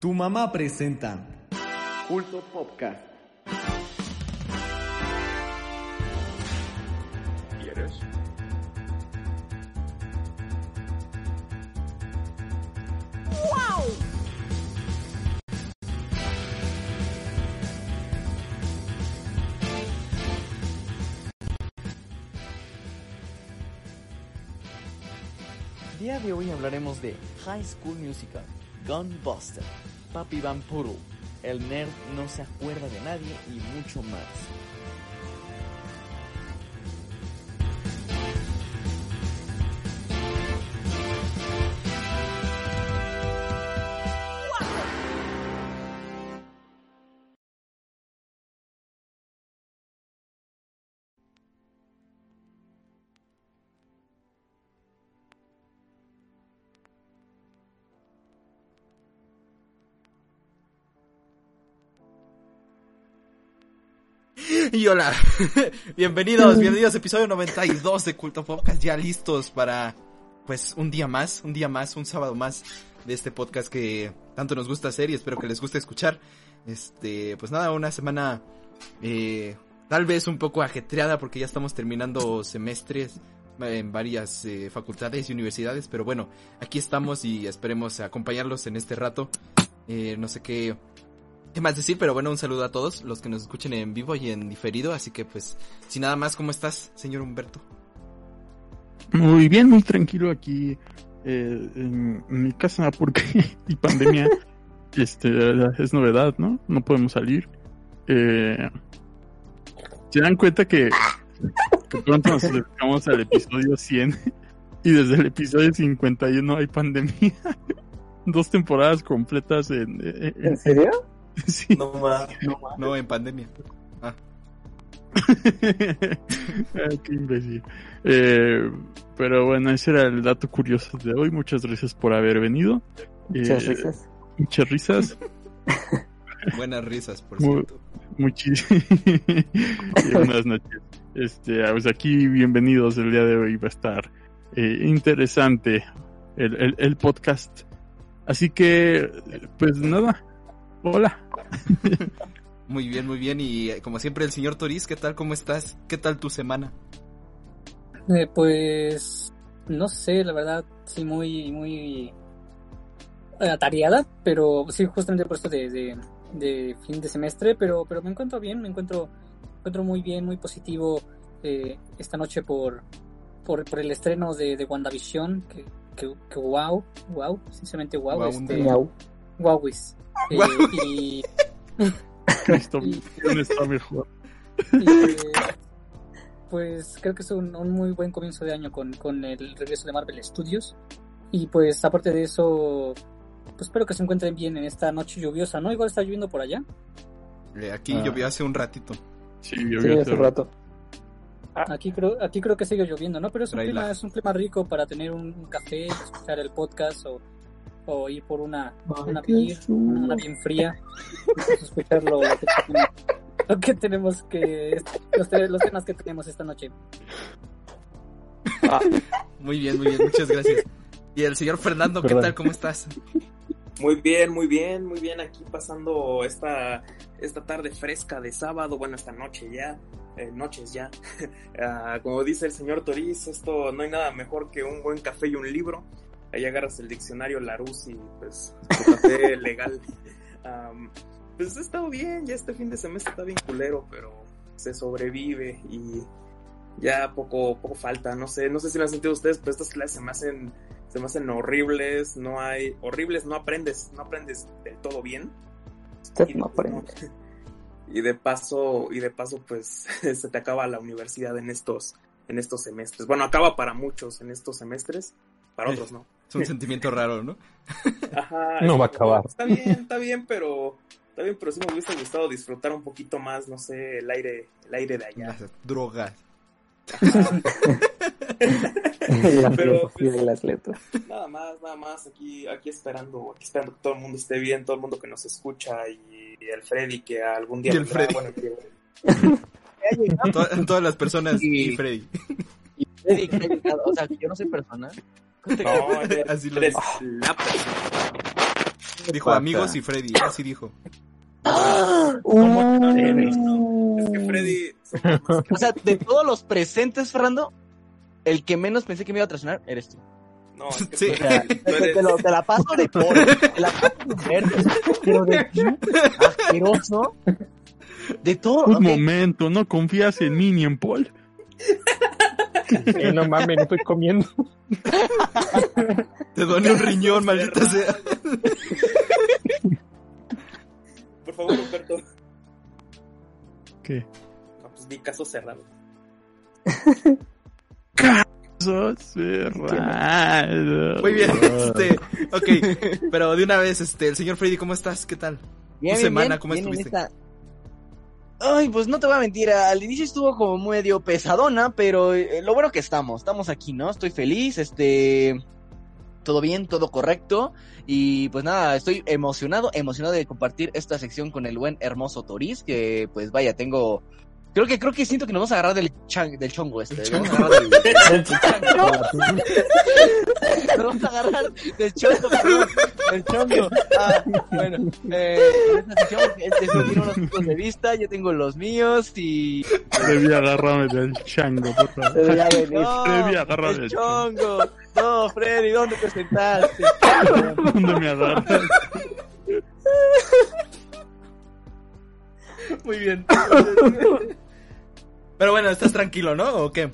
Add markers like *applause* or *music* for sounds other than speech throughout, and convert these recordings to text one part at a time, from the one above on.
Tu mamá presenta Culto Podcast. ¿Quieres? día de hoy hablaremos de High School Musical, Gunbuster, Papi Van El Nerd no se acuerda de nadie y mucho más. *laughs* Y hola, *laughs* bienvenidos, bienvenidos a episodio 92 de Culto Podcast, ya listos para, pues, un día más, un día más, un sábado más de este podcast que tanto nos gusta hacer y espero que les guste escuchar. Este, pues nada, una semana, eh, tal vez un poco ajetreada porque ya estamos terminando semestres en varias eh, facultades y universidades, pero bueno, aquí estamos y esperemos acompañarlos en este rato. Eh, no sé qué qué más decir, pero bueno, un saludo a todos los que nos escuchen en vivo y en diferido, así que pues, sin nada más, ¿cómo estás, señor Humberto? Muy bien, muy tranquilo aquí eh, en, en mi casa porque *laughs* y pandemia *laughs* este es novedad, ¿no? No podemos salir. Eh, se dan cuenta que, que pronto nos acercamos al episodio 100 *laughs* y desde el episodio 51 hay pandemia. Dos temporadas completas en... en, ¿En serio? *laughs* Sí. No, no, no, en pandemia. Ah. *laughs* ah, qué imbécil. Eh, pero bueno, ese era el dato curioso de hoy. Muchas gracias por haber venido. Muchas Eh, risas. Muchas risas. *laughs* Buenas risas, por Muy- cierto. Muchísimas buenas noches. Este, pues aquí bienvenidos. El día de hoy va a estar eh, interesante el, el, el podcast. Así que, pues nada. Hola. Muy bien, muy bien, y eh, como siempre el señor Toriz, ¿qué tal, cómo estás? ¿Qué tal tu semana? Eh, pues no sé, la verdad, sí muy, muy atareada, pero sí justamente por esto de, de, de fin de semestre, pero, pero me encuentro bien, me encuentro, me encuentro muy bien, muy positivo eh, esta noche por, por, por el estreno de, de WandaVision, que, que, que wow, wow, sinceramente wow, Guau, este, Miau. guauis. Eh, y, pues, pues creo que es un, un muy buen comienzo de año con, con el regreso de Marvel Studios. Y pues aparte de eso, pues espero que se encuentren bien en esta noche lluviosa, ¿no? Igual está lloviendo por allá. Eh, aquí Ah. llovió hace un ratito. Sí, vi hace rato. Aquí creo, aquí creo que sigue lloviendo, ¿no? Pero es un, clima, es un clima rico para tener un, un café, escuchar el podcast o, o ir por una, una beer, una, bien fría, escuchar lo, lo que tenemos, lo que tenemos que, los, los temas que tenemos esta noche. Muy bien, muy bien, muchas gracias. Y el señor Fernando, ¿qué Perdón. tal, cómo estás? Muy bien, muy bien, muy bien. Aquí pasando esta, esta tarde fresca de sábado, bueno, esta noche ya, eh, noches ya. *laughs* Ah, como dice el señor Toriz, esto no hay nada mejor que un buen café y un libro. Ahí agarras el diccionario Larus y pues *laughs* legal. Am, pues ha estado bien, ya este fin de semestre está bien culero, pero se sobrevive y ya poco, poco falta. No sé, no sé si lo han sentido ustedes, pero estas clases se me hacen se me hacen horribles, no hay, horribles, no aprendes, no aprendes del todo bien. Usted no aprende. *laughs* Y de paso, y de paso, pues, *laughs* se te acaba la universidad en estos, en estos semestres. Bueno, acaba para muchos en estos semestres, para otros no. Es un sentimiento raro, ¿no? *laughs* Ajá. No va a acabar. Está bien, está bien, pero, está bien, pero sí me hubiese gustado disfrutar un poquito más, no sé, el aire, el aire de allá. Las drogas. *laughs* Pero, pues, de las letras. Nada más, nada más, aquí, aquí esperando, aquí esperando que todo el mundo esté bien, todo el mundo que nos escucha y, el Freddy que algún día Y el vendrá, Freddy. bueno, que- *laughs* To- todas las personas y Y- Freddy. Y Freddy, que ha llegado- o sea, yo no soy persona. No, Así lo la persona. Dijo pasa? amigos y Freddy, así dijo. Uh, Es que Freddy. O sea, de todos los presentes, Fernando, el que menos pensé que me iba a traicionar eres tú. No, es que Sí. O sea, eres- te, lo- te la paso de pobre, te la paso de verde, pero de ti, asqueroso, de todo. Un ok, momento, ¿no confías en mí ni en Paul? Eh, no mames, no estoy comiendo. Te doné un riñón, maldita sea. Por favor, Humberto. ¿Qué? No, pues di caso cerrado. Sos cerrado. Muy bien, este, ok, pero de una vez, este, el señor Freddy, ¿cómo estás? ¿Qué tal? bien, tu bien, semana, bien, ¿cómo bien en estuviste? esta- Ay, pues no te voy a mentir, al inicio estuvo como medio pesadona, pero eh, lo bueno que estamos, estamos aquí, ¿no? Estoy feliz, este... Todo bien, todo correcto. Y pues nada, estoy emocionado, emocionado de compartir esta sección con el buen hermoso Toriz, que pues vaya, tengo... Creo que creo que siento que nos vamos a agarrar del, chan- del chongo este. Nos vamos a agarrar del, *laughs* nos vamos a agarrar del chongo, perdón, del chongo. Ah, bueno, eh, en esta sección este tiene unos puntos de vista, yo tengo los míos y... Debí agarrarme del chango, por favor. venir. No, Freddy, agarra el del chongo. No, Freddy, ¿dónde te sentaste? ¿Dónde me agarras? Muy bien. *laughs* Pero bueno, ¿estás tranquilo, no? ¿O qué?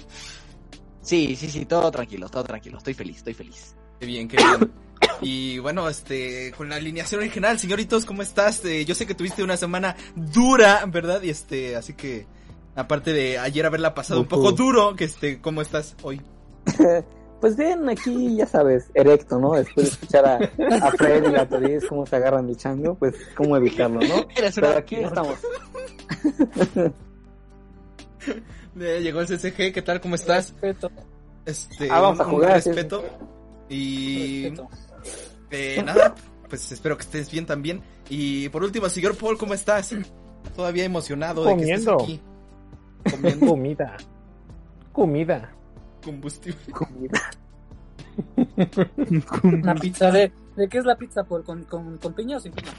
Sí, sí, sí, todo tranquilo, todo tranquilo. Estoy feliz, estoy feliz. Qué bien, qué bien. Y bueno, este, con la alineación original, señoritos, ¿cómo estás? Eh, yo sé que tuviste una semana dura, ¿verdad? Y este, así que, aparte de ayer haberla pasado un poco duro, que este, ¿cómo estás hoy? *laughs* Pues bien, aquí ya sabes, erecto, ¿no? Después de escuchar a, a Fred y a Toriz cómo se agarran del chango, pues cómo evitarlo, ¿no? *laughs* Pero aquí estamos. *laughs* *laughs* Eh, llegó el CCG, ¿qué tal? ¿Cómo estás? Respeto, Este, Ah, vamos a un- jugar, sí, respeto. Y respeto. eh, nada, pues espero que estés bien también. Y por último, señor Paul, ¿cómo estás? Todavía emocionado de que Comiendo. estés aquí. Comiendo Comida. Comida. combustible. Una *laughs* pizza de... ¿De qué es la pizza? ¿Por, con, con, ¿Con piña o sin piña?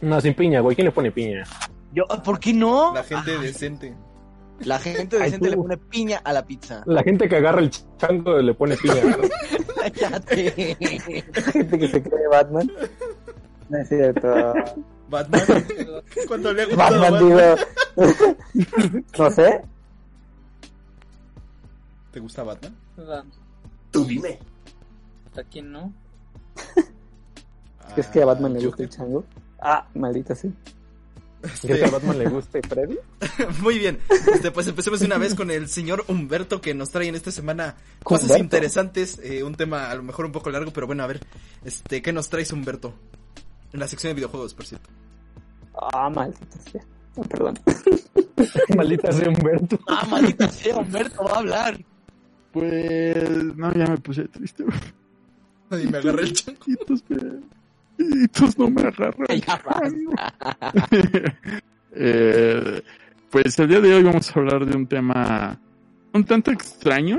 No, sin piña, güey. ¿Quién le pone piña? Yo, ¿Por qué no? La gente decente. La gente decente le pone piña a la pizza. La gente que agarra el chango le pone piña. Cállate. *laughs* Gente que se cree Batman. No es cierto. Batman. Cuando le ha gustado Batman, Batman. digo. No sé. ¿Te gusta Batman? Tú dime. ¿A quién no? ¿Es que a Batman le Ah, gusta el chango? Ah, maldita sí. ¿Crees que a Batman le guste Freddy? *laughs* Muy bien. Este, pues empecemos de una vez con el señor Humberto que nos trae en esta semana cosas Humberto. interesantes. eh, un tema a lo mejor un poco largo, pero bueno, a ver. Este, ¿qué nos traes Humberto? En la sección de videojuegos, por cierto. Ah, maldita sea. Ah, perdón. *laughs* Maldita sea Humberto. Ah, maldita sea, Humberto va a hablar. Pues, no, ya me puse triste. Y me agarré el chango. *laughs* Me- hijitos no me agarran. *laughs* *laughs* Eh, pues el día de hoy vamos a hablar de un tema un tanto extraño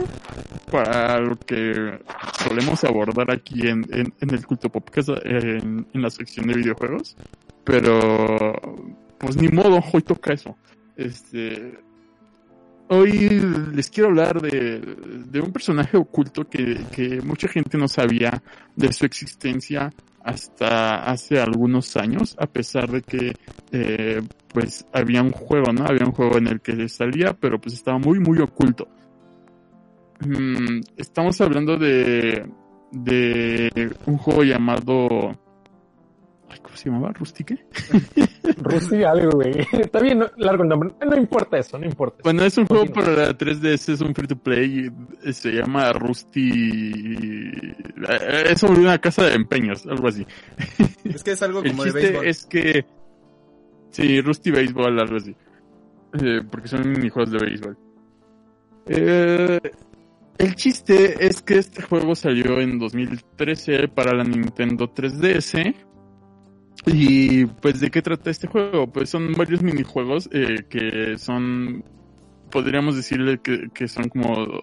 para lo que solemos abordar aquí en, en, en el culto podcast en, en la sección de videojuegos. Pero, pues ni modo, hoy toca eso. Este, hoy les quiero hablar de, de un personaje oculto que, que mucha gente no sabía de su existencia hasta hace algunos años, a pesar de que eh, pues había un juego, ¿no? Había un juego en el que salía, pero pues estaba muy, muy oculto. Mm, estamos hablando de, de un juego llamado... ¿Cómo se llamaba? ¿Rustique? *laughs* Rusty algo, güey. *laughs* Está bien no- largo el nombre. No importa eso, no importa. Bueno, es un juego para la 3DS, es un free to play, y se llama Rusty... eh, Es sobre una casa de empeños, algo así. *laughs* Es que es algo El como de chiste béisbol. es que... Sí, Rusty Baseball, algo así. Eh, porque son minijuegos de béisbol. Eh, el chiste es que este juego salió en 2013 para la Nintendo 3DS. Y pues de qué trata este juego? Pues son varios minijuegos eh, que son, podríamos decirle que, que son como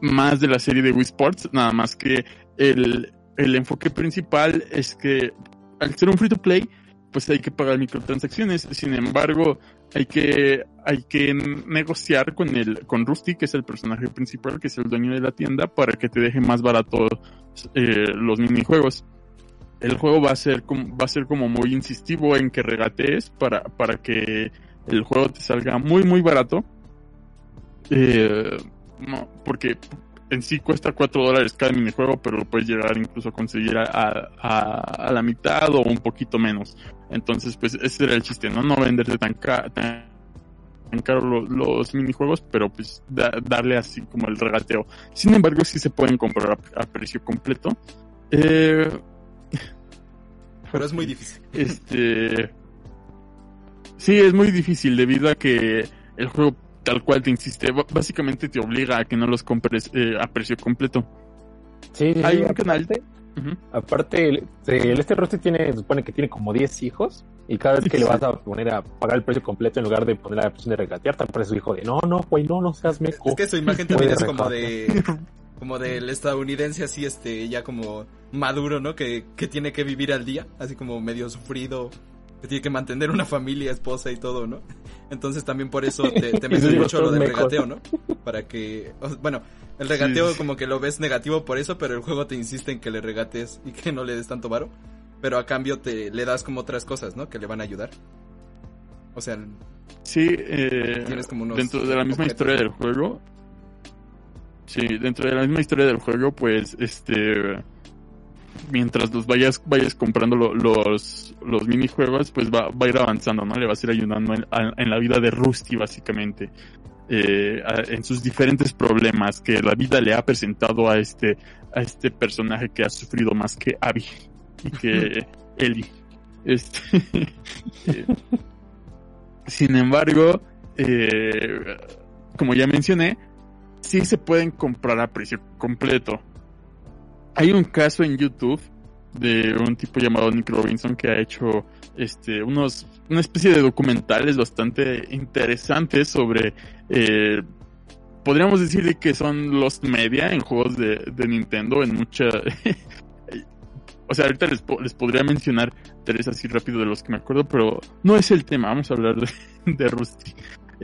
más de la serie de Wii Sports, nada más que el, el enfoque principal es que al ser un free to play, pues hay que pagar microtransacciones. Sin embargo, hay que, hay que negociar con el, con Rusty, que es el personaje principal, que es el dueño de la tienda, para que te deje más barato eh, los minijuegos. El juego va a ser como, va a ser como muy insistivo en que regatees para, para que el juego te salga muy muy barato. Eh, porque en sí cuesta 4 dólares cada minijuego, pero lo puedes llegar incluso a conseguir a, a, la mitad o un poquito menos. Entonces, pues ese era el chiste, ¿no? No venderte tan, ca tan, caro los, minijuegos, pero pues da darle así como el regateo. Sin embargo, sí se pueden comprar a, a precio completo. Eh... *laughs* Pero es muy difícil. Este... Sí, es muy difícil debido a que el juego tal cual te insiste, básicamente te obliga a que no los compres eh, a precio completo. Sí, Hay sí, un aparte, canal. aparte, el, el- este Rusty tiene, se supone que tiene como 10 hijos, y cada vez que le vas a poner a pagar el precio completo en lugar de poner la opción de regatear, te aparece su hijo de no, no, güey, no, no seas meco. Es que su imagen también es como de *laughs* como del estadounidense así este ya como maduro, ¿no? Que, que tiene que vivir al día, así como medio sufrido, que tiene que mantener una familia, esposa y todo, ¿no? Entonces también por eso te, te *laughs* metes mucho lo del regateo, ¿no? Para que, o- bueno, el regateo Sí, sí. como que lo ves negativo por eso, pero el juego te insiste en que le regates y que no le des tanto varo, pero a cambio te le das como otras cosas, ¿no? Que le van a ayudar. O sea, Sí, eh, Tienes como unos dentro de la misma objetos, historia del juego. Sí, dentro de la misma historia del juego, pues, este, mientras los vayas, vayas comprando lo- los, los minijuegos, pues va, va a ir avanzando, ¿no? Le vas a ir ayudando en, a- en la vida de Rusty, básicamente. Eh, a- en sus diferentes problemas que la vida le ha presentado a este, a este personaje que ha sufrido más que Abby y que *laughs* Ellie. Este, *laughs* eh, sin embargo, eh, como ya mencioné, sí se pueden comprar a precio completo. Hay un caso en YouTube de un tipo llamado Nick Robinson que ha hecho este unos una especie de documentales bastante interesantes sobre eh, podríamos decir que son los media en juegos de, de Nintendo en mucha *laughs* o sea ahorita les, les podría mencionar tres así rápido de los que me acuerdo pero no es el tema vamos a hablar de, *laughs* de Rusty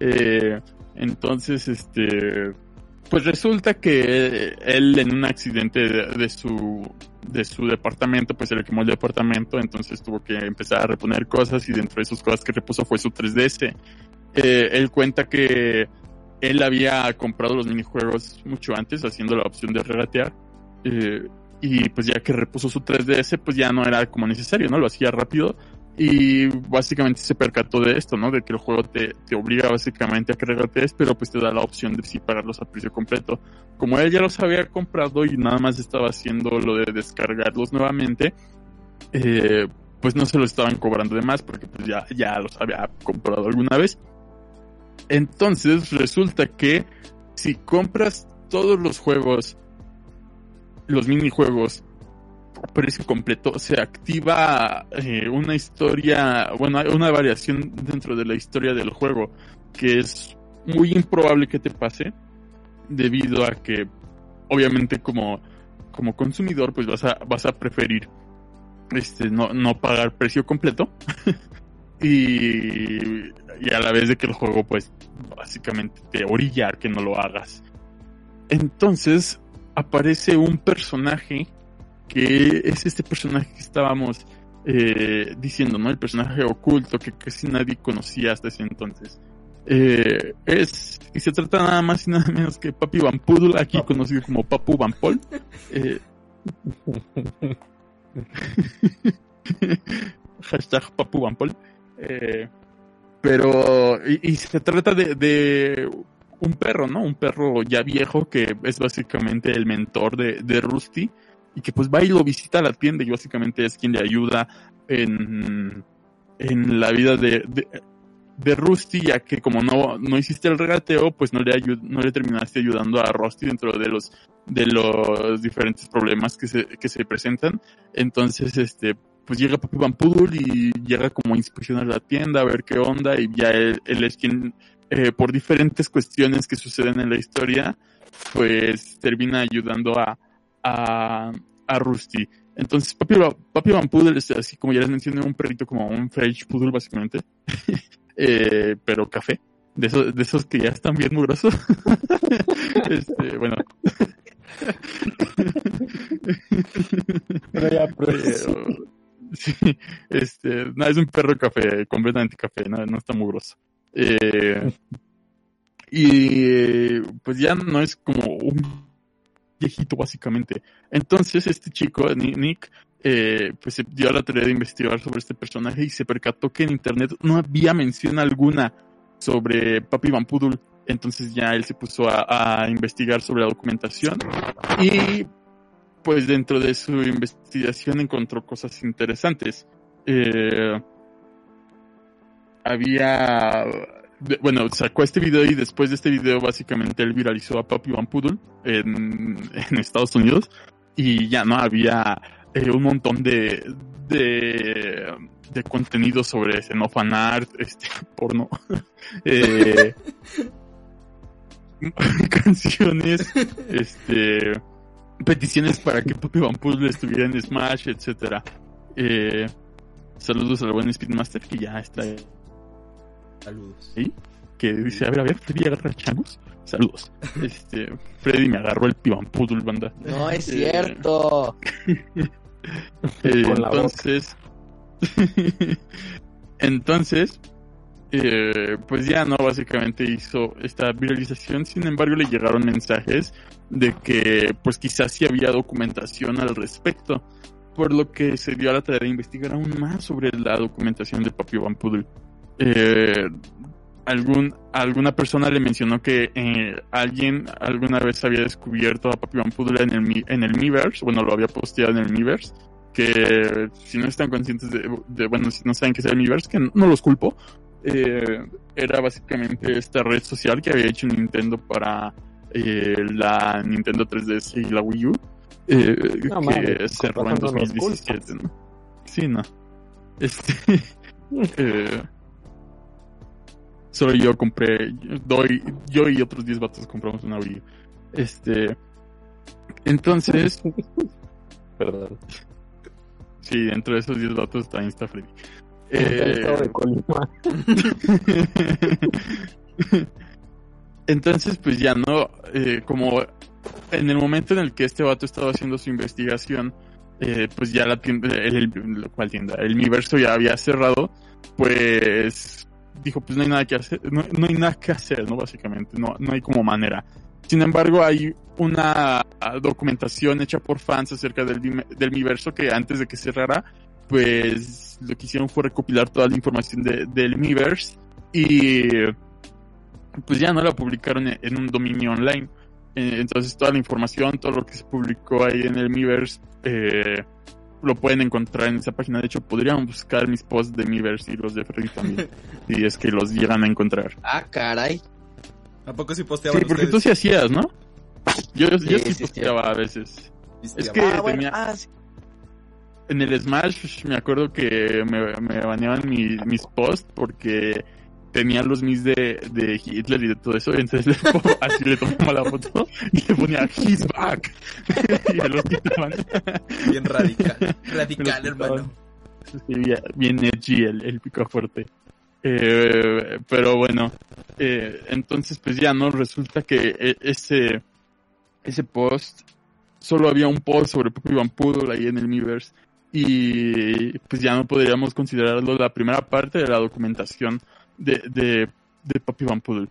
Eh, entonces este pues resulta que él en un accidente de, su de su departamento, pues se le quemó el departamento, entonces tuvo que empezar a reponer cosas y dentro de esas cosas que repuso fue su 3DS. Eh, él cuenta que él había comprado los minijuegos mucho antes, haciendo la opción de regatear. eh, y pues ya que repuso su 3DS, pues ya no era como necesario, ¿no? Lo hacía rápido. Y básicamente se percató de esto, ¿no? De que el juego te, te obliga básicamente a que regatees, pero pues te da la opción de sí pagarlos a precio completo. Como él ya los había comprado y nada más estaba haciendo lo de descargarlos nuevamente, eh, pues no se lo estaban cobrando de más porque pues ya, ya los había comprado alguna vez. Entonces resulta que si compras todos los juegos, los minijuegos a precio completo, se activa eh, una historia, bueno, una variación dentro de la historia del juego que es muy improbable que te pase debido a que obviamente como, como consumidor pues vas a, vas a preferir este no, no pagar precio completo *laughs* y, y a la vez de que el juego pues básicamente te orilla a que no lo hagas. Entonces aparece un personaje que es este personaje que estábamos eh, diciendo, ¿no? El personaje oculto que casi nadie conocía hasta ese entonces. Eh, es, y se trata nada más y nada menos que Papi Van aquí conocido como Papu Van. Eh, *laughs* hashtag Papu Van Pol. Eh, pero, y, y se trata de, de un perro, ¿no? Un perro ya viejo que es básicamente el mentor de, de Rusty y que pues va y lo visita a la tienda y básicamente es quien le ayuda en, en la vida de, de, Rusty, ya que como no, no hiciste el regateo, pues no le, ayu- no le terminaste ayudando a Rusty dentro de los, de los diferentes problemas que se, que se presentan. Entonces, este, pues llega Papi Van y llega como a inspeccionar la tienda, a ver qué onda, y ya él, él es quien, eh, por diferentes cuestiones que suceden en la historia, pues termina ayudando a, a, a Rusty. Entonces, Papi, Papi Van Poodle es así como ya les mencioné, un perrito como un French Poodle básicamente, *laughs* eh, pero café, de esos, de esos que ya están bien mugrosos. *laughs* este, bueno. Pero ya, pero- Pero, sí, este, no, es un perro café, completamente café, no, no está mugroso. Eh, y pues ya no es como un viejito básicamente. Entonces este chico, Ni- Nick, eh, pues se dio a la tarea de investigar sobre este personaje y se percató que en internet no había mención alguna sobre Papi Van Poodle. Entonces ya él se puso a, a investigar sobre la documentación y pues dentro de su investigación encontró cosas interesantes. Eh, había, bueno, sacó este video y después de este video básicamente él viralizó a Papi Van Poodle en, Estados Unidos y ya no había eh, un montón de, de, de contenido sobre xenofan art, este, *laughs* porno, *laughs* eh, *laughs* canciones, este, peticiones para que Papi Van Poodle estuviera en Smash, etcétera. Eh, saludos al buen Speedmaster que ya está Saludos. que dice, a ver, a ver, Freddy agarra changos. Saludos. *laughs* Este, Freddy me agarró el Pivan Poodle, banda. No es Eh, cierto. *laughs* Eh, entonces, *laughs* entonces, eh, pues ya no, básicamente hizo esta viralización. Sin embargo, le llegaron mensajes de que, pues quizás sí había documentación al respecto, por lo que se dio a la tarea de investigar aún más sobre la documentación de Papi Van Poodle. Eh, algún, alguna persona le mencionó que eh, alguien alguna vez había descubierto a Papi Van Poodle en el, en el Miiverse, bueno, lo había posteado en el Miiverse, que si no están conscientes de, de- bueno, si no saben qué es el Miiverse, que no los culpo, eh, era básicamente esta red social que había hecho Nintendo para eh, la Nintendo 3DS y la Wii U, eh, No, que cerró en razón no los 2017, ¿no? Sí, no. Este, *laughs* *laughs* eh, solo yo compré, doy, yo y otros 10 vatos compramos una Wii. Este, entonces, Perdón. sí, dentro de esos 10 vatos está InstaFreddy. Eh. *laughs* Entonces, pues ya no, eh, como en el momento en el que este vato estaba haciendo su investigación, eh, pues ya la tienda, el, el- ¿cuál tienda? El universo ya había cerrado, pues dijo, pues no hay nada que hacer, no, no hay nada que hacer, ¿no? Básicamente, no, no hay como manera. Sin embargo, hay una documentación hecha por fans acerca del, del universo que antes de que cerrara, pues lo que hicieron fue recopilar toda la información de- del Miiverse y pues ya no la publicaron en, en un dominio online. Eh, Entonces toda la información, todo lo que se publicó ahí en el Miiverse, eh, lo pueden encontrar en esa página. De hecho, podrían buscar mis posts de Miiverse y los de Freddy también, *laughs* si es que los llegan a encontrar. Ah, caray. ¿A poco sí posteaban Sí, porque ustedes? tú sí hacías, ¿no? Yo, yo Sí, sí, sí, posteaba a veces. Es que- Ah, bueno, tenía- ah, sí. En el Smash me acuerdo que me, me baneaban mi- mis posts porque tenía los mis de, de Hitler y de todo eso, y entonces *laughs* le así le tomaba la foto y le ponía He's back *laughs* y me los quitaban. Bien radical. *laughs* Radical, lo hermano. Sí, bien, edgy el, el pico fuerte. Eh, pero bueno, eh, entonces pues ya no resulta que eh, ese ese post solo había un post sobre Puppy Van Poodle ahí en el Miiverse y pues ya no podríamos considerarlo la primera parte de la documentación de, de, de Puppy Van Poodle.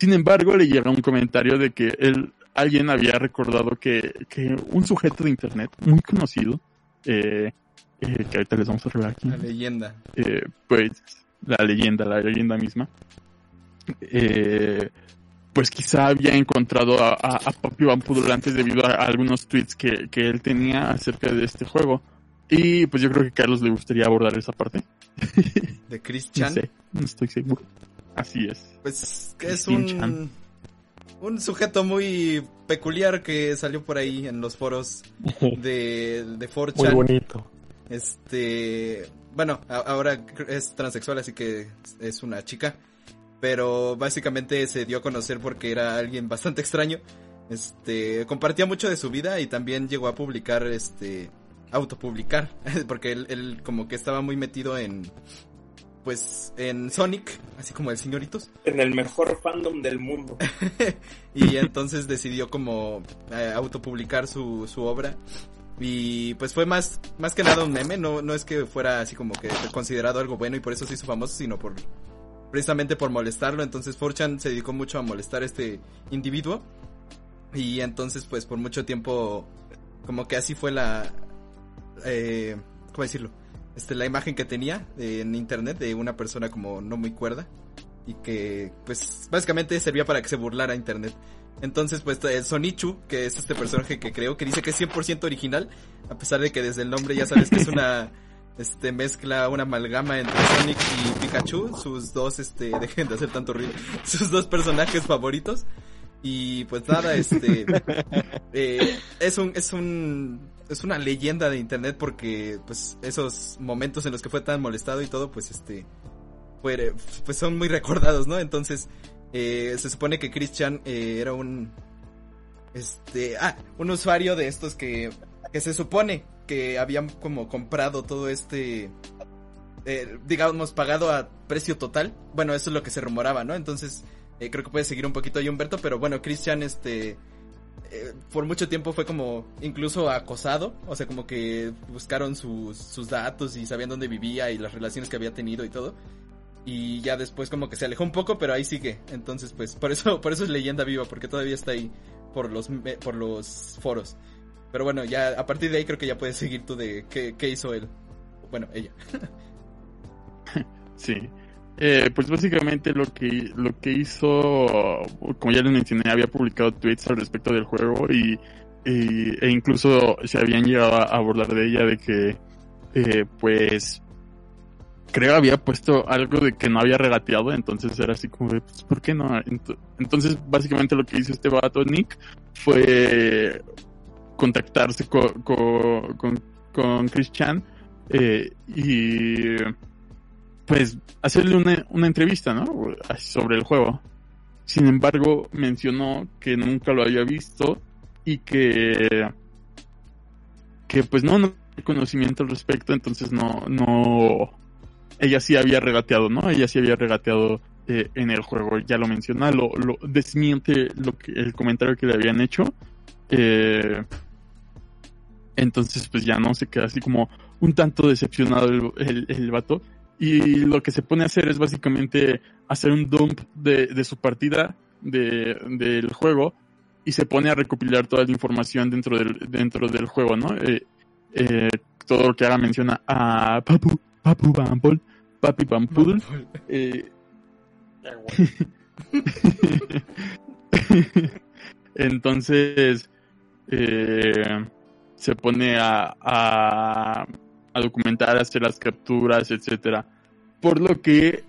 Sin embargo, le llega un comentario de que él, alguien había recordado que, que un sujeto de internet muy conocido, eh, eh, que ahorita les vamos a revelar aquí, La leyenda. eh, pues la leyenda, la leyenda misma, eh, pues quizá había encontrado a, a, a Papi Van Poodle antes debido a, a algunos tweets que, que él tenía acerca de este juego. Y pues yo creo que a Carlos le gustaría abordar esa parte. *laughs* De Chris No Chan. sé, no estoy seguro. Así es. Pues que es Chan. un, un sujeto muy peculiar que salió por ahí en los foros *laughs* de, de 4chan. Muy bonito. Este, bueno, a- ahora es transexual, así que es una chica. Pero básicamente se dio a conocer porque era alguien bastante extraño. Este, compartía mucho de su vida y también llegó a publicar este autopublicar, *laughs* porque él, él como que estaba muy metido en, pues, en Sonic, así como el señoritos. En el mejor fandom del mundo. *laughs* y entonces decidió como eh, autopublicar su, su obra. Y pues fue más, más que nada un meme, no, no es que fuera así como que considerado algo bueno y por eso se hizo famoso, sino por precisamente por molestarlo. Entonces Forchan se dedicó mucho a molestar a este individuo. Y entonces pues por mucho tiempo como que así fue la... Eh, ¿Cómo decirlo? Este, la imagen que tenía en internet de una persona como no muy cuerda. Y que pues básicamente servía para que se burlara internet. Entonces, pues el Sonichu, que es este personaje que creo, que dice que es 100% original, a pesar de que desde el nombre ya sabes que es una *laughs* este mezcla, una amalgama entre Sonic y Pikachu, sus dos, este, *laughs* dejen de hacer tanto ruido, sus dos personajes favoritos. Y pues nada, este, *laughs* eh, es un, es un, es una leyenda de internet porque, pues, esos momentos en los que fue tan molestado y todo, pues, este, fue, pues son muy *laughs* recordados, ¿no? Entonces, eh, se supone que Christian eh, era un, este, ah, un usuario de estos que, que se supone que habían como comprado todo este, eh, digamos, pagado a precio total. Bueno, eso es lo que se rumoraba, ¿no? Entonces, eh, creo que puede seguir un poquito ahí Humberto, pero bueno, Christian, este, eh, por mucho tiempo fue como incluso acosado, o sea, como que buscaron sus, sus datos y sabían dónde vivía y las relaciones que había tenido y todo. Y ya después como que se alejó un poco, pero ahí sigue. Entonces, pues, por eso, por eso es leyenda viva, porque todavía está ahí por los, por los foros. Pero bueno, ya a partir de ahí creo que ya puedes seguir tú de qué, qué hizo él. Bueno, ella. *laughs* sí. Eh, pues básicamente lo que, lo que hizo, como ya les mencioné, había publicado tweets al respecto del juego y, e incluso se habían llegado a abordar de ella de que, eh, pues, creo había puesto algo de que no había regateado, entonces era así como de, pues, ¿por qué no? Entonces, básicamente lo que hizo este vato Nick fue contactarse con, con, con Chris Chan eh, y pues hacerle una, una entrevista, ¿no? Sobre el juego. Sin embargo, mencionó que nunca lo había visto y que que pues no, no conocimiento al respecto, entonces no, no, ella sí había regateado, ¿no? Ella sí había regateado eh, en el juego, ya lo menciona, lo, lo desmiente lo que, el comentario que le habían hecho. Eh, entonces, pues ya no se queda así como un tanto decepcionado el, el, el, vato. Y lo que se pone a hacer es básicamente hacer un dump de, de su partida de, del juego y se pone a recopilar toda la información dentro del, dentro del juego, ¿no? Eh, eh, todo lo que haga menciona a Papu, Papu Bumble, Papi Bampoodle. Eh, *laughs* entonces, eh, se pone a, a, a, documentar, hacer las capturas, etcétera. Por lo que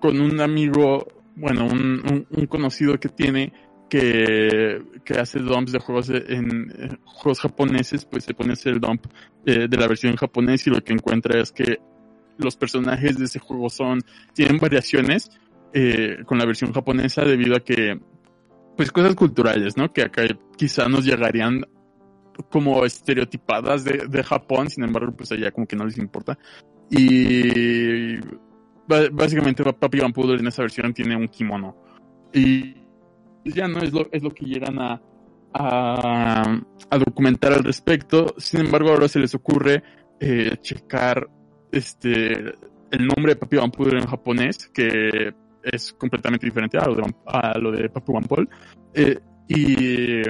con un amigo, bueno, un, conocido que tiene que, que, hace dumps de juegos en, en, juegos japoneses, pues se pone a hacer el dump eh, de la versión japonesa y lo que encuentra es que los personajes de ese juego son, tienen variaciones eh, con la versión japonesa debido a que, pues cosas culturales, ¿no? Que acá quizá nos llegarían como estereotipadas de, de Japón, sin embargo, pues allá como que no les importa. Y básicamente Papi Van Poodle en esa versión tiene un kimono. Y ya no es lo, es lo que llegan a, a, a documentar al respecto. Sin embargo, ahora se les ocurre eh, checar este el nombre de Papi Van Poodle en japonés, que es completamente diferente a lo de, a lo de Papi Van Poodle. Eh, y,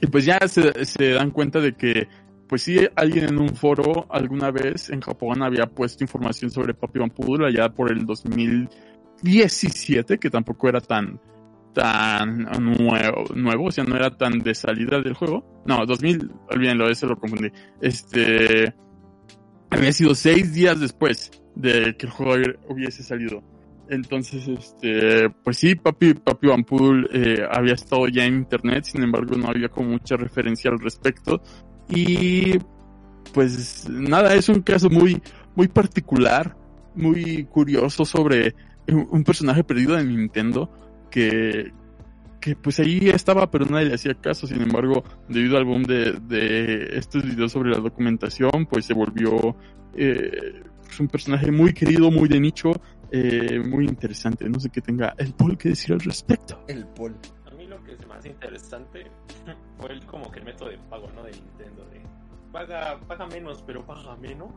y, pues ya se, dan cuenta de que, pues sí, alguien en un foro alguna vez en Japón había puesto información sobre Papi Van Poodle allá por el 2017, que tampoco era tan tan nuevo, nuevo, o sea, no era tan de salida del juego. No, 2000, olvídenlo, ese lo confundí. Este, había sido seis días después de que el juego hubiese salido. Entonces, este, pues sí, Papi, Papi Van eh, había estado ya en internet, sin embargo no había como mucha referencia al respecto. Y pues nada, es un caso muy, muy particular, muy curioso sobre un personaje perdido de Nintendo que, que pues ahí estaba, pero nadie le hacía caso. Sin embargo, debido al boom de, de estos videos sobre la documentación, pues se volvió eh, pues, un personaje muy querido, muy de nicho, eh, muy interesante. No sé qué tenga el Paul que decir al respecto. El Paul. A mí lo que es más interesante *laughs* fue el, como que el método de pago, ¿no? De Nintendo, de paga, paga menos, pero paga menos.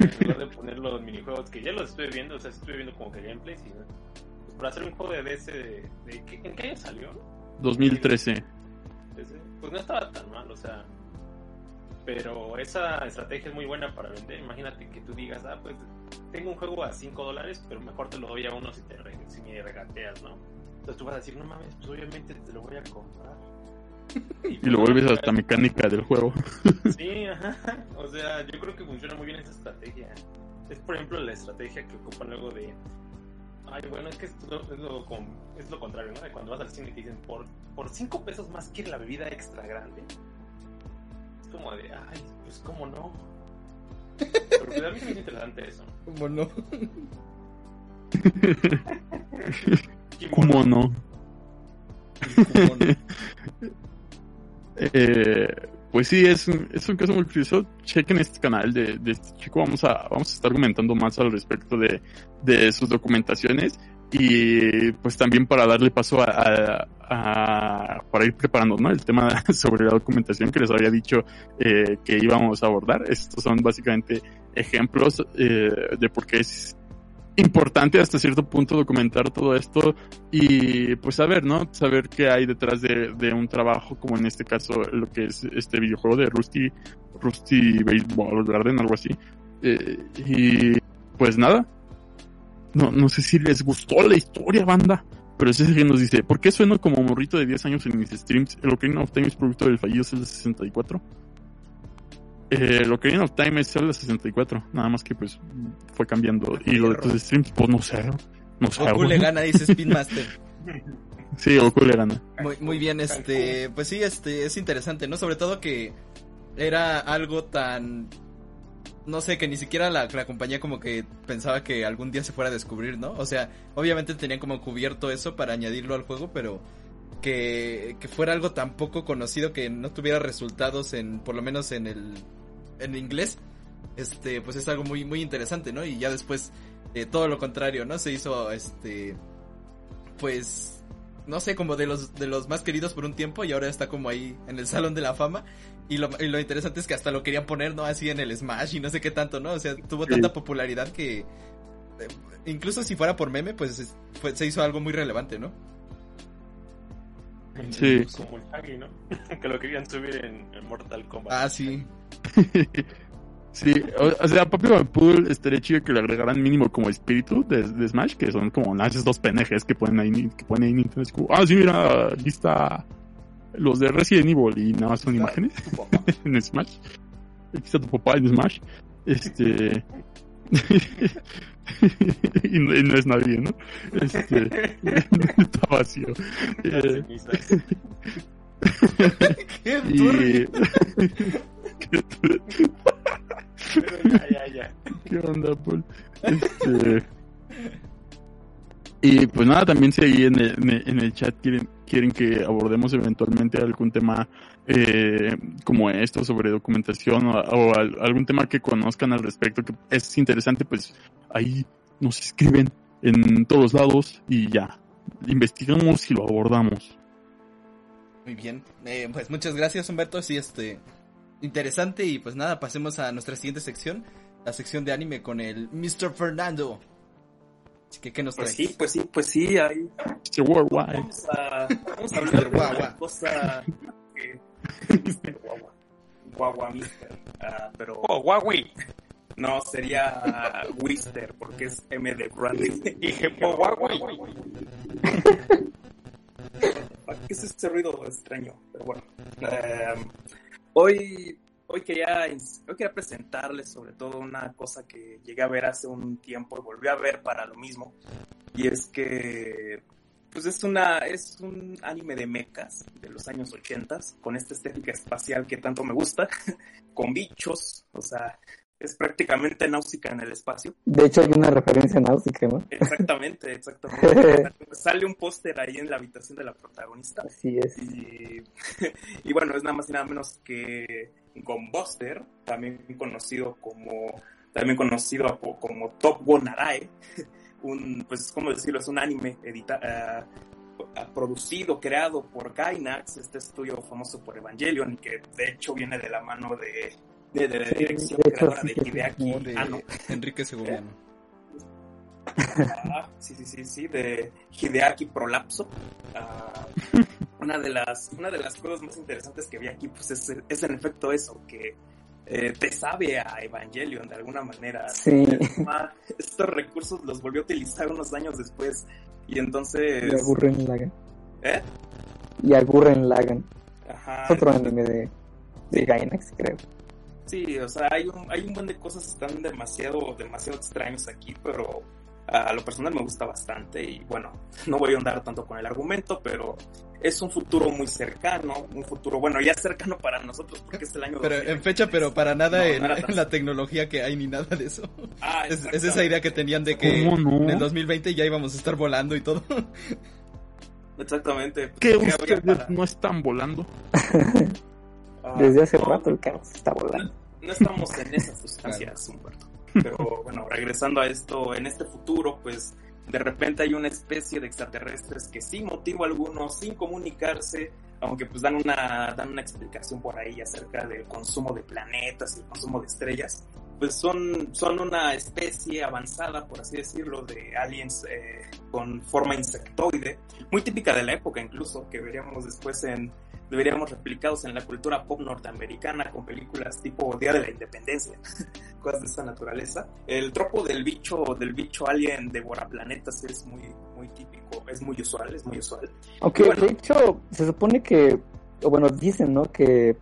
En *laughs* lugar de poner los minijuegos, que ya los estoy viendo, o sea, estoy viendo como que gameplays y pues para hacer un juego de ese, de, de- ¿qué- ¿en qué año salió? 2013. Ese, Pues no estaba tan mal, o sea, pero esa estrategia es muy buena para vender. Imagínate que tú digas, ah, pues tengo un juego a 5 dólares, pero mejor te lo doy a uno si, te si me regateas, ¿no? Entonces tú vas a decir, no mames, pues obviamente te lo voy a comprar. *laughs* Y lo vuelves hasta mecánica del juego. *laughs* Sí, ajá. O sea, yo creo que funciona muy bien esa estrategia. Es, por ejemplo, la estrategia que ocupan luego de. Ay, bueno, es que es lo, con- es lo contrario, ¿no? De cuando vas al cine y te dicen, por, por 5 pesos más quiere la bebida extra grande. Es como de, ay, pues, ¿cómo no? Se me hizo interesante eso. ¿Cómo no? ¿Quién ¿Cómo no? ¿Cómo no? Eh, pues sí, es un, es un caso muy curioso. Chequen este canal de, de este chico. Vamos a, vamos a estar comentando más al respecto de, de sus documentaciones. Y pues también para darle paso a, para ir preparando ¿no? el tema *laughs* sobre la documentación que les había dicho eh, que íbamos a abordar. Estos son básicamente ejemplos eh, de por qué es importante hasta cierto punto documentar todo esto y pues saber, ¿no? Saber qué hay detrás de, de un trabajo como en este caso lo que es este videojuego de Rusty, Rusty Baseball Garden, algo así. Eh, y pues nada. No, no sé si les gustó la historia, banda. Pero ese que nos dice, ¿por qué sueno como morrito de 10 años en mis streams? El Ocarina of Time es producto del fallido Zelda 64. Eh, el Ocarina of Time es Zelda 64. Nada más que pues fue cambiando. Y lo de tus streams, pues no sé. No sé. Goku le gana, dice Spin Master. *laughs* Sí, Goku le gana. Muy, muy bien, este, pues sí, este, es interesante, ¿no? Sobre todo que era algo tan, no sé, que ni siquiera la, la compañía como que pensaba que algún día se fuera a descubrir, ¿no? O sea, obviamente tenían como cubierto eso para añadirlo al juego, pero que, que fuera algo tan poco conocido que no tuviera resultados en, por lo menos en el, en inglés, este, pues es algo muy, muy interesante, ¿no? Y ya después, eh, todo lo contrario, ¿no? Se hizo, este, pues, no sé, como de los, de los más queridos por un tiempo y ahora está como ahí en el Salón de la Fama. Y lo, y lo interesante es que hasta lo querían poner, ¿no? Así en el Smash y no sé qué tanto, ¿no? O sea, tuvo Sí. tanta popularidad que... eh, incluso si fuera por meme, pues se hizo algo muy relevante, ¿no? Sí. Como el Shaggy, ¿no? *laughs* que lo querían subir en, en Mortal Kombat. Ah, sí. *laughs* Sí, o, o sea, Papi Pool estaría chido que le agregaran mínimo como espíritu de, de Smash, que son como las esos dos PNGs que ponen ahí, que ponen ahí Nintendo. es como, ah, sí, mira, está los de Resident Evil y nada más son imágenes *laughs* en Smash. Aquí está tu papá en Smash. Este. *laughs* y, no, y no es nadie, ¿no? Este. *laughs* está vacío. Eh, ¡Qué y. Pero ya, ya, ya. ¿Qué onda, Paul? Este... Y pues nada, también si ahí en el, en el- chat quieren, quieren que abordemos eventualmente algún tema eh, como esto sobre documentación o, o al- algún tema que conozcan al respecto que es interesante, pues ahí nos escriben en todos lados y ya, investigamos y lo abordamos. Muy bien. Eh, pues muchas gracias, Humberto. Sí, este. Interesante. Y pues nada, pasemos a nuestra siguiente sección. La sección de anime con el Mr. Fernando. Así que, ¿qué nos Pues traes? sí, pues sí, pues sí, ahí Mr. Worldwide. vamos a, vamos a *laughs* hablar de Guagua. una cosa que... Mister *laughs* Guagua. Guagua Mister. Ah, pero Oh, Huawei. no, sería Wister, porque es M de Brandy. Dije, oh, Huawei. ¿Qué *laughs* es ese ruido extraño? Pero bueno. eh, hoy, hoy, quería, hoy quería presentarles sobre todo una cosa que llegué a ver hace un tiempo y volví a ver para lo mismo. Y es que pues es una es un anime de mechas de los años 80 con esta estética espacial que tanto me gusta, *laughs* con bichos, o sea, es prácticamente Náusica en el espacio. De hecho, hay una referencia Náusica, ¿no? Exactamente, exactamente. *laughs* Sale un póster ahí en la habitación de la protagonista. Así es. Y, *laughs* y bueno, es nada más y nada menos que Gunbuster, también conocido como también conocido como Top Gun Arae, *laughs* un, pues, ¿cómo decirlo? Es un anime edita, uh, producido, creado por Gainax, este estudio famoso por Evangelion, y que de hecho viene de la mano de, de, de la dirección creadora de sí, Hideaki De. Enrique Segoviano. *laughs* Ah, sí, sí, sí, sí, de Hideaki Prolapso. Ah, *laughs* una de las una de las cosas más interesantes que vi aquí pues es, es en efecto eso, que eh, te sabe a Evangelion de alguna manera. Sí. Ah, Estos recursos los volvió a utilizar unos años después y entonces... Y a Gurren Lagann. ¿Eh? Y a Gurren Lagann. Ajá. Es otro anime de, de Gainax, creo. Sí, o sea, hay un, hay un buen de cosas que están demasiado, demasiado extraños aquí, pero a lo personal me gusta bastante y bueno, *laughs* no voy a andar tanto con el argumento, pero es un futuro muy cercano, un futuro, bueno, ya cercano para nosotros porque es el año... Pero 2020. en fecha, pero para nada No, en, no tan- *laughs* la tecnología que hay ni nada de eso. Ah, *laughs* Es, es esa idea que tenían de que en el 2020 ya íbamos a estar volando y todo. Exactamente. Que habría ustedes para- no están volando. ah, Desde hace no, rato el caos está volando. no estamos en esas sustancias, Humberto. Pero bueno, regresando a esto, en este futuro, pues de repente hay una especie de extraterrestres que sin motivo alguno, sin comunicarse, aunque pues dan una, dan una explicación por ahí acerca del consumo de planetas y el consumo de estrellas, pues son, son una especie avanzada, por así decirlo, de aliens eh, con forma insectoide, muy típica de la época incluso, que veríamos después en, deberíamos replicados en la cultura pop norteamericana con películas tipo Día de la Independencia, *laughs* cosas de esa naturaleza. El tropo del bicho, del bicho alien devoraplanetas es muy, muy típico, es muy usual, es muy usual. Aunque Bueno. de hecho se supone que, o bueno, dicen, ¿no? Que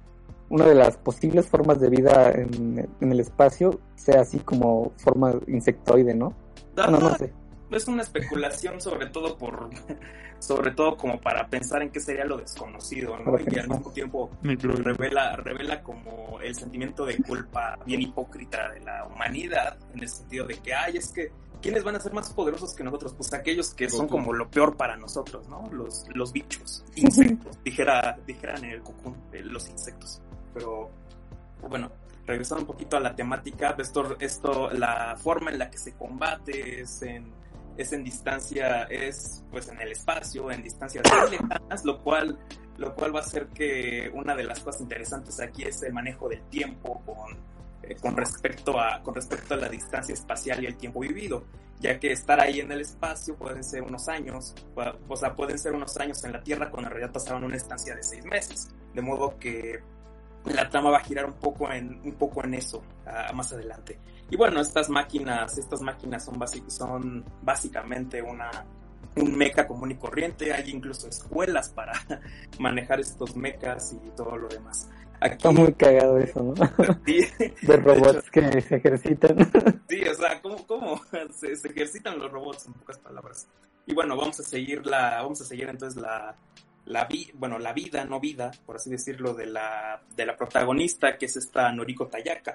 una de las posibles formas de vida en, en el espacio sea así como forma insectoide, ¿no? Bueno, no sé. Es una especulación sobre todo por *laughs* sobre todo como para pensar en qué sería lo desconocido ¿no? Y al mismo tiempo revela revela como el sentimiento de culpa bien hipócrita de la humanidad en el sentido de que ay es que quiénes van a ser más poderosos que nosotros pues aquellos que son como lo peor para nosotros no los los bichos *laughs* insectos dijera dijeran en el cocoon eh, los insectos. Pero bueno regresando un poquito a la temática esto esto la forma en la que se combate es en es en distancia, es pues en el espacio, en distancias muy *coughs* lejanas, lo cual, lo cual va a hacer que una de las cosas interesantes aquí es el manejo del tiempo con, eh, con, respecto a, con respecto a la distancia espacial y el tiempo vivido, ya que estar ahí en el espacio pueden ser unos años, o- sea, pueden ser unos años en la Tierra cuando en realidad pasaron una estancia de seis meses, de modo que la trama va a girar un poco en, un poco en eso más adelante. Y bueno, estas máquinas, estas máquinas son, basi- son básicamente una, un mecha común y corriente. Hay incluso escuelas para *laughs* manejar estos mechas y todo lo demás. Aquí, Está muy cagado eso, ¿no? *laughs* sí, *laughs* De robots que se ejercitan. sí, o sea, ¿cómo, cómo se, se ejercitan los robots en pocas palabras? Y bueno, vamos a seguir la, vamos a seguir entonces la, la vi, bueno, la vida, no vida, por así decirlo, de la, de la protagonista, que es esta Noriko Tayaka,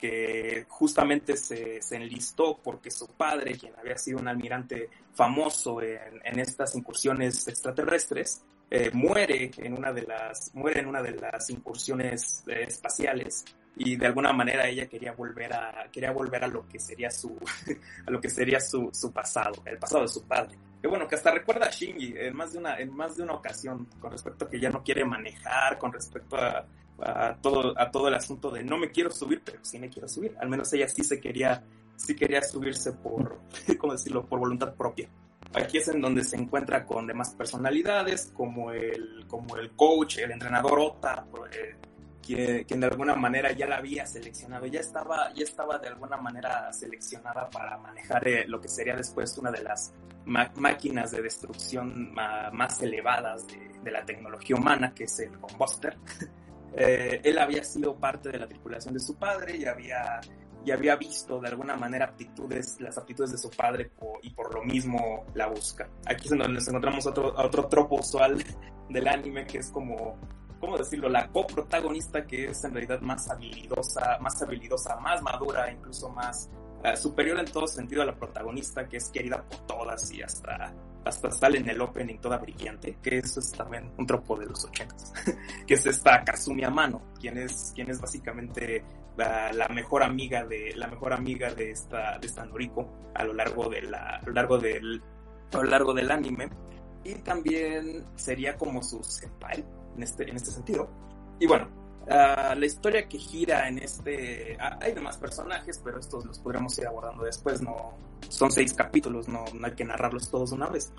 que justamente se, se enlistó porque su padre, quien había sido un almirante famoso en, en estas incursiones extraterrestres, eh, muere en una de las muere en una de las incursiones eh, espaciales y de alguna manera ella quería volver a quería volver a lo que sería su *laughs* a lo que sería su, su pasado el pasado de su padre. Que bueno que hasta recuerda a Shinji en más de una en más de una ocasión con respecto a que ya no quiere manejar con respecto a, a todo a todo el asunto de no me quiero subir pero sí me quiero subir. Al menos ella sí se quería sí quería subirse por *laughs* cómo decirlo por voluntad propia. Aquí es en donde se encuentra con demás personalidades, como el, como el coach, el entrenador Ota, eh, quien, quien, de alguna manera ya la había seleccionado, ya estaba, ya estaba de alguna manera seleccionada para manejar eh, lo que sería después una de las máquinas de destrucción más elevadas de, de, la tecnología humana, que es el Combuster. *laughs* eh, él había sido parte de la tripulación de su padre y había y había visto de alguna manera aptitudes, las aptitudes de su padre y por lo mismo la busca. Aquí es donde nos encontramos otro, otro tropo usual del anime que es como ¿cómo decirlo? La coprotagonista que es en realidad más habilidosa, más habilidosa, más madura, incluso más uh, superior en todo sentido a la protagonista, que es querida por todas y hasta, hasta sale en el opening toda brillante, que eso es también un tropo de los ochentas, *laughs* que es esta Kazumi Amano, quien es, quien es básicamente la, la, mejor amiga de, la mejor amiga de esta, de esta Noriko a lo largo de la, a lo largo del, a lo largo del anime. Y también sería como su senpai, en este, en este sentido. Y bueno, uh, la historia que gira en este... Uh, hay demás personajes, pero estos los podremos ir abordando después. No, son seis capítulos, no, no hay que narrarlos todos de una vez.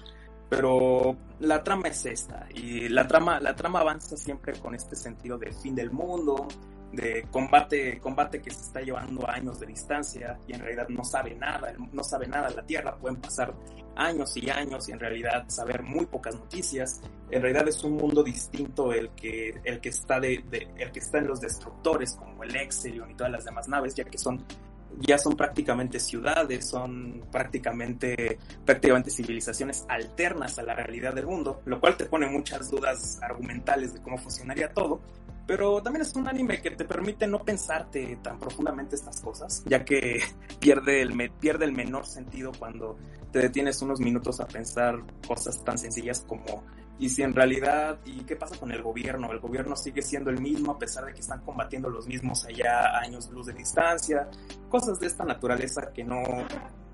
Pero la trama es esta, y la trama, la trama avanza siempre con este sentido del fin del mundo, de combate, combate que se está llevando a años de distancia y en realidad no sabe nada, no sabe nada la Tierra, pueden pasar años y años y en realidad saber muy pocas noticias. En realidad es un mundo distinto el que, el que está de, de el que está en los destructores como el Exelion y todas las demás naves, ya que son ya son prácticamente ciudades, son prácticamente, prácticamente civilizaciones alternas a la realidad del mundo, lo cual te pone muchas dudas argumentales de cómo funcionaría todo. Pero también es un anime que te permite no pensarte tan profundamente estas cosas, ya que *laughs* pierde el, pierde el menor sentido cuando te detienes unos minutos a pensar cosas tan sencillas como y si en realidad, ¿y qué pasa con el gobierno? El gobierno sigue siendo el mismo a pesar de que están combatiendo los mismos allá a años luz de distancia, cosas de esta naturaleza que no...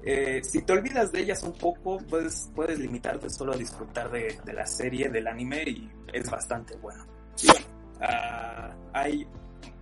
Eh, si te olvidas de ellas un poco, puedes, puedes limitarte solo a disfrutar de, de la serie, del anime, y es bastante bueno. Y bueno, uh, hay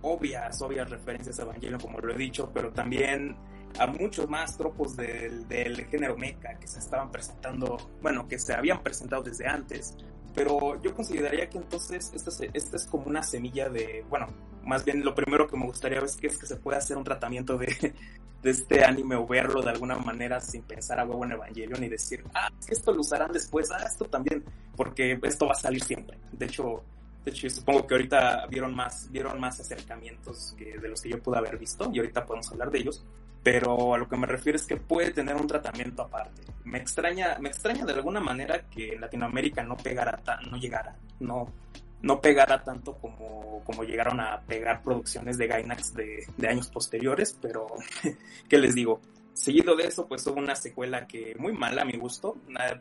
obvias, obvias referencias a Evangelion, como lo he dicho, pero también a muchos más tropos del, del, género mecha que se estaban presentando, bueno, que se habían presentado desde antes. Pero yo consideraría que entonces esta es, esta es como una semilla de, bueno, más bien lo primero que me gustaría es que, es que se puede hacer un tratamiento de, *laughs* de este anime o verlo de alguna manera sin pensar a huevo en Evangelion y decir, ah, esto lo usarán después, ah, esto también, porque esto va a salir siempre. De hecho, de hecho, supongo que ahorita vieron más, vieron más acercamientos que de los que yo pude haber visto y ahorita podemos hablar de ellos. Pero a lo que me refiero es que puede tener un tratamiento aparte. Me extraña, me extraña de alguna manera que Latinoamérica no pegara, no llegara, no, no pegara tanto como, como llegaron a pegar producciones de Gainax de, años posteriores, pero *laughs* ¿qué les digo? Seguido de eso, pues hubo una secuela que muy mala a mi gusto.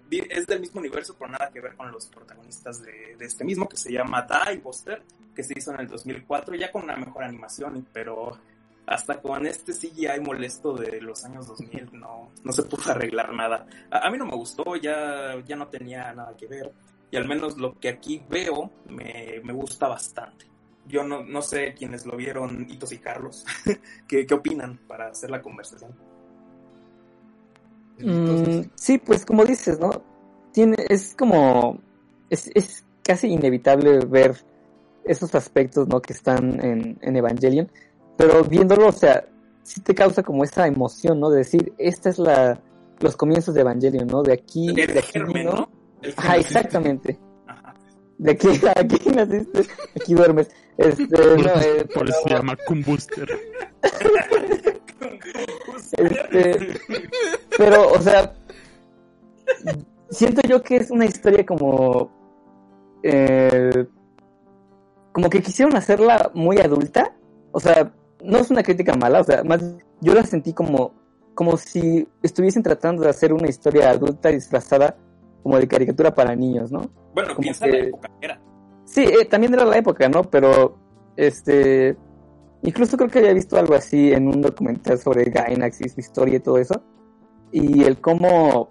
Es del mismo universo, pero nada que ver con los protagonistas de, de este mismo, que se llama Die Buster, que se hizo en el 2004, ya con una mejor animación, pero hasta con este CGI molesto de los años 2000 no, no se pudo arreglar nada. A, a, mí no me gustó, ya, ya no tenía nada que ver. Y al menos lo que aquí veo me, me gusta bastante. Yo no, no sé quiénes lo vieron, Hitos y Carlos, *laughs* ¿Qué, ¿qué opinan para hacer la conversación? Mm, sí, pues como dices, ¿no? Tiene, es como, es, es casi inevitable ver esos aspectos, ¿no? Que están en, en Evangelion, pero viéndolo, o sea, sí te causa como esa emoción, ¿no? De decir, esta es la, los comienzos de Evangelion, ¿no? De aquí, El de aquí, germen, ¿no? ¿no? Ajá, exactamente. Ajá. De aquí, *laughs* aquí naciste, aquí duermes. Este, no, eh, Por eso se llama Kumbuster. Este, pero, o sea, siento yo que es una historia como, eh, como que quisieron hacerla muy adulta. O sea, no es una crítica mala, o sea, más yo la sentí como, como si estuviesen tratando de hacer una historia adulta disfrazada como de caricatura para niños, ¿no? Bueno, Como piensa que- la época era. Sí, eh, también era la época, ¿no? Pero, este, incluso creo que había visto algo así en un documental sobre Gainax y su historia y todo eso. Y el cómo,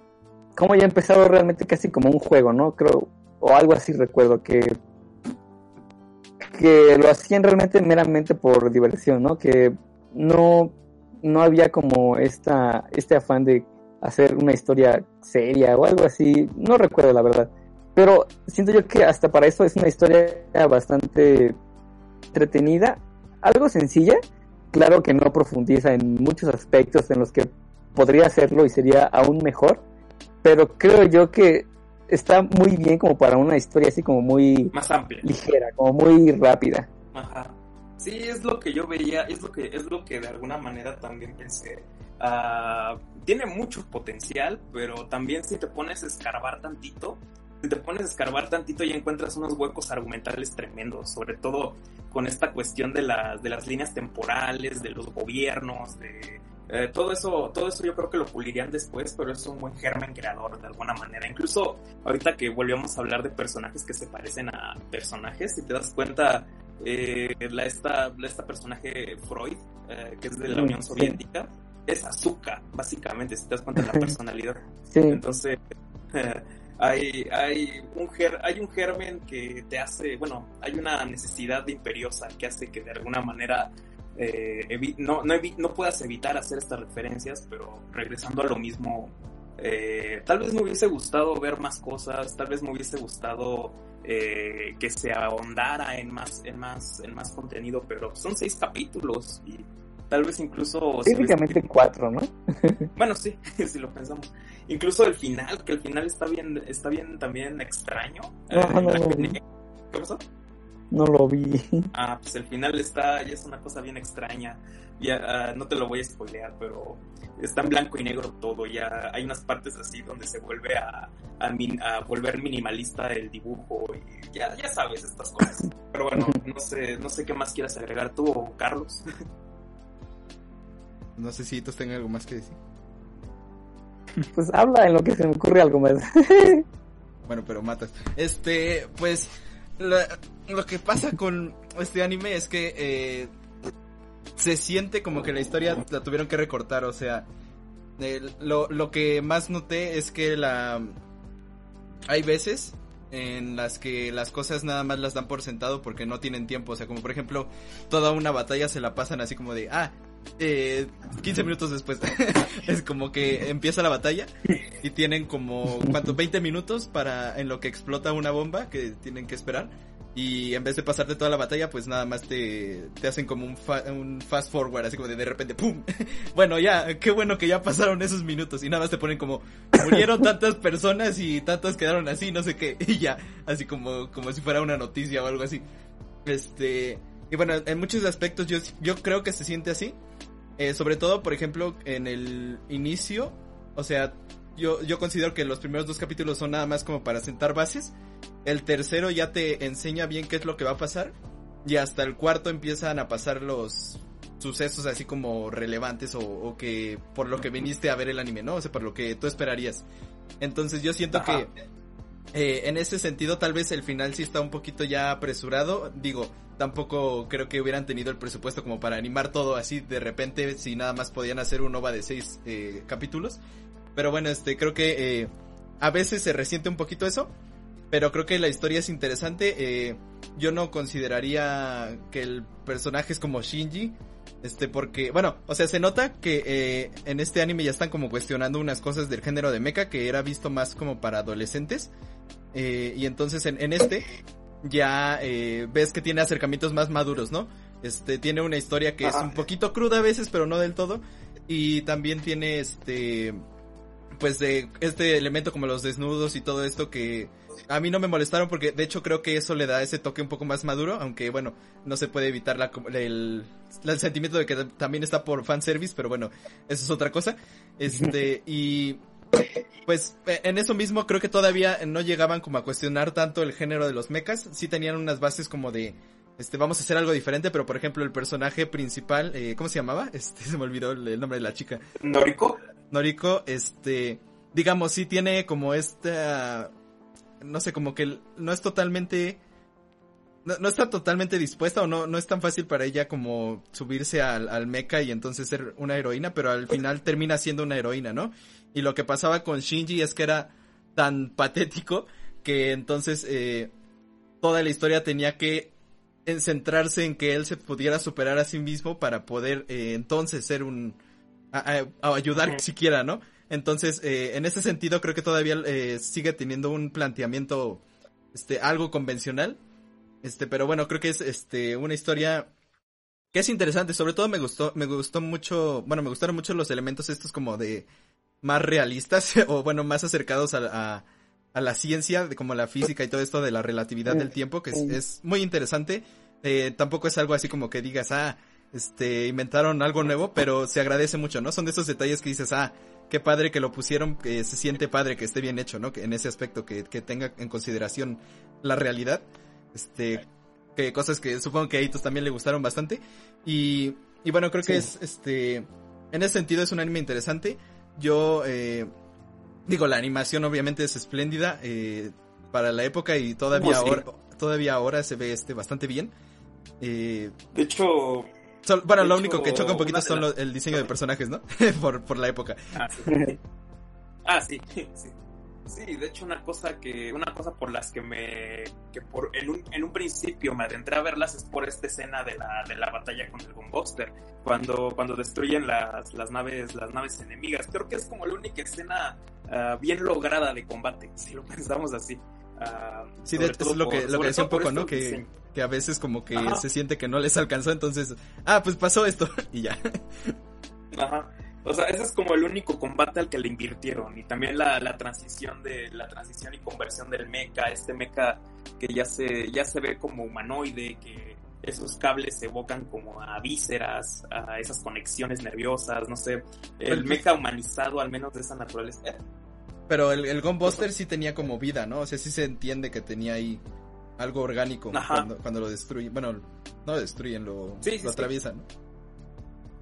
cómo ya empezado realmente casi como un juego, ¿no? Creo, o algo así recuerdo, que, que lo hacían realmente meramente por diversión, ¿no? Que no, no había como esta, este afán de hacer una historia seria o algo así. No recuerdo la verdad. Pero siento yo que hasta para eso es una historia bastante entretenida, algo sencilla, claro que no profundiza en muchos aspectos en los que podría hacerlo y sería aún mejor, pero creo yo que está muy bien como para una historia así como muy Más amplia. ligera, como muy rápida. Ajá. Sí, es lo que yo veía, es lo que, es lo que de alguna manera también pensé. Ah, tiene mucho potencial, pero también si te pones a escarbar tantito, si te pones a escarbar tantito y encuentras unos huecos argumentales tremendos, sobre todo con esta cuestión de las, de las líneas temporales, de los gobiernos, de eh, todo eso, todo eso yo creo que lo pulirían después, pero es un buen germen creador de alguna manera. Incluso ahorita que volvíamos a hablar de personajes que se parecen a personajes, si te das cuenta, eh, la, esta, la, esta personaje Freud, eh, que es de la Unión Soviética, es azúcar, básicamente, si te das cuenta de la *laughs* personalidad. Sí. Entonces, *laughs* hay, hay, un ger, hay un germen que te hace, bueno, hay una necesidad imperiosa que hace que de alguna manera eh, no, no, no, puedas evitar hacer estas referencias, pero regresando a lo mismo, eh, tal vez me hubiese gustado ver más cosas, tal vez me hubiese gustado eh, que se ahondara en más, en más, en más contenido, pero son seis capítulos y tal vez incluso... Técnicamente cuatro, ¿no? *laughs* bueno, sí, *laughs* si lo pensamos. Incluso el final, que el final está bien, está bien también extraño. No, ¿Qué pasó? No lo vi. Ah, pues el final está, ya es una cosa bien extraña. Ya, uh, no te lo voy a spoilear, pero está en blanco y negro todo. Ya hay unas partes así donde se vuelve a, a, min, a volver minimalista el dibujo y ya, ya sabes estas cosas. Pero bueno, *laughs* no sé, no sé qué más quieras agregar tú, Carlos. No sé si tú tengas algo más que decir. Pues habla en lo que se me ocurre algo más. *laughs* bueno, pero matas. Este, pues lo, que pasa con este anime es que eh, se siente como que la historia la tuvieron que recortar, o sea, lo, lo que más noté es que la hay veces en las que las cosas nada más las dan por sentado porque no tienen tiempo, o sea, como por ejemplo, toda una batalla se la pasan así como de, ah, eh, 15 minutos después. *laughs* es como que empieza la batalla y tienen como, ¿cuántos? 20 minutos para en lo que explota una bomba que tienen que esperar. Y en vez de pasarte toda la batalla, pues nada más te, te hacen como un, fa, un fast forward, así como de de repente, ¡pum! *laughs* bueno, ya, qué bueno que ya pasaron esos minutos. Y nada más te ponen como, murieron tantas personas y tantas quedaron así, no sé qué. *laughs* Y ya, así como, como si fuera una noticia o algo así. Este, y bueno, en muchos aspectos yo, yo creo que se siente así. Eh, sobre todo, por ejemplo, en el inicio. O sea, yo, yo considero que los primeros dos capítulos son nada más como para sentar bases. El tercero ya te enseña bien qué es lo que va a pasar. Y hasta el cuarto empiezan a pasar los sucesos así como relevantes o, o que por lo que viniste a ver el anime, ¿no? O sea, por lo que tú esperarías. Entonces yo siento Ajá. que eh, en ese sentido tal vez el final sí está un poquito ya apresurado. Digo, tampoco creo que hubieran tenido el presupuesto como para animar todo así de repente si nada más podían hacer un OVA de seis eh, capítulos. Pero bueno, este creo que eh, a veces se resiente un poquito eso. Pero creo que la historia es interesante. Eh, yo no consideraría que el personaje es como Shinji. Este, porque, bueno, o sea, se nota que eh, en este anime ya están como cuestionando unas cosas del género de mecha que era visto más como para adolescentes. Eh, y entonces en, en este ya eh, ves que tiene acercamientos más maduros, ¿no? Este, tiene una historia que es un poquito cruda a veces, pero no del todo. Y también tiene este, pues de este elemento como los desnudos y todo esto que a mí no me molestaron porque de hecho creo que eso le da ese toque un poco más maduro, aunque bueno, no se puede evitar la, el, el sentimiento de que también está por fanservice, pero bueno, eso es otra cosa. Este, *laughs* y pues en eso mismo creo que todavía no llegaban como a cuestionar tanto el género de los mechas, sí tenían unas bases como de este, vamos a hacer algo diferente, pero por ejemplo el personaje principal, eh, ¿cómo se llamaba? *laughs* Este, se me olvidó el, el nombre de la chica. Noriko. Noriko, este, digamos, sí tiene como esta, no sé, como que no es totalmente, no, está totalmente dispuesta o no, no es tan fácil para ella como subirse al, al mecha y entonces ser una heroína, pero al final termina siendo una heroína, ¿no? Y lo que pasaba con Shinji es que era tan patético que entonces eh, toda la historia tenía que en centrarse en que él se pudiera superar a sí mismo para poder eh, entonces ser un a, ayudar siquiera, ¿no? Entonces, eh, en ese sentido creo que todavía eh, sigue teniendo un planteamiento este algo convencional. Este, pero bueno, creo que es este una historia que es interesante, sobre todo me gustó me gustó mucho, bueno, me gustaron mucho los elementos estos como de más realistas *laughs* o bueno, más acercados a, a a la ciencia, de como la física y todo esto de la relatividad del tiempo, que es, es muy interesante. Eh, tampoco es algo así como que digas, ah, este, inventaron algo nuevo, pero se agradece mucho, ¿no? Son de esos detalles que dices, ah, qué padre que lo pusieron, que se siente padre que esté bien hecho, ¿no? Que en ese aspecto, que, que tenga en consideración la realidad. Este, que cosas que supongo que a Itos también le gustaron bastante. Y, y bueno, creo que Sí. es, este, en ese sentido es un anime interesante. Yo, eh, digo, la animación obviamente es espléndida, eh, para la época y todavía Oh, sí. ahora, todavía ahora se ve este bastante bien. Eh, De hecho, Sol- bueno, De lo hecho, único que choca un poquito son las- el diseño de *laughs* personajes, ¿no? *laughs* por, por la época. Ah, sí. *laughs* Ah, sí, sí. Sí, de hecho una cosa que una cosa por las que me que por en un, en un principio me adentré a verlas es por esta escena de la, de la batalla con el Gunbuster cuando cuando destruyen las, las naves las naves enemigas. Creo que es como la única escena ah, bien lograda de combate, si lo pensamos así. Sí, de- es lo que, por- lo que decía un poco, ¿no? Que, que a veces como que Ajá. se siente que no les alcanzó, entonces, ah, pues pasó esto *laughs* y ya. Ajá. O sea, ese es como el único combate al que le invirtieron. Y también la, la transición de la transición y conversión del mecha, este mecha que ya se, ya se ve como humanoide, que esos cables se evocan como a vísceras, a esas conexiones nerviosas, no sé. El Pues- mecha humanizado, al menos de esa naturaleza. Pero el, el Gunbuster sí tenía como vida, ¿no? O sea, sí se entiende que tenía ahí algo orgánico cuando, cuando lo destruyen. Bueno, no lo destruyen, lo, Sí, sí, lo atraviesan.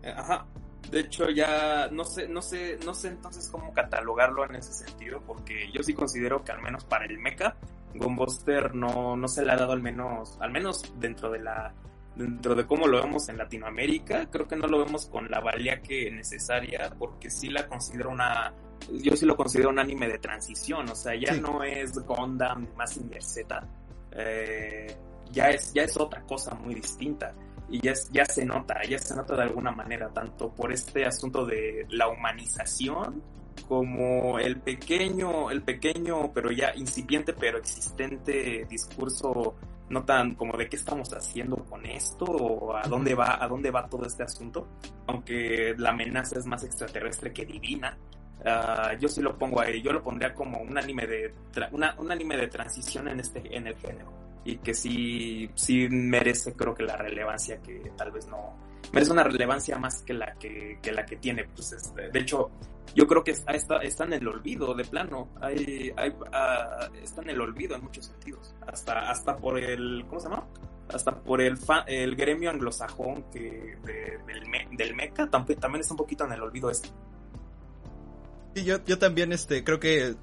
Eh, Ajá. De hecho, ya no sé, no sé, no sé entonces cómo catalogarlo en ese sentido, porque yo sí considero que al menos para el mecha, Gunbuster no, no se le ha dado al menos, al menos dentro de la, dentro de cómo lo vemos en Latinoamérica, creo que no lo vemos con la valía que necesaria, porque sí la considero una, yo sí lo considero un anime de transición, o sea, ya Sí. no es Gundam, Mazinger Z, eh, ya es, ya es otra cosa muy distinta y ya, es- ya se nota, ya se nota de alguna manera, tanto por este asunto de la humanización como el pequeño, el pequeño, pero ya incipiente, pero existente discurso, no tan como de qué estamos haciendo con esto o a dónde va, a dónde va todo este asunto, aunque la amenaza es más extraterrestre que divina. ah, yo sí lo pongo ahí, yo lo pondría como un anime de una- un anime de transición en este en el género y que sí, sí merece creo que la relevancia que tal vez no merece una relevancia más que la que, que la que tiene pues este, de hecho yo creo que está, está, en el olvido de plano hay, hay, ah, está en el olvido en muchos sentidos hasta hasta por el ¿cómo se llama? hasta por el fa- el gremio anglosajón que de- del, me- del mecha también, también está un poquito en el olvido este Sí, yo, yo también, este, creo que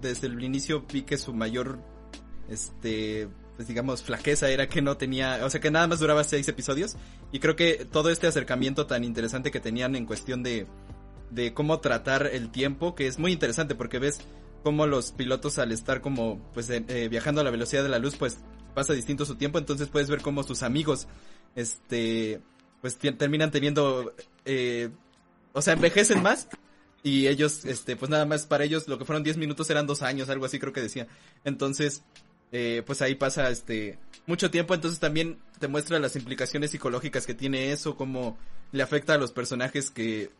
desde el inicio vi que su mayor, este, pues digamos, flaqueza era que no tenía, o sea, que nada más duraba seis episodios. Y creo que todo este acercamiento tan interesante que tenían en cuestión de, de cómo tratar el tiempo, que es muy interesante porque ves cómo los pilotos al estar como, pues, eh, viajando a la velocidad de la luz, pues, pasa distinto su tiempo, entonces puedes ver cómo sus amigos, este, pues, terminan teniendo, eh, o sea, envejecen más y ellos, este, pues nada más para ellos lo que fueron 10 minutos eran dos años, algo así creo que decía. Entonces, eh, pues ahí pasa, este, mucho tiempo, entonces también te muestra las implicaciones psicológicas que tiene eso, cómo le afecta a los personajes que,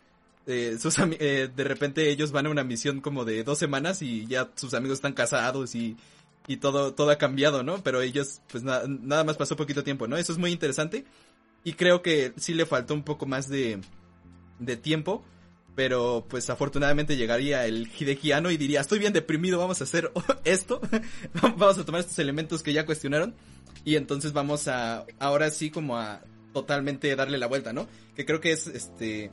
eh, sus eh, de repente ellos van a una misión como de dos semanas y ya sus amigos están casados y, y todo, todo ha cambiado, ¿no? Pero ellos, pues na- nada más pasó poquito tiempo, ¿no? Eso es muy interesante y creo que sí le faltó un poco más de, de tiempo pero pues afortunadamente llegaría el Hidekiano y diría, estoy bien deprimido, vamos a hacer *laughs* esto, *laughs* vamos a tomar estos elementos que ya cuestionaron y entonces vamos a, ahora sí como a totalmente darle la vuelta, ¿no? Que creo que es, este,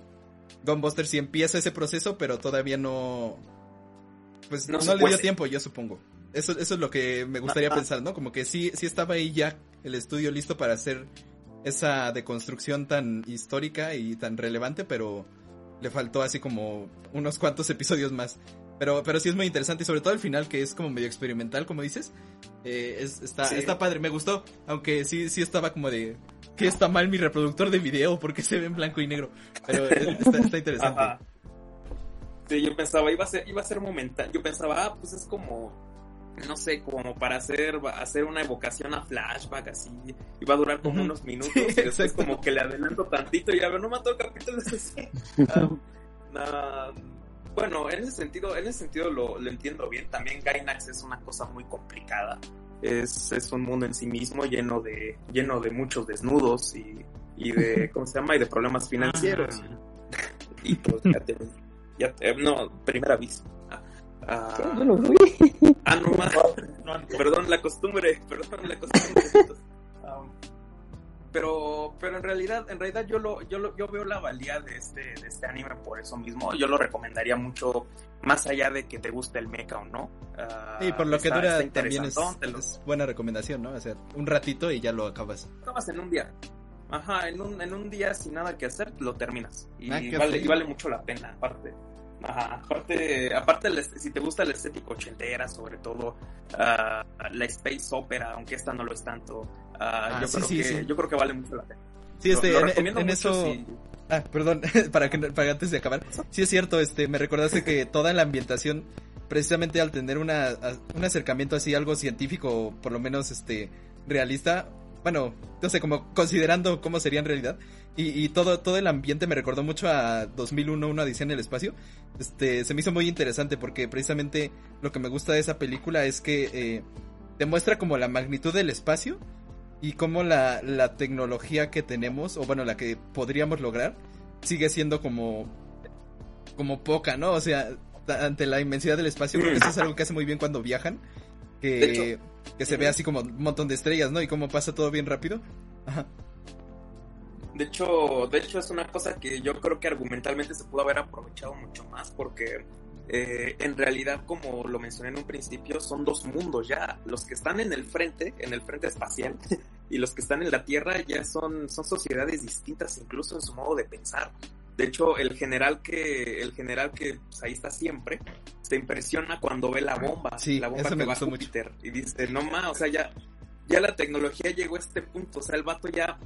Gunbuster sí empieza ese proceso, pero todavía no, pues No no, le dio tiempo, yo supongo. Eso, eso es lo que me gustaría pensar, ¿no? Como que sí, sí estaba ahí ya el estudio listo para hacer esa deconstrucción tan histórica y tan relevante, pero le faltó así como unos cuantos episodios más. Pero, pero sí es muy interesante y sobre todo el final que es como medio experimental, como dices. Eh, es, está, Sí. está padre, me gustó. Aunque sí, sí estaba como de que está mal mi reproductor de video porque se ve en blanco y negro. Pero eh, está, está interesante. Ajá. Sí, yo pensaba, iba a ser, iba a ser momentáneo. Yo pensaba, ah, pues es como, no sé, como para hacer, hacer una evocación a flashback, así. Iba a durar como unos minutos Sí, y después exacto. como que le adelanto tantito y a ver, no mató el capítulo nah, *laughs* bueno, en ese sentido, en ese sentido lo, lo entiendo bien. También Gainax es una cosa muy complicada. Es, es un mundo en sí mismo lleno de, lleno de muchos desnudos y, y de, *laughs* ¿cómo se llama? Y de problemas financieros. Y pues, fíjate, Ya, eh, no, primer aviso. Ah, ah, ¿Qué? Yo no fui. ah, no más. No, *laughs* no. Perdón la costumbre, perdón la costumbre. Um, pero, pero en realidad, en realidad yo lo, yo lo, yo veo la valía de este, de este anime por eso mismo. Yo lo recomendaría mucho, más allá de que te guste el mecha o no. Ah, Y por lo que está- dura está también es, lo- es buena recomendación, ¿no? O sea, un ratito y ya lo acabas. acabas en un día. Ajá, en un, en un día sin nada que hacer, lo terminas. Y, Ah, vale, y vale mucho la pena, aparte. Ajá, aparte, aparte si te gusta la estética ochentera, sobre todo ah, la space opera, aunque esta no lo es tanto, Ah, yo, sí, creo sí, que, sí. yo creo que vale mucho la pena. Sí, este, lo en- eso... si- Ah, perdón, *laughs* para que para antes de acabar. Sí es cierto, este, me recordaste que toda la ambientación, precisamente al tener una, a- un acercamiento así, algo científico, por lo menos, este, realista, bueno, no sé, como considerando cómo sería en realidad, y, y todo, todo el ambiente me recordó mucho a 2001, una odisea en el espacio, este, se me hizo muy interesante porque precisamente lo que me gusta de esa película es que, eh, demuestra como la magnitud del espacio, y cómo la, la tecnología que tenemos, o bueno, la que podríamos lograr, sigue siendo como, como poca, ¿no? O sea, ante la inmensidad del espacio, creo que eso es algo que hace muy bien cuando viajan, que, que se ve así como un montón de estrellas, ¿no? Y cómo pasa todo bien rápido. Ajá. De hecho, de hecho es una cosa que yo creo que argumentalmente se pudo haber aprovechado mucho más porque eh, en realidad, como lo mencioné en un principio, son dos mundos ya. Los que están en el frente, en el frente espacial, y los que están en la Tierra ya son, son sociedades distintas incluso en su modo de pensar. De hecho, el general que, el general que pues, ahí está siempre, se impresiona cuando ve la bomba, Sí, la bomba eso que me va a gustó mucho. Júpiter, y dice, no más, o sea, ya, ya la tecnología llegó a este punto, o sea, el vato ya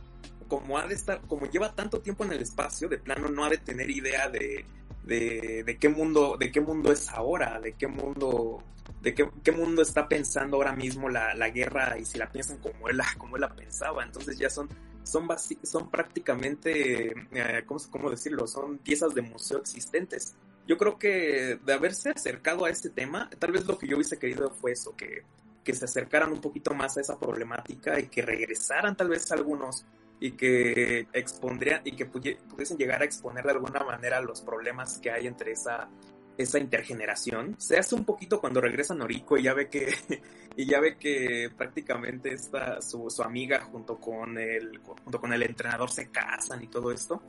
como ha de estar, como lleva tanto tiempo en el espacio, de plano no ha de tener idea de, de, de qué mundo, de qué mundo es ahora, de qué mundo, de qué, qué mundo está pensando ahora mismo la, la guerra y si la piensan como él, *laughs* como él la pensaba. Entonces ya son, son son prácticamente, eh, ¿cómo, cómo decirlo? Son piezas de museo existentes. Yo creo que de haberse acercado a este tema, tal vez lo que yo hubiese querido fue eso, que, que se acercaran un poquito más a esa problemática y que regresaran tal vez algunos y que expondrían y que pudi- pudiesen llegar a exponer de alguna manera los problemas que hay entre esa esa intergeneración. Se hace un poquito cuando regresa Noriko y ya ve que *laughs* y ya ve que prácticamente está su, su amiga junto con el junto con el entrenador se casan y todo esto.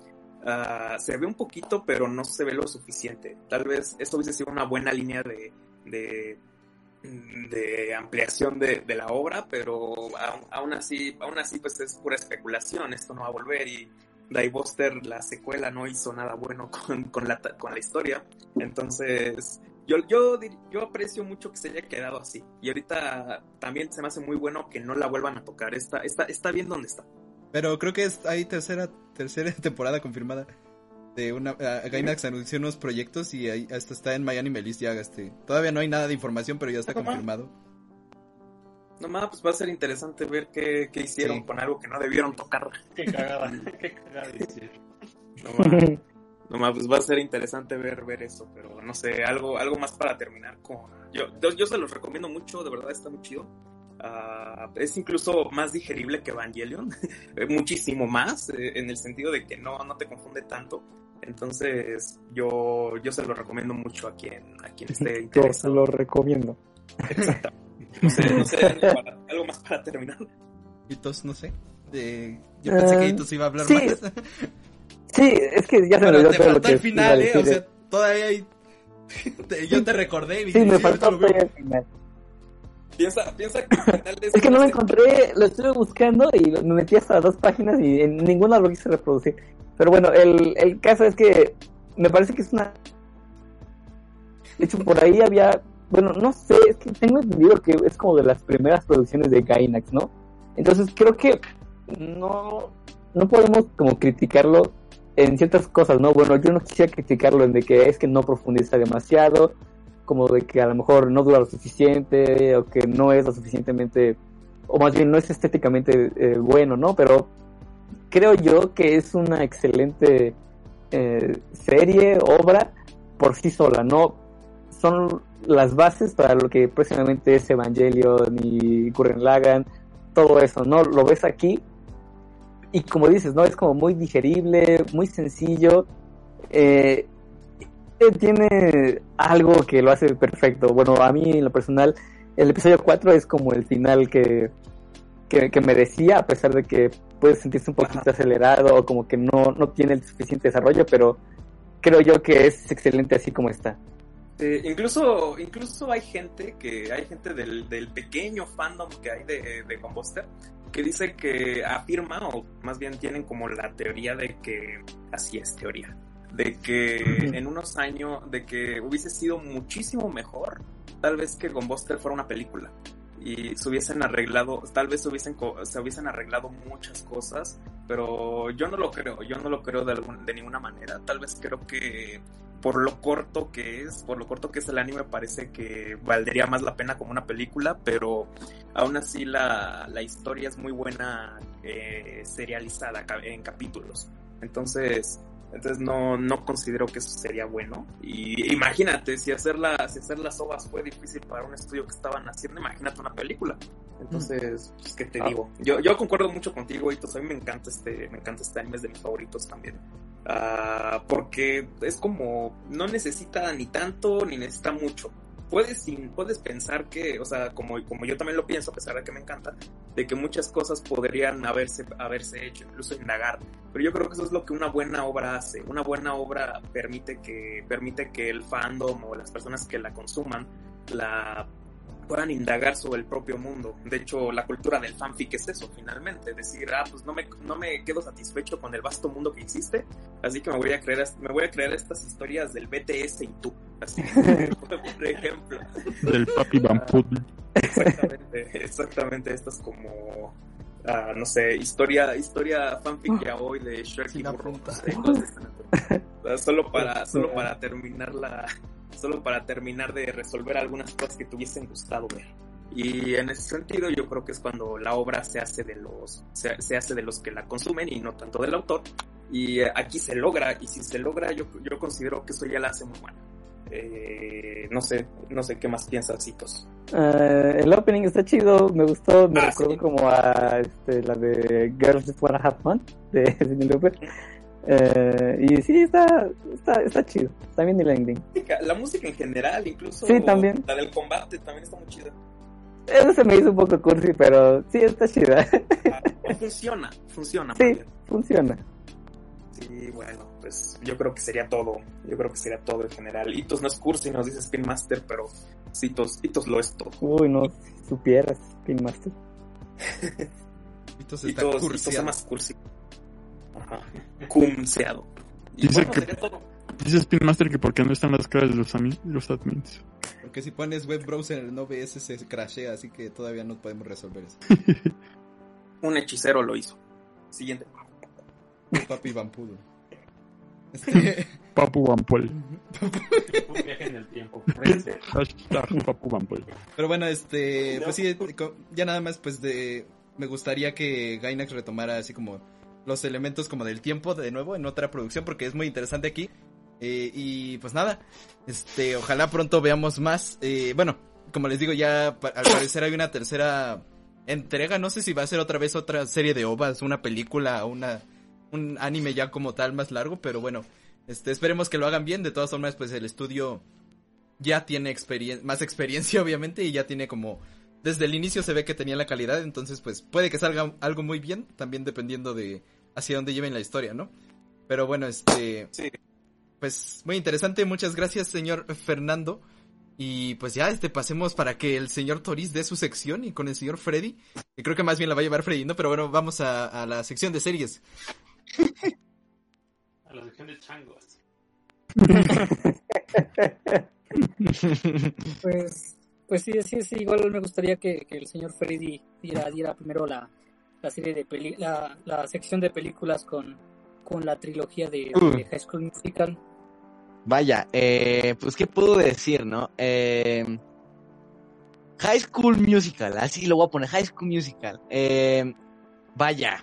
Ah, se ve un poquito pero no se ve lo suficiente. Tal vez esto hubiese sido una buena línea de de ampliación de, de la obra, pero aún, así, aún así pues es pura especulación, esto no va a volver y Buster la secuela no hizo nada bueno *laughs* con, con, la, con la historia, entonces yo, yo, yo aprecio mucho que se haya quedado así y ahorita también se me hace muy bueno que no la vuelvan a tocar, está, está, está bien donde está. Pero creo que es, hay tercera, tercera *laughs* temporada confirmada. De una, a- Gainax anunció unos proyectos y ahí hasta está en Miami List ya este. Todavía no hay nada de información, pero ya está confirmado. Nomás pues va a ser interesante ver qué, qué hicieron Sí. con algo que no debieron tocar. Qué cagada, *laughs* qué cagada. Nomás. No más, pues va a ser interesante ver, ver eso, pero no sé, algo, algo más para terminar con... Yo, yo, yo se los recomiendo mucho, de verdad está muy chido. Ah, es incluso más digerible que Evangelion, *laughs* muchísimo más, eh, en el sentido de que no, no te confunde tanto. Entonces, yo, yo se lo recomiendo mucho a quien, a quien esté *laughs* Yo se interesado. lo recomiendo. Exactamente. No sé, no sé, algo, para- algo más para terminar. Hitos, no sé. De- yo pensé que Ah, Hitos iba a hablar sí, más. Sí, es que ya se me Pero olvidó te todo lo faltó que el final, eh. O sea, todavía hay. te- yo te recordé y sí, me "Sí, faltó ahorita lo veo". todavía el final. Piensa, piensa que al final de Es que no lo este- encontré, lo estuve buscando y me metí hasta dos páginas y en ninguna lo quise reproducir. Pero bueno, el, el caso es que me parece que es una... De hecho, por ahí había... Bueno, no sé, es que tengo entendido que es como de las primeras producciones de Gainax, ¿no? Entonces creo que no, no podemos como criticarlo en ciertas cosas, ¿no? Bueno, yo no quisiera criticarlo en de que es que no profundiza demasiado, como de que a lo mejor no dura lo suficiente o que no es lo suficientemente, o más bien no es estéticamente eh, bueno, ¿no? Pero creo yo que es una excelente eh, serie, obra por sí sola, ¿no? Son las bases para lo que próximamente es Evangelion y Gurren Lagann, todo eso, ¿no? Lo ves aquí y como dices, ¿no? Es como muy digerible, muy sencillo. eh, tiene algo que lo hace perfecto. Bueno, a mí en lo personal, el episodio 4 es como el final que, que, que merecía, a pesar de que puede sentirse un poquito acelerado o como que no, no tiene el suficiente desarrollo, pero creo yo que es excelente así como está. Eh, incluso, incluso hay gente que, hay gente del, del pequeño fandom que hay de, de Combuster que dice que afirma, o más bien tienen como la teoría de que, así es teoría, de que en unos años, de que hubiese sido muchísimo mejor, tal vez que Combuster fuera una película y se hubiesen arreglado, tal vez se hubiesen, se hubiesen arreglado muchas cosas, pero yo no lo creo, yo no lo creo de, algún- de ninguna manera. Tal vez creo que por lo corto que es, por lo corto que es el anime, parece que valdría más la pena como una película, pero aún así la, la historia es muy buena eh, serializada en capítulos. Entonces, entonces no, no considero que eso sería bueno. Y imagínate, si hacer, la- si hacer las ovas fue difícil para un estudio que estaban haciendo, imagínate una película. Entonces, pues, ¿qué te Ah. digo? Yo, yo concuerdo mucho contigo, Hitos. A mí me encanta este, me encanta este anime, es de mis favoritos también. Ah, porque es como, no necesita ni tanto ni necesita mucho. Puedes, puedes pensar que, o sea, como, como yo también lo pienso, a pesar de que me encanta, de que muchas cosas podrían haberse, haberse hecho, incluso indagar. Pero yo creo que eso es lo que una buena obra hace. Una buena obra permite que, permite que el fandom o las personas que la consuman la puedan indagar sobre el propio mundo. De hecho, la cultura del fanfic es eso, finalmente. Decir, ah, pues no me, no me quedo satisfecho con el vasto mundo que existe, así que me voy a creer, me voy a creer estas historias del BTS y tú. Así, *laughs* por ejemplo. Del papi Bampoodle. Exactamente, exactamente. Esto es como, ah, no sé, historia, historia fanfic ya hoy de Shrek Sin y Burro. no sé, solo para, solo para terminar la, solo para terminar de resolver algunas cosas que te hubiesen gustado ver. Y en ese sentido yo creo que es cuando la obra se hace de los, se, se hace de los que la consumen y no tanto del autor. Y eh, aquí se logra, y si se logra, yo, yo considero que eso ya la hace muy buena. Eh, no sé, no sé qué más piensas, Citos. Ah, el opening está chido, me gustó, me Ah, recuerdo sí. como a este, la de Girls Just Wanna Have Fun de *laughs* Cindy Lauper. Eh, y sí, está, está, está chido. También el ending. la música en general, incluso Sí, también. la del combate también está muy chida. Eso se me hizo un poco cursi, pero sí está chida. Ah, funciona, funciona. Sí. bien. Funciona. Sí, bueno, pues yo creo que sería todo. Yo creo que sería todo en general. Hitos no es cursi, nos dice Spin Master, pero Citos, Hitos lo es todo. Uy, no si supieras, Pin Master. Hitos está Hitos, Hitos es cursiado. más cursi. Ajá. Cumseado. Dice bueno, que-. Dice Spin Master que por qué no están las caras de los, los admins. Porque si pones web browser en el OBS se crashea, así que todavía no podemos resolver eso. *laughs* Un hechicero lo hizo. Siguiente. Papi Vampudo. Este, *laughs* Papu viaje en el tiempo. Hashtag Papu Bampol. pero bueno, este, pues sí, ya nada más, pues de, me gustaría que Gainax retomara así como los elementos como del tiempo de nuevo en otra producción, porque es muy interesante aquí. Eh, y pues nada, este, ojalá pronto veamos más. Eh, bueno, como les digo, ya al parecer hay una tercera entrega. No sé si va a ser otra vez otra serie de ovas, una película, una, un anime ya como tal más largo, pero bueno, este, esperemos que lo hagan bien. De todas formas, pues el estudio ya tiene experien más experiencia, *laughs* obviamente, y ya tiene como. Desde el inicio se ve que tenía la calidad, entonces pues puede que salga algo muy bien, también dependiendo de hacia dónde lleven la historia, ¿no? Pero bueno, este. Sí. Pues muy interesante, muchas gracias, señor Fernando. Y pues ya, este, pasemos para que el señor Toris dé su sección y con el señor Freddy, que creo que más bien la va a llevar Freddy, ¿no? Pero bueno, vamos a, a la sección de series. A la sección de changos. *laughs* Pues, pues sí, sí, sí, igual me gustaría que, que el señor Freddy diera, diera primero la, la serie de peli la, la sección de películas con, con la trilogía de, Uh. de High School Musical. Vaya, eh, pues qué puedo decir, ¿no? Eh, High School Musical, así lo voy a poner, High School Musical. Eh, vaya.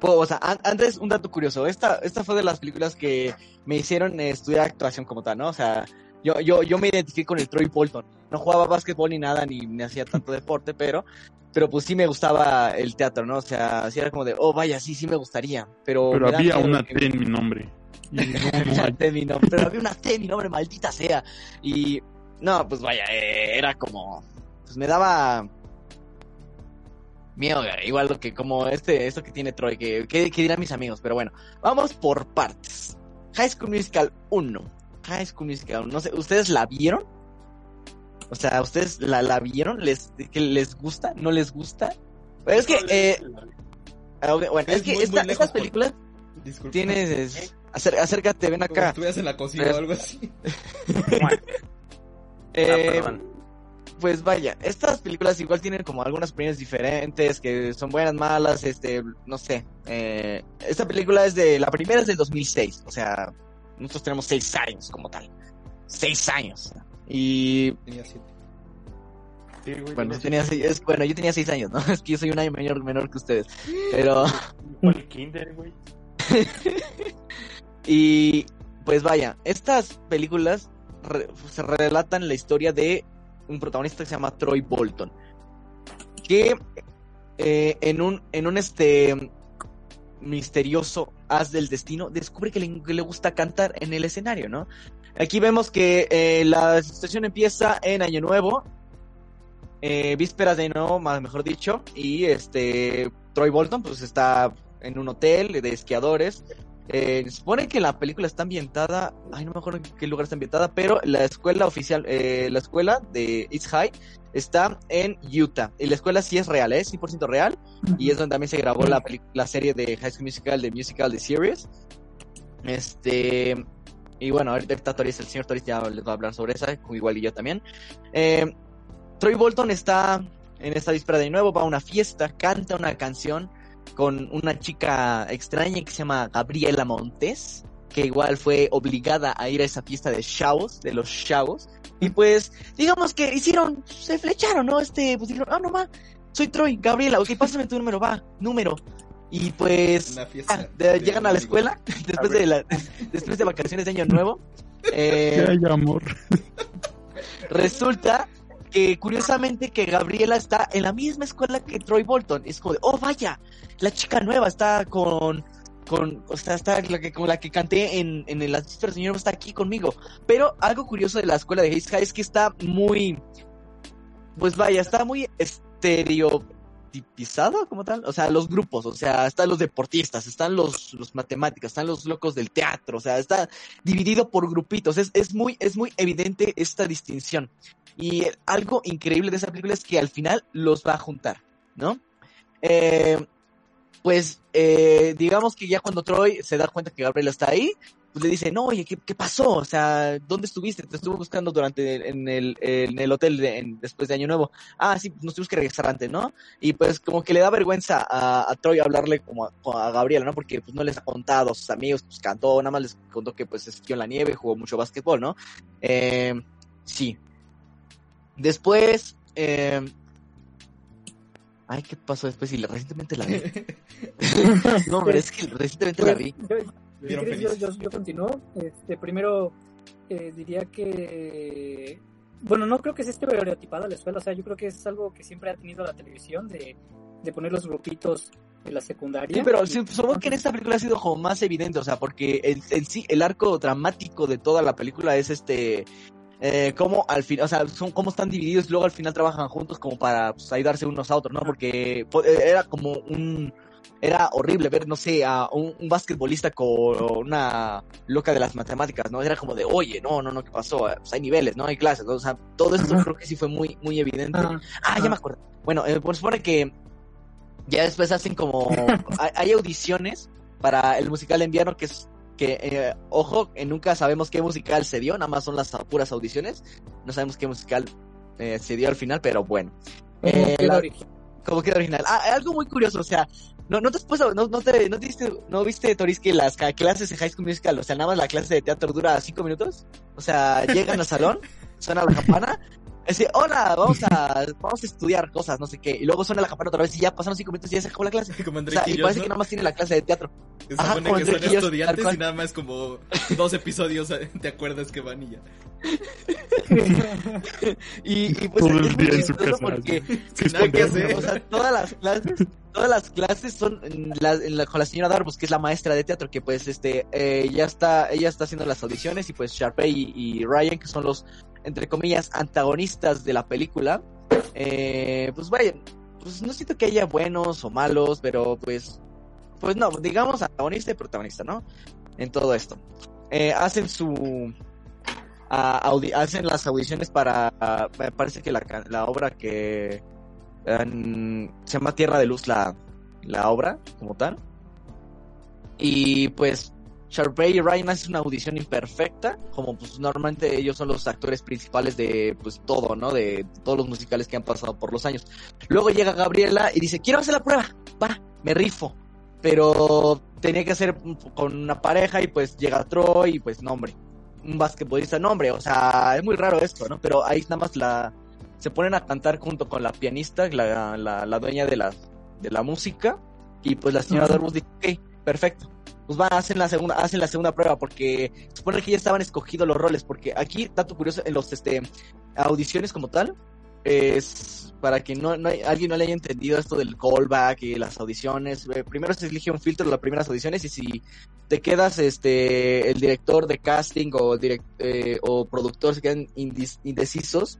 O sea, an- antes un dato curioso, esta, esta fue de las películas que me hicieron estudiar actuación como tal, ¿no? O sea, yo, yo, yo me identifiqué con el Troy Bolton. No jugaba básquetbol ni nada, ni, ni hacía tanto deporte, pero, pero pues sí me gustaba el teatro, ¿no? O sea, sí era como de, oh, vaya, sí, sí me gustaría. Pero, había una que- T en mi nombre. *laughs* Una. T mi nombre, pero había una T mi nombre, maldita sea. Y no, pues vaya, eh, era como, pues me daba miedo, güey, igual lo que como este, esto que tiene Troy, que, que, que dirán mis amigos, pero bueno, vamos por partes. High School Musical 1. High School Musical 1. No sé, ¿ustedes la vieron? O sea, ¿ustedes la, la vieron? ¿Les, que ¿Les gusta? ¿No les gusta? Pero es que, eh, bueno, es, Es que muy, esta- muy lejos, estas por- películas Disculpa. tienes... es- acer- acércate, ven Como acá. estuvieras en la cocina o algo así. *laughs* Eh, Ah, pues vaya, estas películas igual tienen como algunas opiniones diferentes, que son buenas, malas, este, no sé. Eh, esta película es de, la primera es del 2006, o sea, nosotros tenemos seis años como tal. Seis años. Y Tenía siete. Sí, güey, bueno, tenía seis, es, bueno, yo tenía seis años, ¿no? *laughs* Es que yo soy un año menor, menor que ustedes. Pero, *laughs* el kinder, güey. y pues vaya, estas películas re- se relatan la historia de un protagonista que se llama Troy Bolton. Que eh, en un, en un este misterioso haz del destino descubre que le, que le gusta cantar en el escenario, ¿no? Aquí vemos que eh, la situación empieza en Año Nuevo, eh, vísperas de Nuevo, más mejor dicho, y este Troy Bolton pues está en un hotel de esquiadores. Eh, supone que la película está ambientada, ay no me acuerdo en qué lugar está ambientada, pero la escuela oficial, eh, la escuela de East High está en Utah. Y la escuela sí es real, es 100% real. Y es donde también se grabó la, la serie de High School Musical, de Musical, de Series. Este. Y bueno, ahorita Toris, el señor Toris ya les va a hablar sobre esa, igual y yo también. Eh, Troy Bolton está en esta víspera de nuevo, va a una fiesta, canta una canción con una chica extraña que se llama Gabriela Montes, que igual fue obligada a ir a esa fiesta de chavos, de los chavos. Y pues, digamos que hicieron, se flecharon, ¿no? Este, pues dijeron, ah, no va, soy Troy, Gabriela, ok, pásame tu número, va, número. Y pues, ah, de- de llegan a la escuela, *laughs* después de, la, *laughs* después de vacaciones de Año Nuevo. eh, Que haya amor. *laughs* resulta que curiosamente que Gabriela está en la misma escuela que Troy Bolton. Es como de, oh vaya, la chica nueva está con, con, o sea, está la que, con la que canté en, en el Asistente Señor está aquí conmigo. Pero algo curioso de la escuela de Hayes High es que está muy, pues vaya, está muy estereotipizado como tal. O sea, los grupos, o sea, están los deportistas, están los, los matemáticos, están los locos del teatro, o sea, está dividido por grupitos. Es, es muy, es muy evidente esta distinción. Y algo increíble de esa película es que al final los va a juntar, ¿no? Eh, pues eh, digamos que ya cuando Troy se da cuenta que Gabriela está ahí, pues le dice, no, oye, ¿qué, qué pasó? O sea, ¿dónde estuviste? Te estuve buscando durante el- en el, en el hotel de- en- después de Año Nuevo. Ah, sí, nos tuvimos que regresar antes, ¿no? Y pues como que le da vergüenza a, a Troy hablarle como a, a Gabriela, ¿no? Porque pues no les ha contado a sus amigos, pues cantó, nada más les contó que pues esquió en la nieve, jugó mucho básquetbol, ¿no? Eh, sí. Después, eh, Ay, ¿qué pasó después? La- recientemente la vi. *laughs* *laughs* no, pero es que recientemente la vi. Pues, Yo, si Vieron quieres, yo, yo, yo continúo. Este, primero, eh, diría que. Bueno, no creo que sea estereotipada la escuela. O sea, yo creo que es algo que siempre ha tenido la televisión de, de poner los grupitos de la secundaria. Sí, pero sí, supongo que en esta película ha sido como más evidente, o sea, porque en, en sí el arco dramático de toda la película es este, eh, cómo al final, o sea, son cómo están divididos y luego al final trabajan juntos como para pues, ayudarse unos a otros, ¿no? Porque po- eh, era como un, era horrible ver, no sé, a un, un basquetbolista con una loca de las matemáticas, ¿no? Era como de, oye, no, no, no, ¿qué pasá? Pues hay niveles, ¿no? Hay clases, ¿no? O sea, todo esto creo que sí fue muy, muy evidente. Ah, Ah, ya Ah. me acuerdo. Bueno, eh, pues supone que ya después hacen como... *laughs* hay, hay audiciones para el musical de invierno que es... Que, eh, ojo, eh, nunca sabemos qué musical se dio, nada más son las puras audiciones. No sabemos qué musical eh, se dio al final, pero bueno. Eh, la- original. Como queda original. Ah, algo muy curioso, o sea, no, no te has puesto- no, no te, no te diste, no viste, Toris, que las clases de High School Musical, o sea, nada más la clase de teatro dura cinco minutos. O sea, llegan al salón, suena la campana, decir, hola, vamos a, vamos a estudiar cosas, no sé qué, y luego suena la campana otra vez y ya pasaron cinco minutos y ya se acabó la clase. Como O André sea, y parece ¿no? que nada más tiene la clase de teatro. Se Ajá, supone como que son estudiantes y nada más como dos episodios eh, te acuerdas que van y ya. *laughs* Y, y pues Todo el día en su casa. porque Sin nada que hacer. O sea, todas las clases, todas las clases son en la- en la- con la señora Darbus, que es la maestra de teatro, que pues este eh, ya está, ella está haciendo las audiciones y pues Sharpay y, y Ryan, que son los entre comillas antagonistas de la película, eh, pues vaya, pues no siento que haya buenos o malos, pero pues, pues no, digamos antagonista y protagonista, ¿no? En todo esto. Eh, hacen su hacen las audiciones para me parece que la, la obra que se llama Tierra de Luz la, la obra como tal y pues Sharpay y Ryan hacen una audición imperfecta como pues normalmente ellos son los actores principales de pues todo no de todos los musicales que han pasado por los años luego llega Gabriela y dice quiero hacer la prueba va me rifo pero tenía que hacer con una pareja y pues llega Troy y pues nombre un basquetbolista nombre, o sea, es muy raro esto, ¿no? Pero ahí nada más la se ponen a cantar junto con la pianista, la, la, la dueña de la, de la música, y pues la señora Ujú. Darbus dice, ok, perfecto. Pues van, hacen la segunda, hacen la segunda prueba, porque supone que ya estaban escogidos los roles, porque aquí, dato curioso, en los este audiciones como tal, es para que no, no hay- alguien no le haya entendido esto del callback y las audiciones. eh, primero se elige un filtro de las primeras audiciones y si te quedas este el director de casting o direct- eh, o productor se quedan indecisos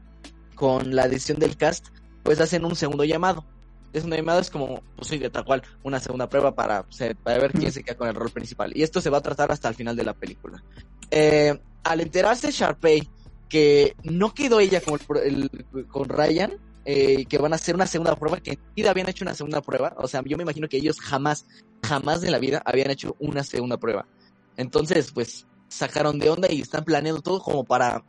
con la decisión del cast, pues hacen un segundo llamado. El segundo llamado es como, pues sí, de tal cual, una segunda prueba para, para ver quién se queda con el rol principal. Y esto se va a tratar hasta el final de la película. Eh, al enterarse Sharpay que no quedó ella con, el pro- el- con Ryan, eh, que van a hacer una segunda prueba, que en vida habían hecho una segunda prueba, o sea, yo me imagino que ellos jamás, jamás de la vida habían hecho una segunda prueba. Entonces, pues, sacaron de onda y están planeando todo como para,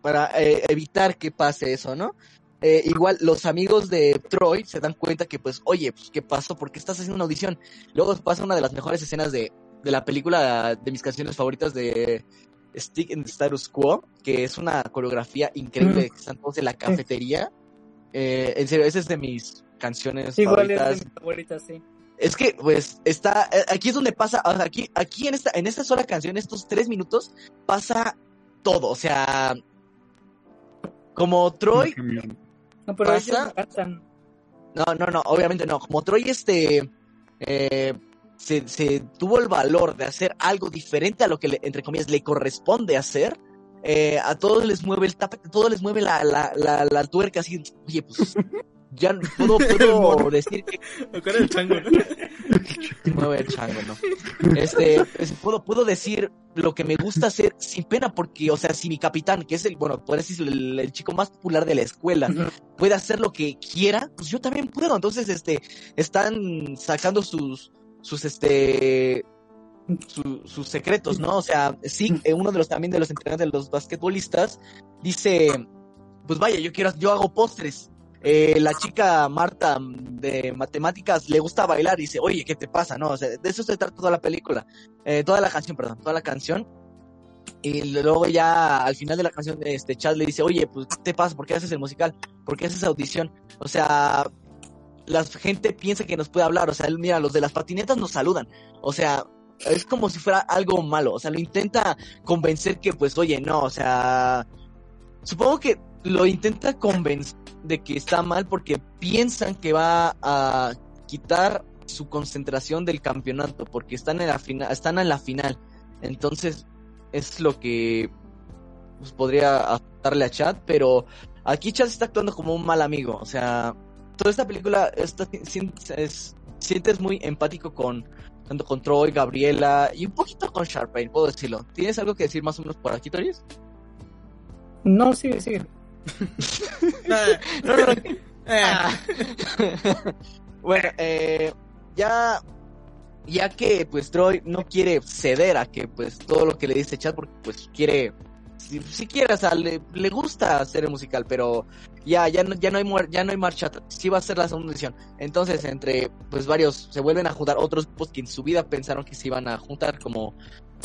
para eh, evitar que pase eso, ¿no? Eh, igual los amigos de Troy se dan cuenta que pues, oye, pues, ¿qué pasó? ¿Por qué estás haciendo una audición? Luego pasa una de las mejores escenas de, de la película, de mis canciones favoritas de Stick in the Status Quo, que es una coreografía increíble, que están todos en la cafetería. Eh, en serio, esa es de mis canciones Igual es favoritas. de mis favoritas, sí. Es que, pues, está, eh, aquí es donde pasa, o sea, aquí, aquí en esta, en esta sola canción, estos tres minutos, pasa todo, o sea, como Troy, No, pero ellos Pasa- no cantan. no, no, no, obviamente no, como Troy, este, eh, se, se tuvo el valor de hacer algo diferente a lo que, le- entre comillas, le corresponde hacer, eh, a todos les mueve el tapete, a todos les mueve la, la, la, la tuerca, así, oye, pues, *laughs* ya puedo, *laughs* puedo decir que *laughs* Con el chango, ¿no? *laughs* mueve el chango, ¿no? Este, es- puedo, puedo decir lo que me gusta hacer sin pena, porque, o sea, si mi capitán, que es el, bueno, puedes decir el, el chico más popular de la escuela, puede hacer lo que quiera, pues yo también puedo. Entonces, este, están sacando sus, sus, este, su- sus secretos, ¿no? O sea, sí, eh, uno de los también de los entrenadores de los basquetbolistas dice, pues vaya, yo quiero, yo hago postres. Eh, la chica Marta mm, de matemáticas le gusta bailar y dice, oye, ¿qué te pasa? No, o sea, de eso se trata toda la película, eh, toda la canción, perdón, toda la canción. Y luego ya al final de la canción, este Chad le dice, oye, pues, ¿qué te pasa? ¿Por qué haces el musical? ¿Por qué haces audición? O sea, la gente piensa que nos puede hablar, o sea, mira, los de las patinetas nos saludan, o sea, es como si fuera algo malo, o sea, lo intenta convencer que, pues, oye, no, o sea, supongo que lo intenta convencer de que está mal porque piensan que va a quitar su concentración del campeonato porque están en la final, están en la final. Entonces, es lo que pues, podría afectarle a Chad, pero aquí Chad está actuando como un mal amigo, o sea, toda esta película está, si- es- sientes muy empático con tanto con Troy, Gabriela y un poquito con Sharpay, puedo decirlo. ¿Tienes algo que decir más o menos por aquí, Toris? No, sigue, sigue. No, no, no. Ah. bueno, eh, ya, ya que pues Troy no quiere ceder a que pues todo lo que le dice Chad porque pues quiere, si, si quiere, o sea, le, gusta hacer el musical, pero ya, ya no, ya no hay ya no hay marcha, sí va a ser la segunda edición. Entonces, entre pues varios, se vuelven a juntar otros grupos que en su vida pensaron que se iban a juntar, como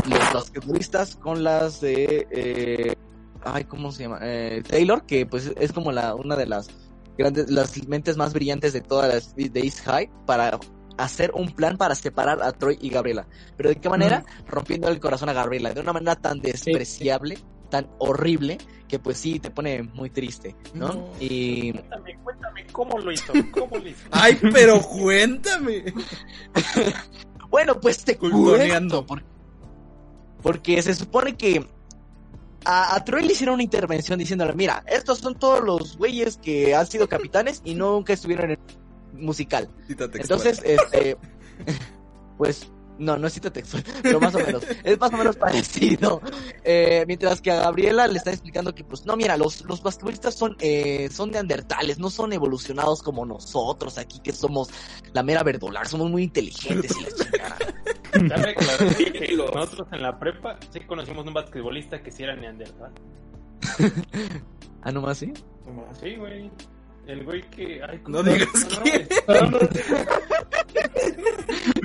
los basquetbolistas con las de eh, ay, ¿cómo se llama? Eh, Taylor, que pues es como la, una de las grandes, las mentes más brillantes de todas las de East High para hacer un plan para separar a Troy y Gabriela. Pero de qué manera? Rompiendo el corazón a Gabriela, de una manera tan despreciable, tan horrible, que pues sí te pone muy triste, ¿no? No. Y Cuéntame, cuéntame cómo lo hizo, *laughs* cómo lo hizo. Ay, pero cuéntame. Bueno, pues te cuento. por- Porque se supone que a, a Troy le hicieron una intervención diciéndole, mira, estos son todos los güeyes que han sido capitanes y nunca estuvieron en el musical. Cita textual. Entonces, este, *laughs* pues, no, no es cita textual, pero más o menos, es más o menos *laughs* parecido. Eh, mientras que a Gabriela le está explicando que, pues, no, mira, los, los basquetbolistas son, eh, son neandertales, no son evolucionados como nosotros aquí, que somos la mera verdolar, somos muy inteligentes y la chingada. Que nosotros en la prepa sí conocimos un basquetbolista que sí era neandertal. Ah, nomás sí. Sí, güey. El güey que. Ay, No ¿cómo se digas quién. No, no,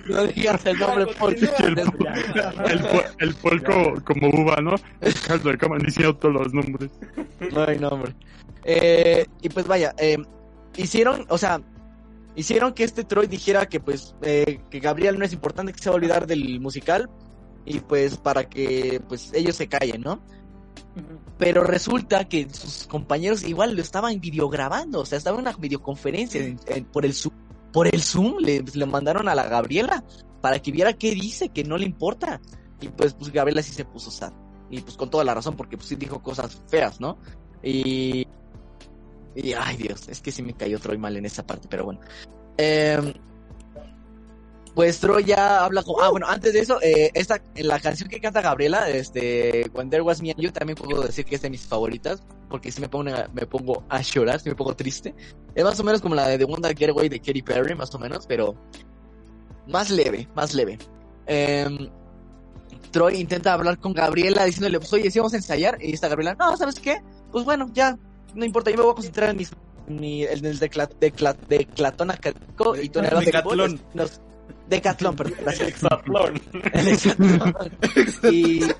No digas el nombre, porque El, el, el puerco como uva, ¿no? El caldo de cama diciendo todos los nombres. No hay nombre. Eh, y pues vaya, eh, hicieron, o sea, hicieron que este Troy dijera que pues eh, que Gabriel no es importante, que se va a olvidar del musical y pues para que pues ellos se callen, ¿no? Pero resulta que sus compañeros igual lo estaban videograbando, o sea, estaba en una videoconferencia en- en- por el Zoom, por el Zoom le, le mandaron a la Gabriela para que viera qué dice, que no le importa. Y pues, pues Gabriela sí se puso sad. Y pues con toda la razón, porque pues sí dijo cosas feas, ¿no? Y... Y ay Dios, es que sí me cayó Troy mal en esa parte, pero bueno. Em, pues Troy ya habla como... Ah, bueno, antes de eso, eh, esta, en la canción que canta Gabriela, este, When There Was Me and You, también puedo decir que es de mis favoritas, porque si me pongo, me pongo a llorar, si me pongo triste. Es más o menos como la de The One That Get Away de Katy Perry, más o menos, pero más leve, más leve. Em, Troy intenta hablar con Gabriela diciéndole, pues oye, si vamos a ensayar, y está Gabriela, no, ¿sabes qué? Pues bueno, ya, no importa, yo me voy a concentrar en mis mi, en el decla, decla, declatón académico y tú en *laughs* el Decatlón. nos- Decatlón, perdón, gracias. Exatlón. El hexatlón. y *laughs*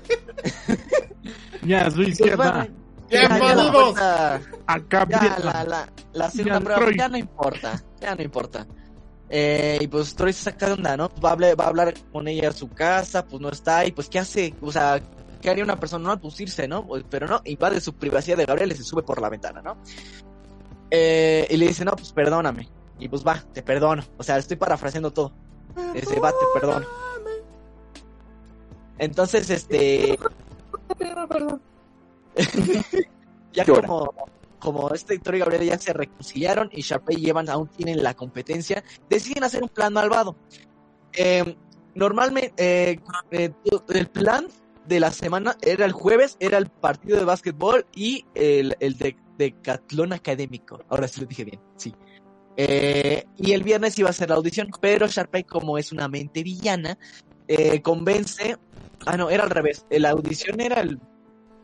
Ya, a su pues, izquierda. bueno, Ya, ya, Acá, ya la, la, la segunda Ya, prueba Troy. ya no importa, ya no importa. Eh, y pues Troy se saca de onda, ¿no? Va a, hablar, va a hablar con ella a su casa, pues no está, y pues ¿qué hace? O sea, ¿qué haría una persona? No, pues irse, ¿no? Pues, Pero no, invade su privacidad de Gabriel y se sube por la ventana, ¿no? Eh, y le dice, no, pues perdóname. Y pues va, te perdono. O sea, estoy parafraseando todo. Ese va, te perdono. Entonces, este, *laughs* ya como, como este Héctor y Gabriel ya se reconciliaron y Sharpay y Evans aún tienen la competencia, deciden hacer un plan malvado. Eh, normalmente, eh, eh, el plan de la semana era el jueves, era el partido de básquetbol y el, el de decatlón académico. Ahora sí lo dije bien, sí. Eh, y el viernes iba a ser la audición, pero Sharpay, como es una mente villana, eh, convence. Ah, no, era al revés. La audición era el,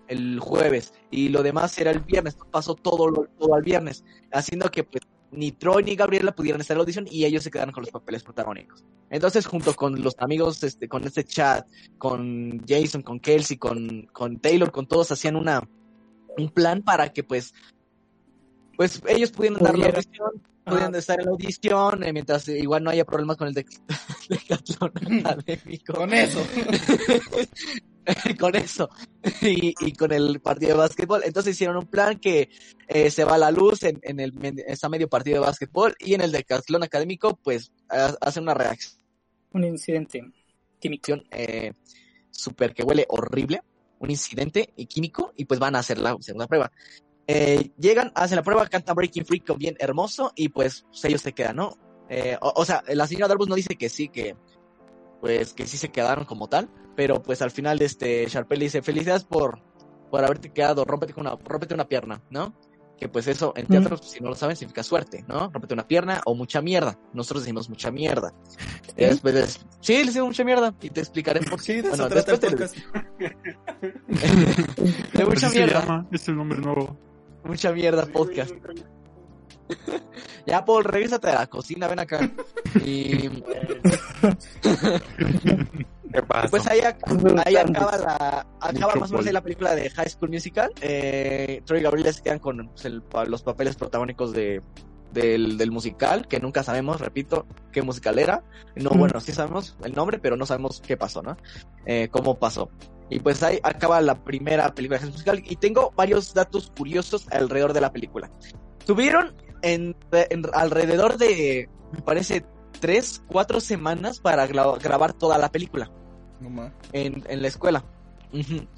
el jueves y lo demás era el viernes. Pasó todo, todo al viernes, haciendo que pues, ni Troy ni Gabriela pudieran estar en la audición y ellos se quedaron con los papeles protagónicos. Entonces, junto con los amigos, este, con este chat, con Jason, con Kelsey, con, con Taylor, con todos, hacían una un plan para que pues pues ellos pudieran dar la audición, pudieran estar en la audición, eh, mientras eh, igual no haya problemas con el de *laughs* decatlón *laughs* académico. Con eso. *laughs* *laughs* con eso y, y con el partido de básquetbol. Entonces hicieron un plan que eh, se va a la luz en, en el en medio partido de básquetbol y en el decatlón académico pues ha- hace una reacción Un incidente químico. eh, súper que huele horrible, un incidente y químico y pues van a hacer la segunda prueba. Eh, llegan, hacen la prueba, cantan Breaking Free con bien hermoso y pues, pues, ellos se quedan, ¿no? Eh, o, o sea, la señora Darbus no dice que sí, que pues que sí se quedaron como tal, pero pues al final este Sharpay le dice felicidades por, por haberte quedado, rómpete una, rómpete una pierna, ¿no? Que pues eso en teatro, si no lo saben, significa suerte, ¿no? Rómpete una pierna o mucha mierda. Nosotros decimos mucha mierda. *laughs* Y después des- sí, le decimos mucha mierda y te explicaré por *laughs* Sí, qué. de eso Bueno, después te- *laughs* de mucha mierda. llama, es el nombre nuevo. Mucha mierda podcast. *laughs* Ya, Paul, regrésate a la cocina, ven acá. Y *laughs* ¿Qué pasa? pues ahí, ac- ahí acaba la acaba más o menos la película de High School Musical. Eh, Troy y Gabriel se quedan con pues, el- los papeles protagónicos de del, del musical, que nunca sabemos, repito, qué musical era. No, bueno, sí sabemos el nombre, pero no sabemos qué pasó, ¿no? Eh, cómo pasó. Y pues ahí acaba la primera película de High School Musical. Y tengo varios datos curiosos alrededor de la película. Tuvieron en, en alrededor de, me parece, tres, cuatro semanas para gra- grabar toda la película No más. en, en la escuela.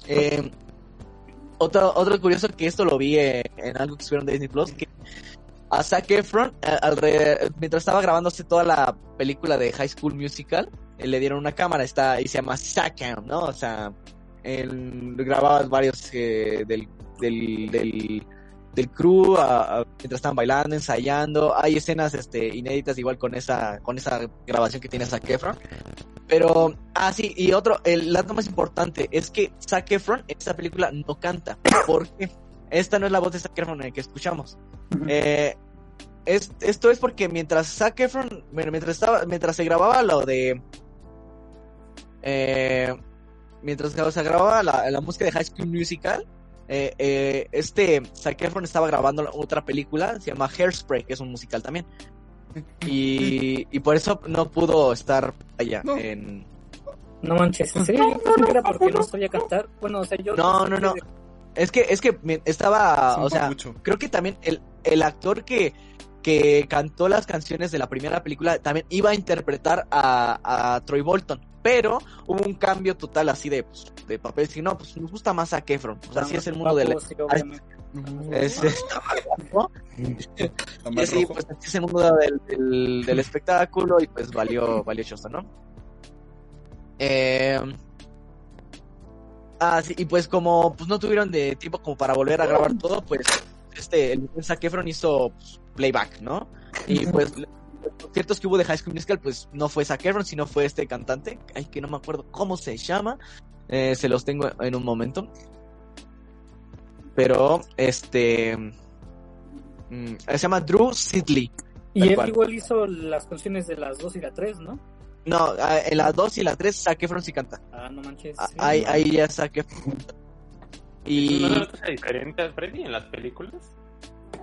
Eh, otro, otro curioso que esto lo vi eh, en algo que subieron de Disney Plus, que a Zac Efron, eh, mientras estaba grabándose toda la película de High School Musical, eh, le dieron una cámara está, y se llama Zackam, ¿no? O sea, él grababa varios eh, del, del, del, del crew a- a- mientras estaban bailando, ensayando. Hay escenas este, inéditas igual con esa, con esa grabación que tiene Zac Efron. Pero, ah, sí, y otro, el dato más importante es que Zac Efron en esta película no canta. ¿Por qué? Esta no es la voz de Zac Efron en que escuchamos. Eh, es, esto es porque mientras Zac Efron, mientras estaba, mientras se grababa lo de, eh, mientras se grababa la, la música de High School Musical, eh, eh, este Zac Efron estaba grabando otra película, se llama Hairspray, que es un musical también. Y, y por eso no pudo estar allá No. en... No manches, ¿en serio? Yo pensé que era porque no sabía cantar. Bueno, o sea, yo... No, no, no. Es que, es que estaba, Es o sea, mucho. creo que también el, el actor que, que cantó las canciones de la primera película también iba a interpretar a, a Troy Bolton, pero hubo un cambio total así de, pues, de papel, si no, pues nos gusta más a Kefron, o sea, así es el mundo del... Sí, obviamente. Es, es- Está y más sí, rojo. pues así es el mundo del, del, del espectáculo y pues valió, valió chosto, ¿no? Eh, ah, sí, y pues como pues no tuvieron de tiempo como para volver a grabar todo, pues este, el Zac Efron hizo pues, playback, ¿no? Y pues los conciertos que hubo de High School Musical, pues no fue Zac Efron, sino fue este cantante, ay, que no me acuerdo cómo se llama, eh, se los tengo en un momento. Pero, este, mm, se llama Drew Sidley. Y él cual. igual hizo las canciones de las 2 y la 3, ¿no? No, ah, en la 2 y la 3 Zac Efron sí canta. Ah, no manches. Ah, sí. Ahí, ahí ya Zac Efron. Y ¿No notas la diferencia, Freddy, en las películas?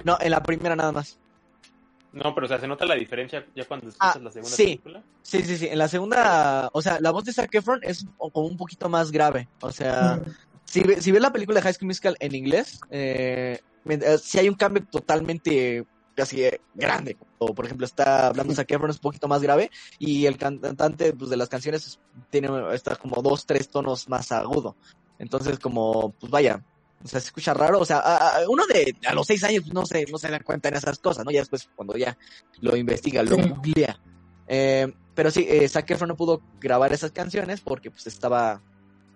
no, en la primera nada más. No, pero o sea, ¿se nota la diferencia ya cuando escuchas Ah, la segunda sí. película? Sí, sí, sí. En la segunda, o sea, la voz de Zac Efron es como un poquito más grave. O sea, si, ve- si ves la película de High School Musical en inglés, eh, si hay un cambio totalmente así eh, grande. O por ejemplo, está hablando Zac Efron es un poquito más grave y el cantante pues, de las canciones es- tiene está como dos, tres tonos más agudo. Entonces, como, pues vaya, o sea, se escucha raro. O sea, a- a- uno de a los seis años pues, no se, no se da cuenta en esas cosas, ¿no? Ya después, cuando ya lo investiga, lo googlea. Eh, pero sí, eh, Zac Efron no pudo grabar esas canciones porque pues estaba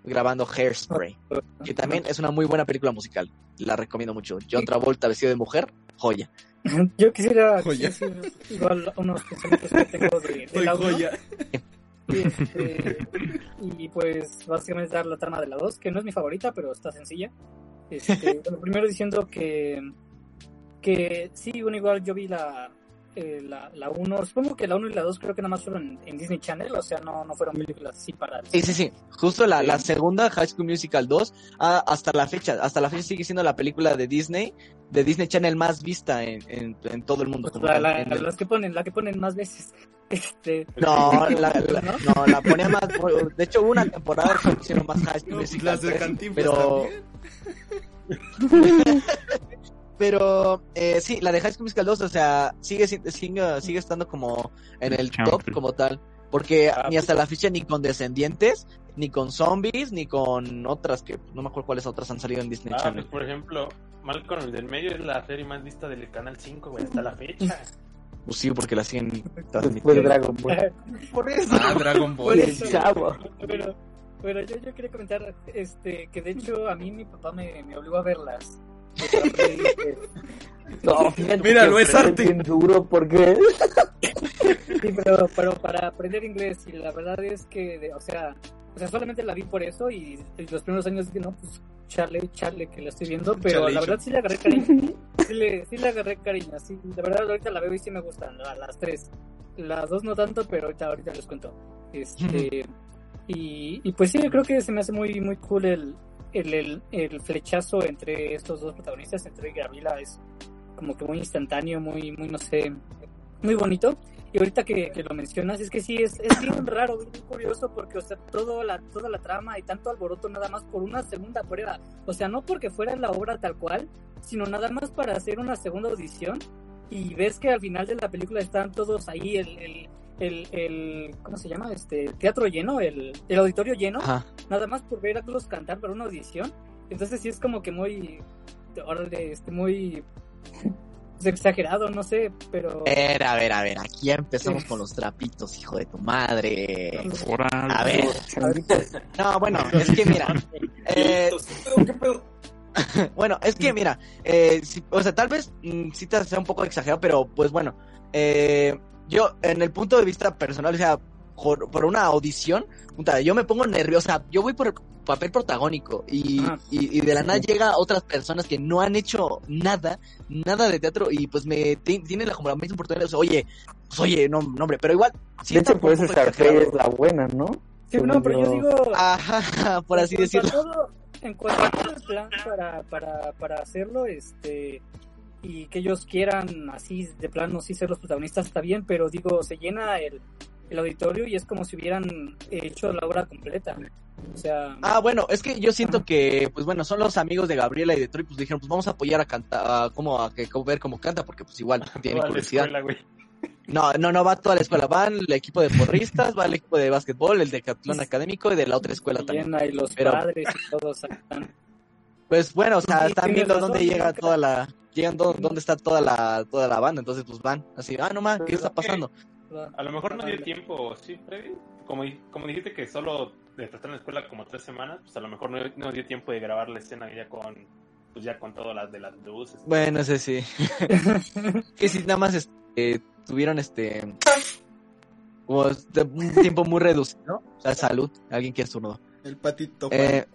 grabando Hairspray, que también es una muy buena película musical. La recomiendo mucho. John Travolta vestido de mujer, joya. Yo quisiera Joya. igual unos pensamientos que tengo de, audio. joya. *laughs* Y, *laughs* este, y pues básicamente dar la trama de la 2, que no es mi favorita, pero está sencilla. Este, *laughs* bueno, primero diciendo que, que sí, bueno, igual yo vi la, eh, la, la 1, supongo que la 1 y la 2 creo que nada más fueron en, Disney Channel, o sea, no, no fueron películas así para... el Sí, sí, sí. Justo la, la segunda, High School Musical 2, ah, hasta la fecha, hasta la fecha sigue siendo la película de Disney, de Disney Channel más vista en, en, en todo el mundo. Pues como la, tal. la- En el- las que ponen, la que ponen más veces. Este, No, la, la- ¿No? no, la ponía más. De hecho, hubo una temporada que hicieron más High School No, pues Musical las de 3, Cantinflas pero, también. *laughs* pero eh, sí, la de High School Musical 2, o sea, sigue, si- sigue, sigue estando como en el top como tal. Porque Ah, ni hasta la fecha ni con Descendientes, ni con Zombies, ni con otras que no me acuerdo cuáles otras han salido en Disney Ah, pues Channel. por ejemplo, Malcolm el del medio es la serie más vista del Canal 5, güey, hasta la fecha. Pues sí, porque la siguen Después de transmitiendo. Dragon Ball. *laughs* Por eso. Ah, Dragon Por Ball. El eso, chavo. Pero, pero yo, yo quería comentar este, que de hecho a mí mi papá me, me obligó a verlas. *laughs* No, *laughs* fíjate Mira, no es arte. bien duro porque Sí, pero, pero para aprender inglés, y la verdad es que, de- o sea, o sea, solamente la vi por eso y, y los primeros años dije, no, pues, charle, charle, que la estoy viendo, pero la verdad sí le agarré cariño. *laughs* Sí le, sí le agarré cariño, sí, la verdad ahorita la veo y sí me gustan, la- las tres. Las dos no tanto, pero ahorita, ahorita les cuento. Este, y, y pues sí, yo creo que se me hace muy, muy cool el, el, el, el flechazo entre estos dos protagonistas, entre Gabriela, es como que muy instantáneo, muy, muy, no sé, muy bonito. Y ahorita que, que lo mencionas, es que sí, es, es bien *laughs* raro, bien curioso, porque, o sea, todo la, toda la trama y tanto alboroto nada más por una segunda prueba. O sea, no porque fuera la obra tal cual, sino nada más para hacer una segunda audición. y ves que al final de la película están todos ahí, el, el, el, el ¿cómo se llama? Este, teatro lleno, el, el auditorio lleno, Ajá. nada más por ver a todos cantar para una audición. Entonces sí es como que muy, este, muy exagerado, no sé, pero... A ver, a ver, a ver, aquí ya empezamos con los trapitos, hijo de tu madre. A ver. No, bueno, es que mira, eh, ¿Qué pedo? ¿Qué pedo? bueno, es que mira, eh, si- o sea, tal vez mm, sí te sea un poco exagerado, pero pues bueno, eh, yo en el punto de vista personal, o sea, por, por una audición, puta, yo me pongo nerviosa, yo voy por el papel protagónico y, Ajá. y, y de la nada llega otras personas que no han hecho nada, nada de teatro y pues me ti- tienen la, como la misma oportunidad, o sea, oye, pues oye, no, no hombre, pero igual, sí de hecho, por eso Sharpay es la buena, ¿no? Sí, no, pero yo digo... Ajá, *laughs* por así en decirlo. todo- en cuanto a todo el plan para, para, para hacerlo, este y que ellos quieran así de plano sí ser los protagonistas está bien, pero digo, se llena el, el auditorio y es como si hubieran hecho la obra completa. O sea, Ah, bueno, es que yo siento que, pues bueno, son los amigos de Gabriela y de Troy, pues dijeron, pues vamos a apoyar a cantar, a, como a que ver cómo canta, porque pues igual *laughs* tiene curiosidad. escuela. No, no, no va toda la escuela, van el equipo de porristas, va el equipo de básquetbol, el de catlón académico y de la otra escuela también. llena y los Pero- padres y todos están. Pues bueno, o sea, Sí, están viendo dónde llega toda la, llegan dó- dónde está toda la, toda la banda, entonces pues van, así, ah, no más, ¿qué está pasando? A lo mejor no dio tiempo, sí, Freddy. Como, como dijiste que solo de estar en la escuela como tres semanas, pues a lo mejor no, no dio tiempo de grabar la escena ya con, pues ya con todo las de las luces. Bueno, ese sí. *laughs* *laughs* que si nada más este, tuvieron este como este, un tiempo muy reducido. O sea, salud, alguien que estornudó. El patito. Eh,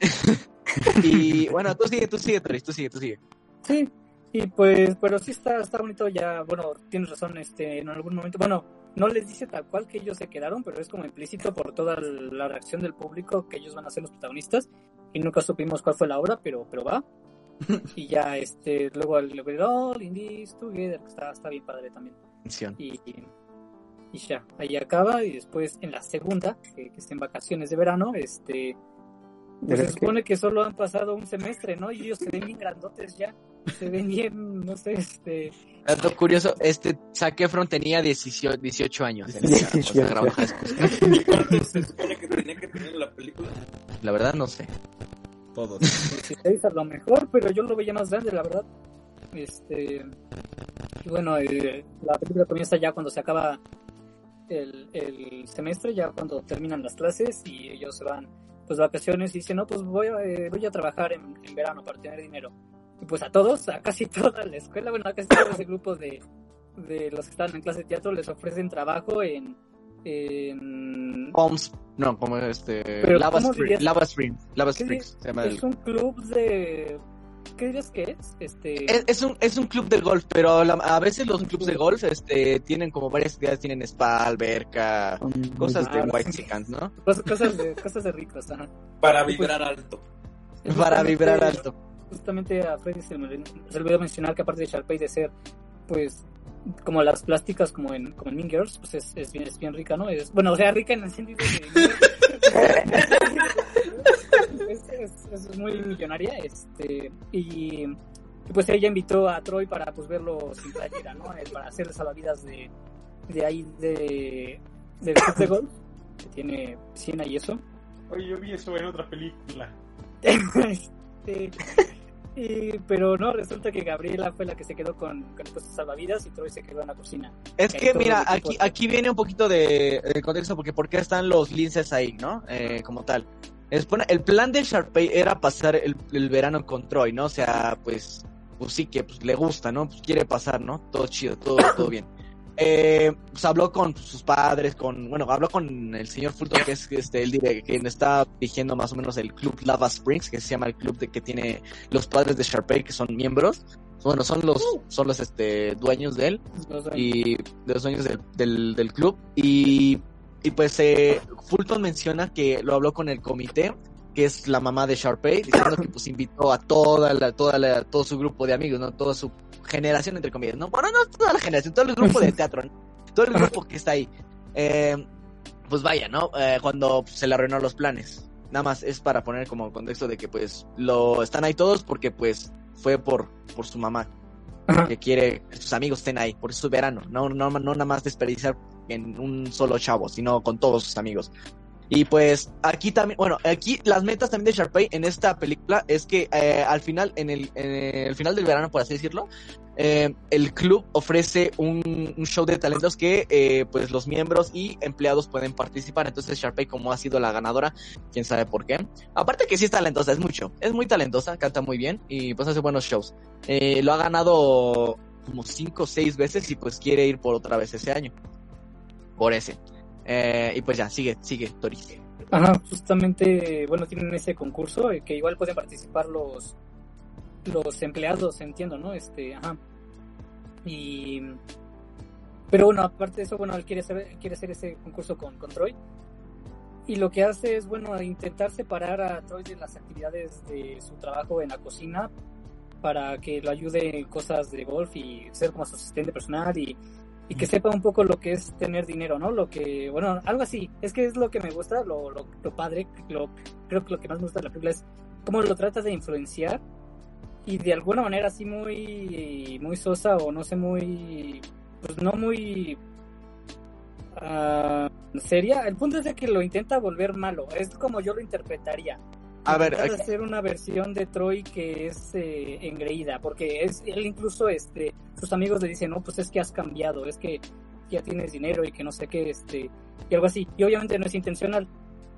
*laughs* y bueno, tú sigue, tú sigue, Toris, tú sigue, tú sigue. Sí, y pues, pero sí está, está bonito ya, bueno, tienes razón, este, en algún momento, bueno, no les dice tal cual que ellos se quedaron, pero es como implícito por toda la reacción del público que ellos van a ser los protagonistas y nunca supimos cuál fue la obra, pero, pero va. *laughs* y ya, este, luego el All in This Together, que está, está bien padre también. Y, y ya, ahí acaba y después en la segunda, que, que es en vacaciones de verano, este, pues ¿Pero se supone que solo han pasado un semestre, ¿no? Y ellos se ven bien grandotes ya, se ven bien, no sé, este, Dato curioso, este Zac Efron tenía 18, 18 años en esa 18, consagrada high school. ¿Cuántos se supone que tenía que tener la película? La verdad no sé. Todos. 16 a lo mejor, pero yo lo veía más grande, la verdad. Este, y bueno, eh, la película comienza ya cuando se acaba el, el semestre, ya cuando terminan las clases y ellos se van pues vacaciones y dicen, no, pues voy a, eh, voy a trabajar en, en verano para tener dinero. Y pues a todos, a casi *laughs* toda la escuela, bueno, a casi todo ese grupo de, de los que están en clase de teatro les ofrecen trabajo en... en no, como este Lava ¿cómo Spring, dirías? Lava Spring, Lava ¿Qué Springs, se llama el- es un club de... ¿Qué dirías que es? Este... Es, es un, es un club de golf, pero la- a veces los clubs de golf este, tienen como varias actividades, tienen spa, alberca, cosas de white chickens, ¿no? *laughs* Cosas, de, cosas de ricos, ajá. Para vibrar alto. Para vibrar alto. Justamente a Freddy se le olvidó mencionar que aparte de Sharpay de ser, pues, como las plásticas como en, como en Mean Girls, pues es, es bien, es bien rica, ¿no? Es, bueno, o sea, rica en el sentido de... *laughs* es, es, es muy millonaria, este, y, y pues ella invitó a Troy para, pues, verlo sin playera, ¿no? Eh, Para hacer salvavidas de, de ahí, de, del club de golf, que tiene piscina y eso. Oye, yo vi eso en otra película. *laughs* Este, y- pero no, resulta que Gabriela fue la que se quedó con, con el puesto de salvavidas y Troy se quedó en la cocina. Es que mira, aquí, aquí viene un poquito de, de contexto porque por qué están los linces ahí, ¿no? Eh, como tal. El plan de Sharpay era pasar el, el verano con Troy, ¿no? O sea, pues, pues sí que pues, le gusta, ¿no? Pues quiere pasar, ¿no? Todo chido, todo, todo bien. Eh, pues habló con sus padres, con, bueno, habló con el señor Fulton, que es este, el dire- quien está dirigiendo más o menos el club Lava Springs, que se llama el club de que tiene los padres de Sharpay, que son miembros. Bueno, son los, son los este, dueños de él y de los dueños del, del, del club. Y, y pues eh, Fulton menciona que lo habló con el comité que es la mamá de Sharpay diciendo que pues invitó a toda la toda la todo su grupo de amigos no toda su generación entre comillas no bueno no toda la generación todo el grupo de teatro ¿no? todo el grupo que está ahí Eh, pues vaya no Eh, cuando se le arruinó los planes nada más es para poner como contexto de que pues lo están ahí todos porque pues fue por por su mamá Ajá. que quiere que sus amigos estén ahí, por su verano, no, no, no nada más desperdiciar en un solo chavo, sino con todos sus amigos. Y pues aquí también, bueno, aquí las metas también de Sharpay en esta película es que eh, al final, en el, final del verano, por así decirlo, eh, el club ofrece un, show de talentos que eh, pues los miembros y empleados pueden participar. Entonces Sharpay como ha sido la ganadora, quién sabe por qué. Aparte que sí es talentosa, es mucho, es muy talentosa, canta muy bien y pues hace buenos shows. Lo ha ganado como cinco o seis veces y pues quiere ir por otra vez ese año. Por ese. Eh, y pues ya, sigue, sigue, Toris. Ajá, justamente, bueno, tienen ese concurso eh, que igual pueden participar los los empleados, entiendo, ¿no? Este, ajá. Y pero bueno, aparte de eso, bueno, él quiere hacer, quiere hacer ese concurso con, con Troy. Y lo que hace es, bueno, intentar separar a Troy de las actividades de su trabajo en la cocina para que lo ayude en cosas de golf y ser como su asistente personal y, y que sepa un poco lo que es tener dinero, ¿no? Lo que, bueno, algo así. Es que es lo que me gusta, lo, lo, lo padre, lo, creo que lo que más me gusta de la película es cómo lo trata de influenciar y de alguna manera así muy, muy sosa o no sé, muy, pues no muy ah, seria. El punto es de que lo intenta volver malo. Es como yo lo interpretaría. A ver, Intentar aquí- hacer una versión de Troy que es eh, engreída, porque es él incluso este sus amigos le dicen, "No, pues es que has cambiado, es que ya tienes dinero y que no sé qué, este y algo así." Y obviamente no es intencional.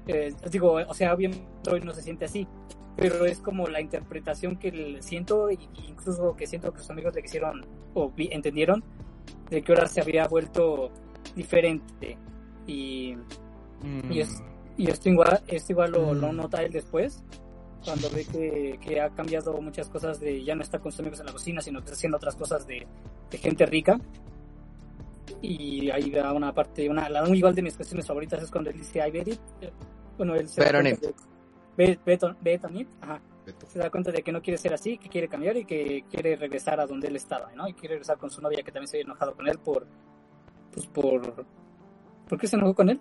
Eh, digo, o sea, obviamente Troy no se siente así, pero es como la interpretación que le siento y y incluso que siento que sus amigos le quisieron o vi- entendieron de que ahora se había vuelto diferente y Mm, y es- y esto igual, esto igual lo, Mm. lo nota él después, cuando ve que, que ha cambiado muchas cosas de ya no está con sus amigos en la cocina, sino que está haciendo otras cosas de, de gente rica. Y ahí va una parte, una, la igual de mis cuestiones favoritas es cuando él dice I bet it. Bueno, él se da Bet on cuenta de- ajá. Se da cuenta de que no quiere ser así, que quiere cambiar y que quiere regresar a donde él estaba, ¿no? Y quiere regresar con su novia que también se había enojado con él por, pues por, ¿por qué se enojó con él?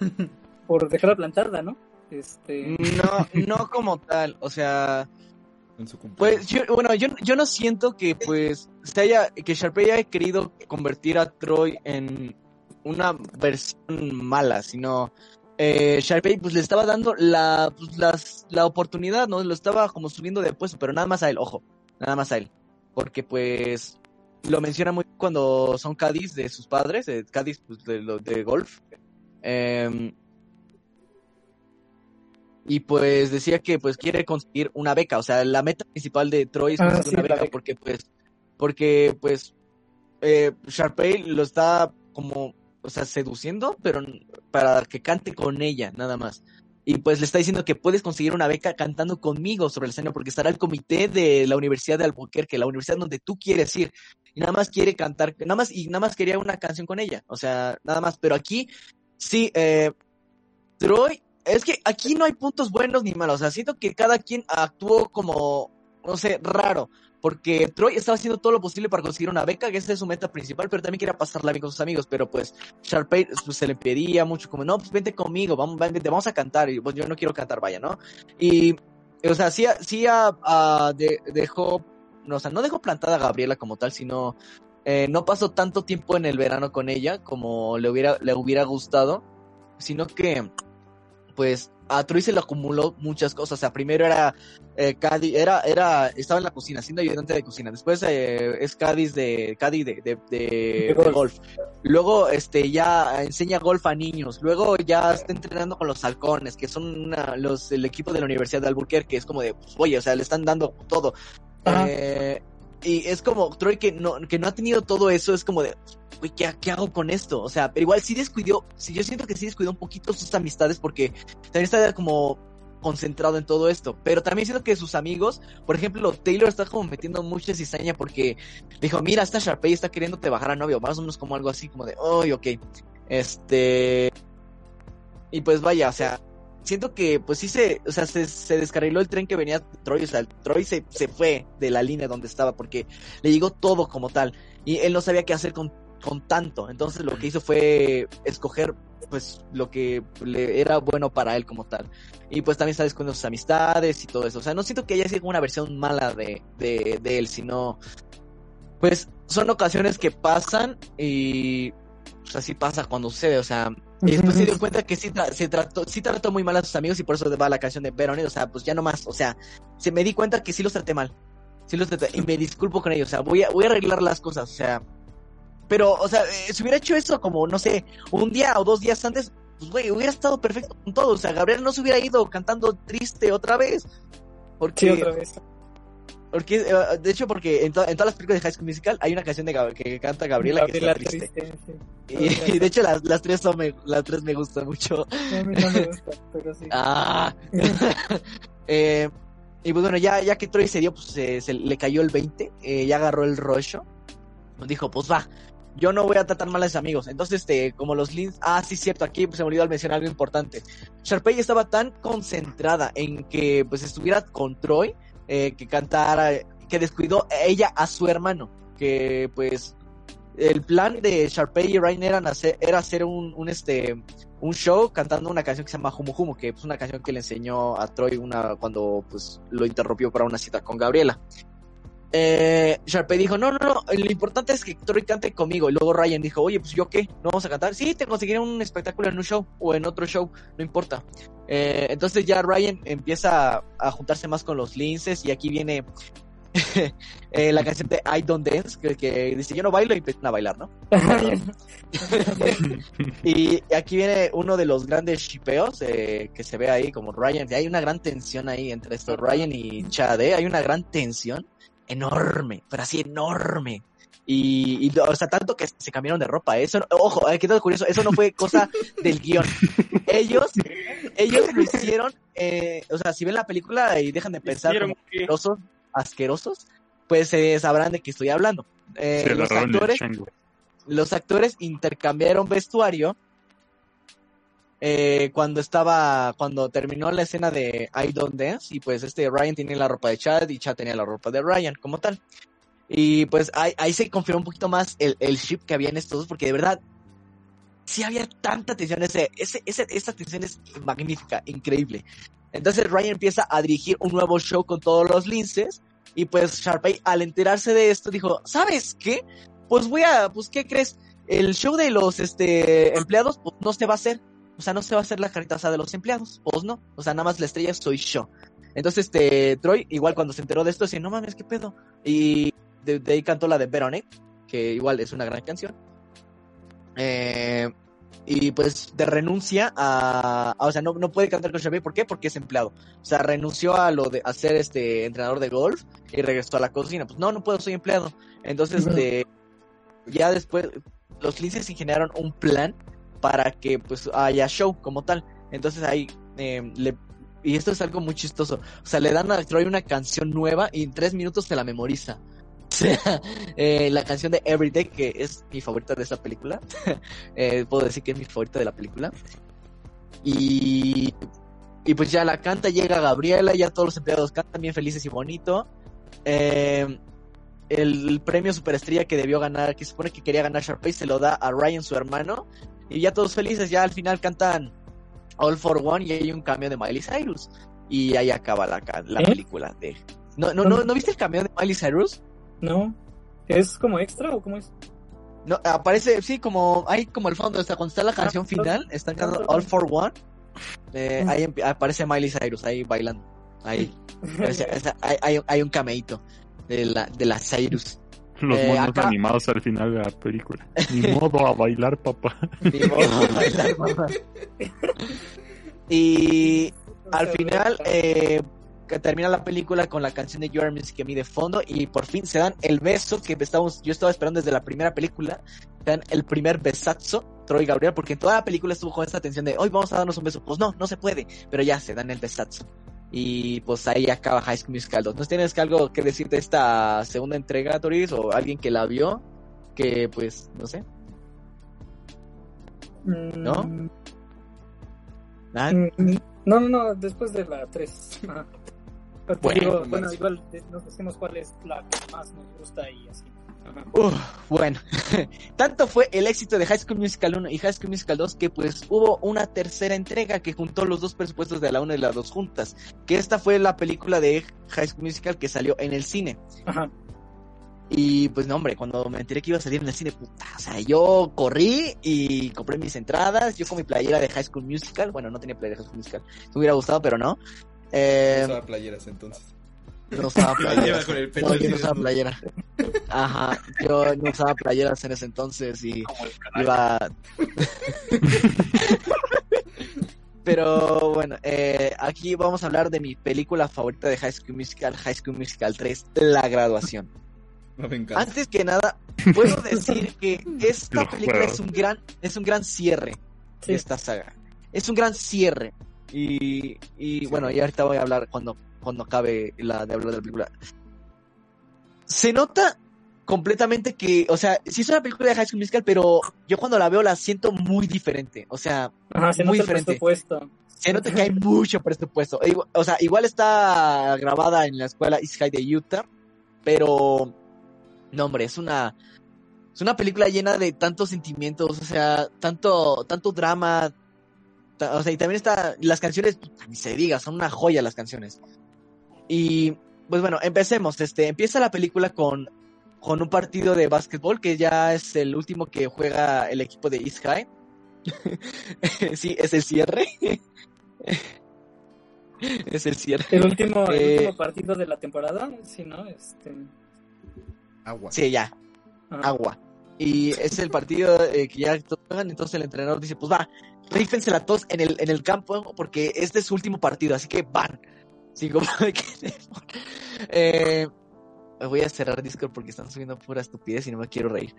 *laughs* por dejarla plantada, ¿no? Este, No, no como tal, o sea, En su cumpleaños. pues yo, bueno, yo, yo no siento que pues se haya, que Sharpay haya querido convertir a Troy en una versión mala, sino eh, Sharpay pues le estaba dando la, pues, las, la oportunidad, ¿no? Lo estaba como subiendo de puesto, pero nada más a él, ojo, nada más a él, porque pues lo menciona muy cuando son Cádiz de sus padres, eh, Cádiz pues, de, de golf. Em, y pues decía que pues quiere conseguir una beca, o sea, la meta principal de Troy es Ah, conseguir sí, una beca, beca. porque pues, porque pues eh, Sharpay lo está como, o sea, seduciendo, pero para que cante con ella, nada más. Y pues le está diciendo que puedes conseguir una beca cantando conmigo sobre el escenario, porque estará el comité de la Universidad de Albuquerque, la universidad donde tú quieres ir. Y nada más quiere cantar, nada más, y nada más quería una canción con ella. O sea, nada más. Pero aquí, sí, eh, Troy, es que aquí no hay puntos buenos ni malos. O sea, siento que cada quien actuó como, no sé, raro. Porque Troy estaba haciendo todo lo posible para conseguir una beca, que esa es su meta principal, pero también quería pasarla bien con sus amigos. Pero pues, Sharpay pues, se le pedía mucho, como, no, pues vente conmigo, vamos, vamos a cantar. Y pues yo no quiero cantar, vaya, ¿no? Y, o sea, sí, sí de- dejó, no, o sea, no dejó plantada a Gabriela como tal, sino eh, no pasó tanto tiempo en el verano con ella como le hubiera, le hubiera gustado, sino que, pues, a Troy se le acumuló muchas cosas. O sea, primero era eh, Cádiz, era, era, estaba en la cocina, siendo ayudante de cocina. Después eh, es Cádiz de, Cádiz de, de, de- De golf. Luego, este, ya enseña golf a niños. Luego ya está entrenando con los halcones, que son una- los, el equipo de la Universidad de Albuquerque, que es como de, pues, oye, o sea, le están dando todo. Eh, y es como Troy que no, que no ha tenido todo eso, es como de, uy, ¿qué, ¿qué hago con esto? O sea, pero igual sí descuidó, sí, yo siento que sí descuidó un poquito sus amistades porque también está como concentrado en todo esto, pero también siento que sus amigos, por ejemplo, Taylor está como metiendo mucha cizaña porque dijo, mira, esta Sharpay está queriéndote bajar a novio, más o menos como algo así, como de, uy, ok, este, y pues vaya, o sea, siento que pues sí se, o sea, se, se descarriló el tren que venía Troy, o sea, el Troy se, se fue de la línea donde estaba porque le llegó todo como tal y él no sabía qué hacer con, con tanto, entonces lo que hizo fue escoger pues lo que le era bueno para él como tal. Y pues también está descuidando sus amistades y todo eso, o sea, no siento que haya sido una versión mala de, de, de él, sino pues son ocasiones que pasan y pues así pasa cuando sucede, o sea, y después se dio cuenta que sí, tra- se trató, sí trató muy mal a sus amigos y por eso va la canción de Veronique, o sea, pues ya no más, o sea, se me di cuenta que sí los traté mal, sí los traté, y me disculpo con ellos, o sea, voy a, voy a arreglar las cosas, o sea, pero, o sea, eh, si hubiera hecho eso como, no sé, un día o dos días antes, pues güey, hubiera estado perfecto con todo, o sea, Gabriel no se hubiera ido cantando triste otra vez, porque... Sí, otra vez. Porque, eh, de hecho, porque en, to- en todas las películas de High School Musical hay una canción de Gab- que canta Gabriela, que está Gabriela triste. triste, sí. *laughs* Y, y de hecho las, las tres son me, las tres me gustan mucho. A mí no me gusta, pero sí. Ah. *laughs* Eh, y pues bueno, ya, ya que Troy se dio, pues se, se le cayó el 20, eh, ya agarró el rollo. Dijo, pues va, yo no voy a tratar mal a mis amigos. Entonces, este, como los links, ah, sí, cierto, aquí se me olvidó mencionar algo importante. Sharpay estaba tan concentrada en que pues estuviera con Troy, eh, que cantara, que descuidó ella a su hermano, que pues el plan de Sharpay y Ryan era hacer, era hacer un, un este un show cantando una canción que se llama Humo Humo, que es una canción que le enseñó a Troy una cuando pues lo interrumpió para una cita con Gabriela. Eh, Sharpay dijo, no, no, no, lo importante es que Troy cante conmigo. Y luego Ryan dijo, oye, pues yo qué, ¿no vamos a cantar? Sí, te conseguiré un espectáculo en un show o en otro show, no importa. Eh, entonces ya Ryan empieza a, a juntarse más con los linces y aquí viene *laughs* eh, la canción de I Don't Dance, que, que dice, yo no bailo y empiezan a bailar, ¿no? *laughs* Y aquí viene uno de los grandes shipeos eh, que se ve ahí, como Ryan. y Hay una gran tensión ahí entre estos Ryan y Chad, ¿eh? Hay una gran tensión enorme, pero así enorme. Y, y, o sea, tanto que se cambiaron de ropa. Eso, ojo, eh, qué curioso, eso no fue *laughs* cosa del guion. Ellos, *laughs* ellos lo hicieron, eh, o sea, si ven la película y dejan de pensar como que- asquerosos, asquerosos, pues eh, sabrán de qué estoy hablando. Eh, los actores los actores intercambiaron vestuario eh, cuando estaba, cuando terminó la escena de I Don't Dance y pues este Ryan tenía la ropa de Chad y Chad tenía la ropa de Ryan como tal. Y pues ahí, se confirmó un poquito más el, el ship que había en estos dos porque de verdad sí había tanta tensión, ese, ese, ese, esta tensión es magnífica, increíble. Entonces Ryan empieza a dirigir un nuevo show con todos los linces y pues Sharpay al enterarse de esto dijo, ¿sabes qué? Pues voy a, pues ¿qué crees? El show de los este empleados pues no se va a hacer, o sea, no se va a hacer la carita asada de los empleados, pues no, o sea, nada más la estrella soy yo. Entonces este Troy igual cuando se enteró de esto dice, "No mames, qué pedo." Y de, de ahí cantó la de Veronique, que igual es una gran canción. Eh, y pues de renuncia a, a- o sea, no, no puede cantar con Sharpay, ¿por qué? Porque es empleado. O sea, renunció a lo de a ser este entrenador de golf y regresó a la cocina. Pues no, no puedo, soy empleado. Entonces, este, ya después los Linces generaron un plan para que pues haya show como tal. Entonces ahí eh, le y esto es algo muy chistoso. O sea, le dan a Troy una canción nueva y en tres minutos se la memoriza. *laughs* O sea, eh, la canción de Everyday, que es mi favorita de esta película. *laughs* Eh, puedo decir que es mi favorita de la película. Y, y pues ya la canta, llega Gabriela, ya todos los empleados cantan bien felices y bonito. Eh, el premio superestrella que debió ganar, que se supone que quería ganar Sharpay, se lo da a Ryan, su hermano. Y ya todos felices, ya al final cantan All for One y hay un cambio de Miley Cyrus. Y ahí acaba la, la ¿Eh? película de... ¿No, no, no, ¿No viste el cambio de Miley Cyrus? ¿No? ¿Es como extra o cómo es? No, aparece, sí, como, hay como el fondo, o sea, cuando está la canción final, están cantando All for One, eh, ahí empi- aparece Miley Cyrus, ahí bailando, ahí, *laughs* o sea, hay, hay, hay un cameíto de la, de la Cyrus. *laughs* Los Eh, monos acá- animados al final de la película. Ni modo a bailar, papá. *laughs* Ni modo de bailar, mamá. Y al final, eh, que termina la película con la canción de Your Music que mí de fondo y por fin se dan el beso que estamos, yo estaba esperando desde la primera película, se dan el primer besazo, Troy y Gabriel, porque en toda la película estuvo con esta tensión de hoy vamos a darnos un beso, pues no, no se puede, pero ya se dan el besazo. Y pues ahí acaba High School Musical 2. ¿No tienes algo que decir de esta segunda entrega, Toris? ¿O alguien que la vio? Que pues, no sé. ¿No? Mm, Ah, mm, No, no, no, después de la 3. Ajá. Pero te Bueno, digo, pues, bueno, igual eh, nos decimos cuál es la que más nos gusta y así. Uf, bueno, *laughs* tanto fue el éxito de High School Musical 1 y High School Musical 2 que pues hubo una tercera entrega que juntó los dos presupuestos de la 1 y la 2 juntas, que esta fue la película de High School Musical que salió en el cine. Ajá. Y pues no, hombre, cuando me enteré que iba a salir en el cine, puta, o sea, yo corrí y compré mis entradas, yo con mi playera de High School Musical, bueno, no tenía playera de High School Musical, me hubiera gustado, pero no. Eh, Usaba playeras entonces. No usaba *laughs* playeras. Lleva con el pelo No, así yo no usaba playera. Ajá, yo no usaba playeras en ese entonces y iba... *laughs* Pero bueno, eh, aquí vamos a hablar de mi película favorita de High School Musical, High School Musical 3, La Graduación. No *laughs* me encanta. Antes que nada, puedo decir que esta Los película juegos. es un gran, es un gran cierre Sí. de esta saga. Es un gran cierre. Y, y bueno, y ahorita voy a hablar cuando, cuando acabe la de hablar de la película. Se nota completamente que, o sea, sí es una película de High School Musical, pero yo cuando la veo la siento muy diferente. O sea, Ajá, se muy nota el diferente. presupuesto. se nota que hay mucho presupuesto. E O sea, igual está grabada en la escuela East High de Utah, pero no, hombre, es una es una película llena de tantos sentimientos, o sea, tanto tanto drama, o sea, y también está las canciones, ni se diga, son una joya las canciones. Y pues bueno, empecemos, este empieza la película con con un partido de básquetbol que ya es el último que juega el equipo de East High. *laughs* sí, es el cierre. *laughs* es el cierre. El último, el Eh, último partido de la temporada, sí, ¿no? Este, Agua. Sí, ya, ajá. agua. Y es el partido eh, que ya todos juegan, entonces el entrenador dice, pues va, rífensela todos en el, en el campo, porque este es su último partido, así que van. *laughs* De que- eh, voy a cerrar Discord porque están subiendo pura estupidez y no me quiero reír.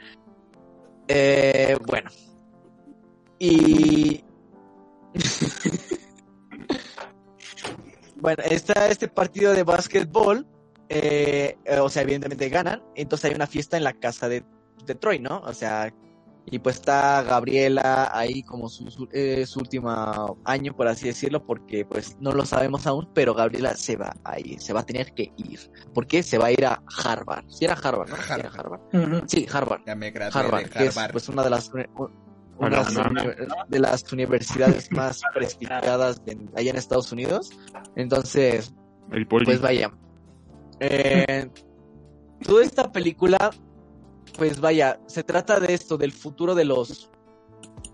Eh, bueno. Y... *laughs* bueno, está este partido de básquetbol. eh, eh, o sea, evidentemente ganan. Entonces hay una fiesta en la casa de, de Troy, ¿no? O sea, y pues está Gabriela ahí como su, su, eh, su último año, por así decirlo, porque pues no lo sabemos aún, pero Gabriela se va a ir, se va a tener que ir. ¿Por qué? Se va a ir a Harvard. Si era Harvard, ¿no? Sí, era Harvard. Sí, Harvard. Ya me gradué Harvard, de que es pues una de las, una de las de universidades *laughs* más prestigiadas en- allá en Estados Unidos. Entonces, El pues vaya. Eh, toda esta película, pues vaya, se trata de esto, del futuro de los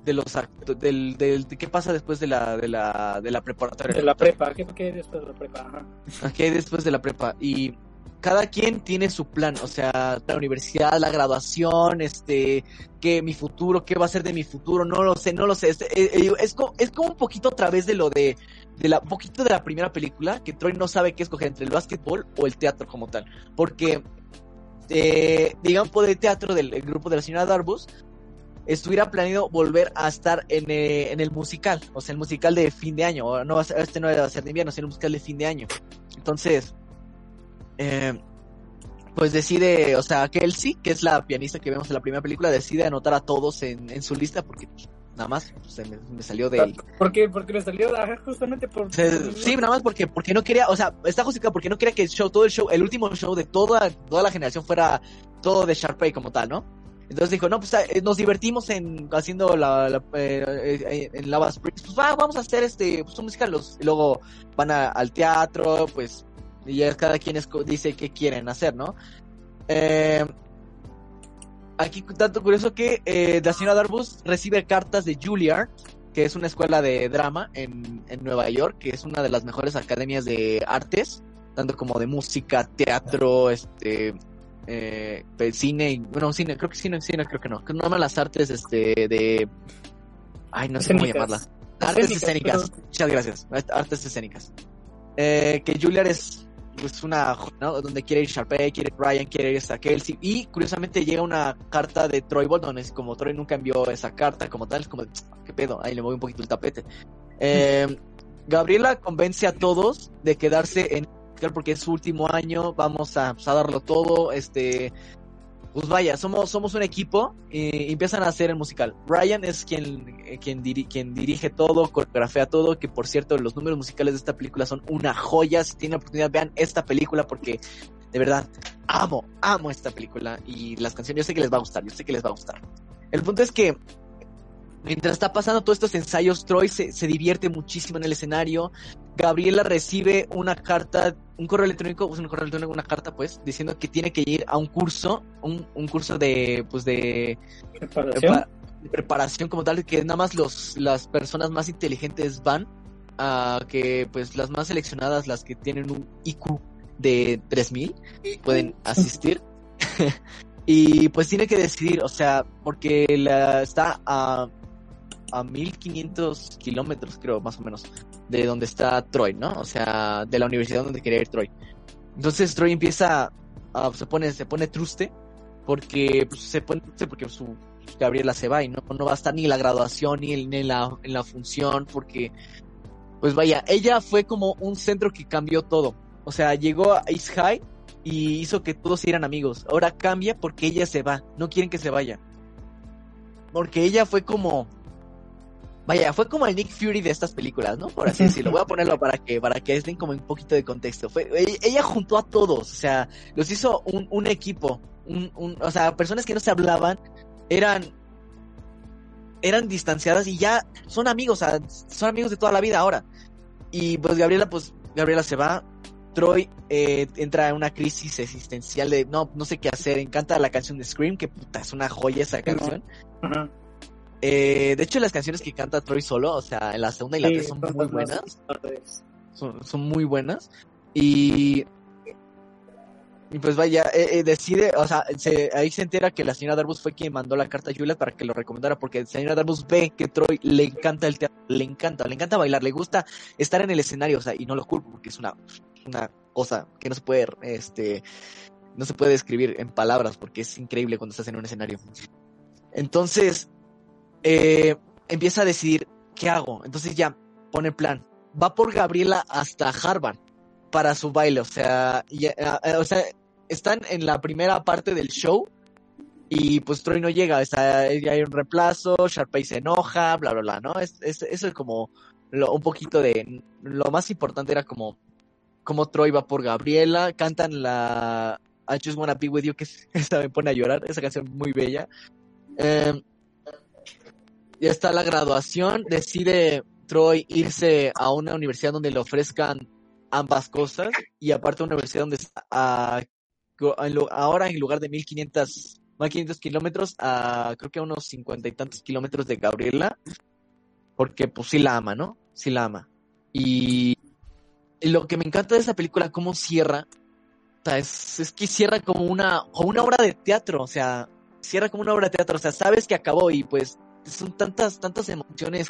de los actos, del, del de qué pasa después de la de la de la preparatoria. De la prepa, ¿qué, qué hay después de la prepa? Ajá. ¿Qué hay después de la prepa? Y cada quien tiene su plan, o sea, la universidad, la graduación, este, que mi futuro, qué va a ser de mi futuro, no lo sé, no lo sé. Es, es, es como, es como un poquito a través de lo de, de la, un poquito de la primera película, que Troy no sabe qué escoger entre el básquetbol o el teatro como tal. Porque, eh, digamos, por el teatro del el grupo de la señora Darbus, estuviera planeado volver a estar en, eh, en el musical, o sea, el musical de fin de año, no este no va a ser de invierno, sino el musical de fin de año. Entonces, eh, pues decide, o sea, Kelsey, que es la pianista que vemos en la primera película, decide anotar a todos en, su lista porque nada más se me, me salió de... ¿Por qué? Porque le salió ajá, justamente por... se- sí, nada más porque, porque no quería, o sea, está justificado porque no quería que el show, todo el show, el último show de toda, toda la generación fuera todo de Sharpay como tal, ¿no? Entonces dijo, no, pues eh, nos divertimos en haciendo la, la, eh, eh, en Lava Springs, pues va, vamos a hacer este, pues un musical, los, y luego van a- al teatro, pues, y ya cada quien esco- dice qué quieren hacer, ¿no? Eh, aquí, tanto curioso que eh, la señora Darbus recibe cartas de Juilliard, que es una escuela de drama en, en Nueva York, que es una de las mejores academias de artes, tanto como de música, teatro, este, eh, cine, bueno, cine, creo que cine, cine, creo que no, que no las artes, este, de, ay, no sé cómo llamarlas, artes Escénicas, escénicas, muchas gracias, artes escénicas, eh, que Juilliard es pues una ¿no? donde quiere ir Sharpay, quiere ir Ryan, quiere ir esta Kelsey y curiosamente llega una carta de Troy Bolton, es como Troy nunca envió esa carta como tal, es como qué pedo, ahí le mueve un poquito el tapete. Eh, *laughs* Gabriela convence a todos de quedarse en porque es su último año, vamos a, pues, a darlo todo, este pues vaya, somos, somos un equipo y empiezan a hacer el musical. Ryan es quien, quien, diri- quien dirige todo, coreografía todo, que por cierto los números musicales de esta película son una joya. Si tienen oportunidad, vean esta película porque de verdad amo, amo esta película y las canciones yo sé que les va a gustar, yo sé que les va a gustar. El punto es que mientras está pasando todos estos ensayos, Troy se, se divierte muchísimo en el escenario. Gabriela recibe una carta un correo electrónico, pues, un correo electrónico, una carta, pues, diciendo que tiene que ir a un curso, un, un curso de, pues, de, Preparación. de preparación como tal, que nada más los, las personas más inteligentes van, a que, pues, las más seleccionadas, las que tienen un IQ de 3000, pueden *laughs* asistir. *laughs* y pues tiene que decidir, o sea, porque la, está a, a 1500 kilómetros, creo, más o menos, de donde está Troy, ¿no? O sea, de la universidad donde quería ir Troy. Entonces Troy empieza, a, se pone, se pone truste, porque pues, se pone porque su Gabriela se va y no, no va a estar ni la graduación ni la, en la función, porque, pues vaya, ella fue como un centro que cambió todo. O sea, llegó a East High y hizo que todos eran amigos. Ahora cambia porque ella se va. No quieren que se vaya. Porque ella fue como. Vaya, fue como el Nick Fury de estas películas, ¿no? Por así decirlo. Voy a ponerlo para que, para que den como un poquito de contexto. Fue, ella, ella juntó a todos. O sea, los hizo un, un equipo. Un, un, o sea, personas que no se hablaban eran. Eran distanciadas y ya son amigos. O sea, son amigos de toda la vida ahora. Y pues Gabriela, pues Gabriela se va. Troy eh, entra en una crisis existencial de no, no sé qué hacer. Encanta la canción de Scream, que puta, es una joya esa canción. Ajá. Eh, de hecho, las canciones que canta Troy solo, o sea, en la segunda y la Sí, tres son muy buenas. Son, son muy buenas. Y. Y pues vaya, eh, eh, decide, o sea, se- ahí se entera que la señora Darbus fue quien mandó la carta a Juliet para que lo recomendara, porque la señora Darbus ve que Troy le encanta el teatro, le encanta, le encanta bailar, le gusta estar en el escenario, o sea, y no lo culpo, porque es una, una cosa que no se puede, este, no se puede describir en palabras, porque es increíble cuando estás en un escenario. Entonces, eh, empieza a decidir qué hago. Entonces ya pone plan. Va por Gabriela hasta Harvard para su baile. O sea, eh, o sea, están en la primera parte del show y pues Troy no llega. Está, ya hay un reemplazo, Sharpay se enoja, bla, bla, bla, ¿no? Es, es- eso es como lo- un poquito de... Lo más importante era como, como Troy va por Gabriela. Cantan la... I Just Wanna Be With You, que es- *laughs* esa me pone a llorar. Esa canción muy bella. Eh, ya está la graduación, decide Troy irse a una universidad donde le ofrezcan ambas cosas y aparte una universidad donde está ahora en lugar de 1500, 1500 kilómetros a creo que a unos cincuenta y tantos kilómetros de Gabriela porque pues sí la ama, ¿no? Sí la ama. Y, y lo que me encanta de esa película, cómo cierra, o sea, es, es que cierra como una, como una obra de teatro, o sea, cierra como una obra de teatro, o sea, sabes que acabó y pues son tantas, tantas emociones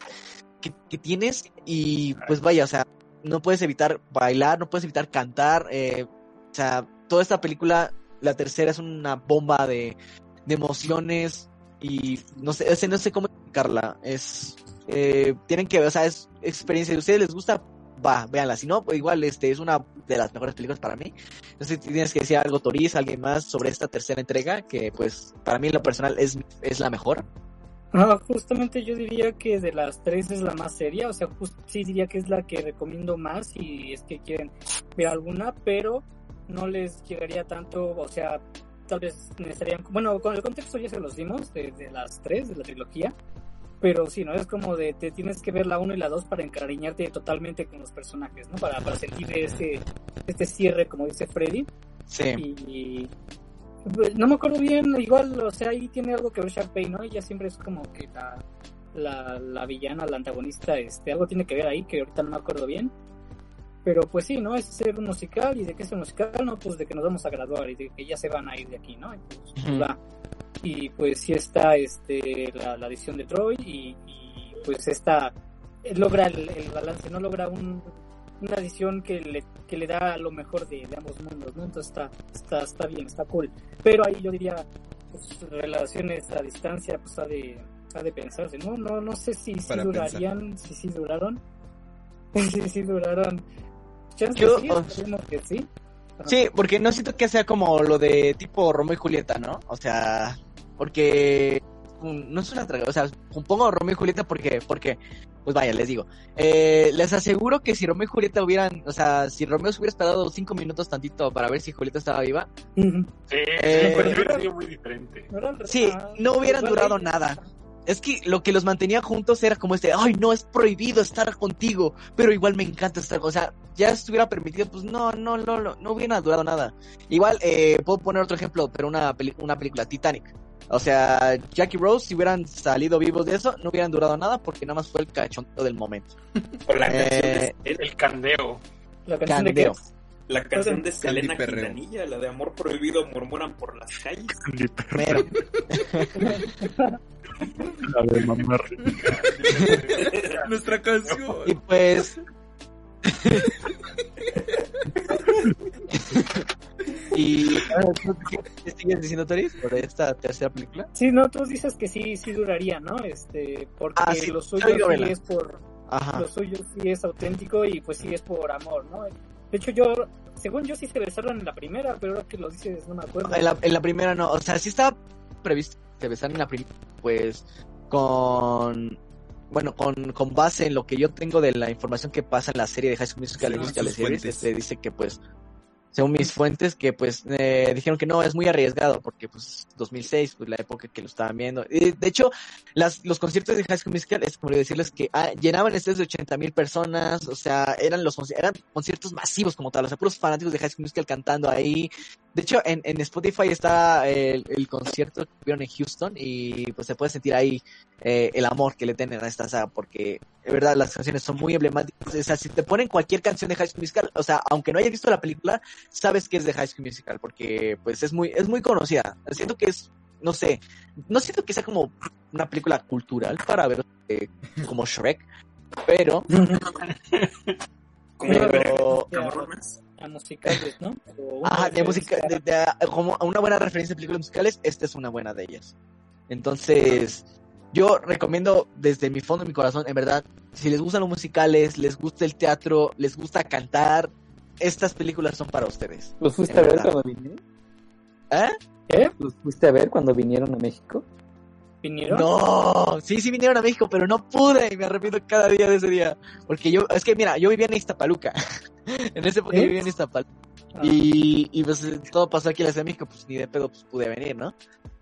que, que tienes y pues vaya, o sea, no puedes evitar bailar, no puedes evitar cantar, eh, o sea, toda esta película, la tercera es una bomba de, emociones y no sé, ese no sé cómo explicarla, es, eh, tienen que, o sea, es experiencia, si ustedes les gusta, va, véanla, si no, pues igual, este, es una de las mejores películas para mí, no sé si tienes que decir algo, Toriz, alguien más sobre esta tercera entrega, que pues para mí en lo personal es, es la mejor. Ah, justamente yo diría que de las tres es la más seria, o sea, just- sí diría que es la que recomiendo más si es que quieren ver alguna, pero no les llegaría tanto, o sea, tal vez necesitarían, bueno, con el contexto ya se los dimos de, de las tres, de la trilogía, pero sí, ¿no? Es como de, te tienes que ver la uno y la dos para encariñarte totalmente con los personajes, ¿no? Para, para sentir este, este cierre, como dice Freddy, Sí. y no me acuerdo bien, igual, o sea, ahí tiene algo que ver Sharpay, ¿no? Ella siempre es como que la, la, la villana, la antagonista, este, algo tiene que ver ahí que ahorita no me acuerdo bien. Pero pues sí, ¿no? Es ser un musical y de qué es un musical, no, pues de que nos vamos a graduar y de que ya se van a ir de aquí, ¿no? Y pues, pues, va. Y pues sí está este, la, la edición de Troy y, y, pues esta logra el, el balance, no logra un, una edición que le, que le da lo mejor de, de ambos mundos, ¿no? Entonces está, está, está bien, está cool. Pero ahí yo diría, pues, relaciones a distancia, pues ha de, ha de pensarse, ¿no? No, no sé si, si durarían, si sí duraron. *laughs* si sí duraron. Chance Yo- sí, oh. que sí. Ajá. Sí, porque no siento que sea como lo de tipo Romeo y Julieta, ¿no? O sea, porque un- no es una tragedia, o sea, pongo Romeo y Julieta porque, porque, pues vaya, les digo, eh, les aseguro que si Romeo y Julieta hubieran, o sea, si Romeo se hubiera esperado cinco minutos tantito para ver si Julieta estaba viva. Sí, Eh, pero hubiera sido muy diferente. Sí, no hubieran durado nada. es que lo que los mantenía juntos era como este, ay, no, es prohibido estar contigo, pero igual me encanta estar, o sea, ya estuviera permitido, pues no, no, no, no, no hubiera durado nada. Igual, eh, puedo poner otro ejemplo, pero una, peli- una película, Titanic. O sea, Jackie Rose, si hubieran salido vivos de eso, no hubieran durado nada porque nada más fue el cachondeo del momento. O la canción Eh, de, El candeo. La canción de Candeo. la canción de Selena. Quintanilla, la de Amor Prohibido, murmuran por las calles. La de mamá. *laughs* Nuestra canción. Y pues. *laughs* y. *laughs* ¿tú ¿Qué sigues diciendo, Toris? Sobre esta tercera película. Sí, no, tú dices que sí, sí duraría, ¿no? Este, porque Ah, sí, lo yo suyo sí vela. es por, Ajá. lo suyo sí es auténtico y pues sí es por amor, ¿no? De hecho yo, según yo sí se besaron en la primera, pero ahora que lo dices no me acuerdo. En la, en la primera no. O sea, sí estaba previsto que besaran en la primera. Pues. Con. Bueno, con, con base en lo que yo tengo de la información que pasa en la serie de High School Musical, y Musical sus Series, este, dice que pues según mis fuentes, que pues eh, dijeron que no, es muy arriesgado, porque pues 2006, pues la época que lo estaban viendo. De hecho, las, los conciertos de High School Musical, es como decirles que ah, llenaban estadios de 80 mil personas, o sea, eran los eran conciertos masivos como tal, o sea, puros fanáticos de High School Musical cantando ahí. De hecho, en, en Spotify está el, el concierto que tuvieron en Houston y pues se puede sentir ahí eh, el amor que le tienen a esta saga, porque de verdad las canciones son muy emblemáticas. O sea, si te ponen cualquier canción de High School Musical, o sea, aunque no hayas visto la película, sabes que es de High School Musical, porque pues es muy, es muy conocida. Siento que es, no sé, no siento que sea como una película cultural para ver eh, como Shrek, pero, *laughs* Como pero, cabronas. a musicales, ¿no? Ajá, de música, referencia. de, de- como una buena referencia de películas musicales, esta es una buena de ellas. Entonces, yo recomiendo desde mi fondo de mi corazón, en verdad, si les gustan los musicales, les gusta el teatro, les gusta cantar, estas películas son para ustedes. ¿Los fuiste a ver verdad. cuando vinieron? ¿Eh? ¿Eh? ¿Los fuiste a ver cuando vinieron a México? ¿Vinieron? No, sí, sí vinieron a México, pero no pude y me arrepiento cada día de ese día. Porque yo, es que mira, yo vivía en Iztapaluca. *laughs* en ese época ¿Eh? yo vivía en Iztapaluca. Ah, Y, y pues eh, todo pasó aquí en la Ciudad de México, pues ni de pedo pues pude venir, ¿no?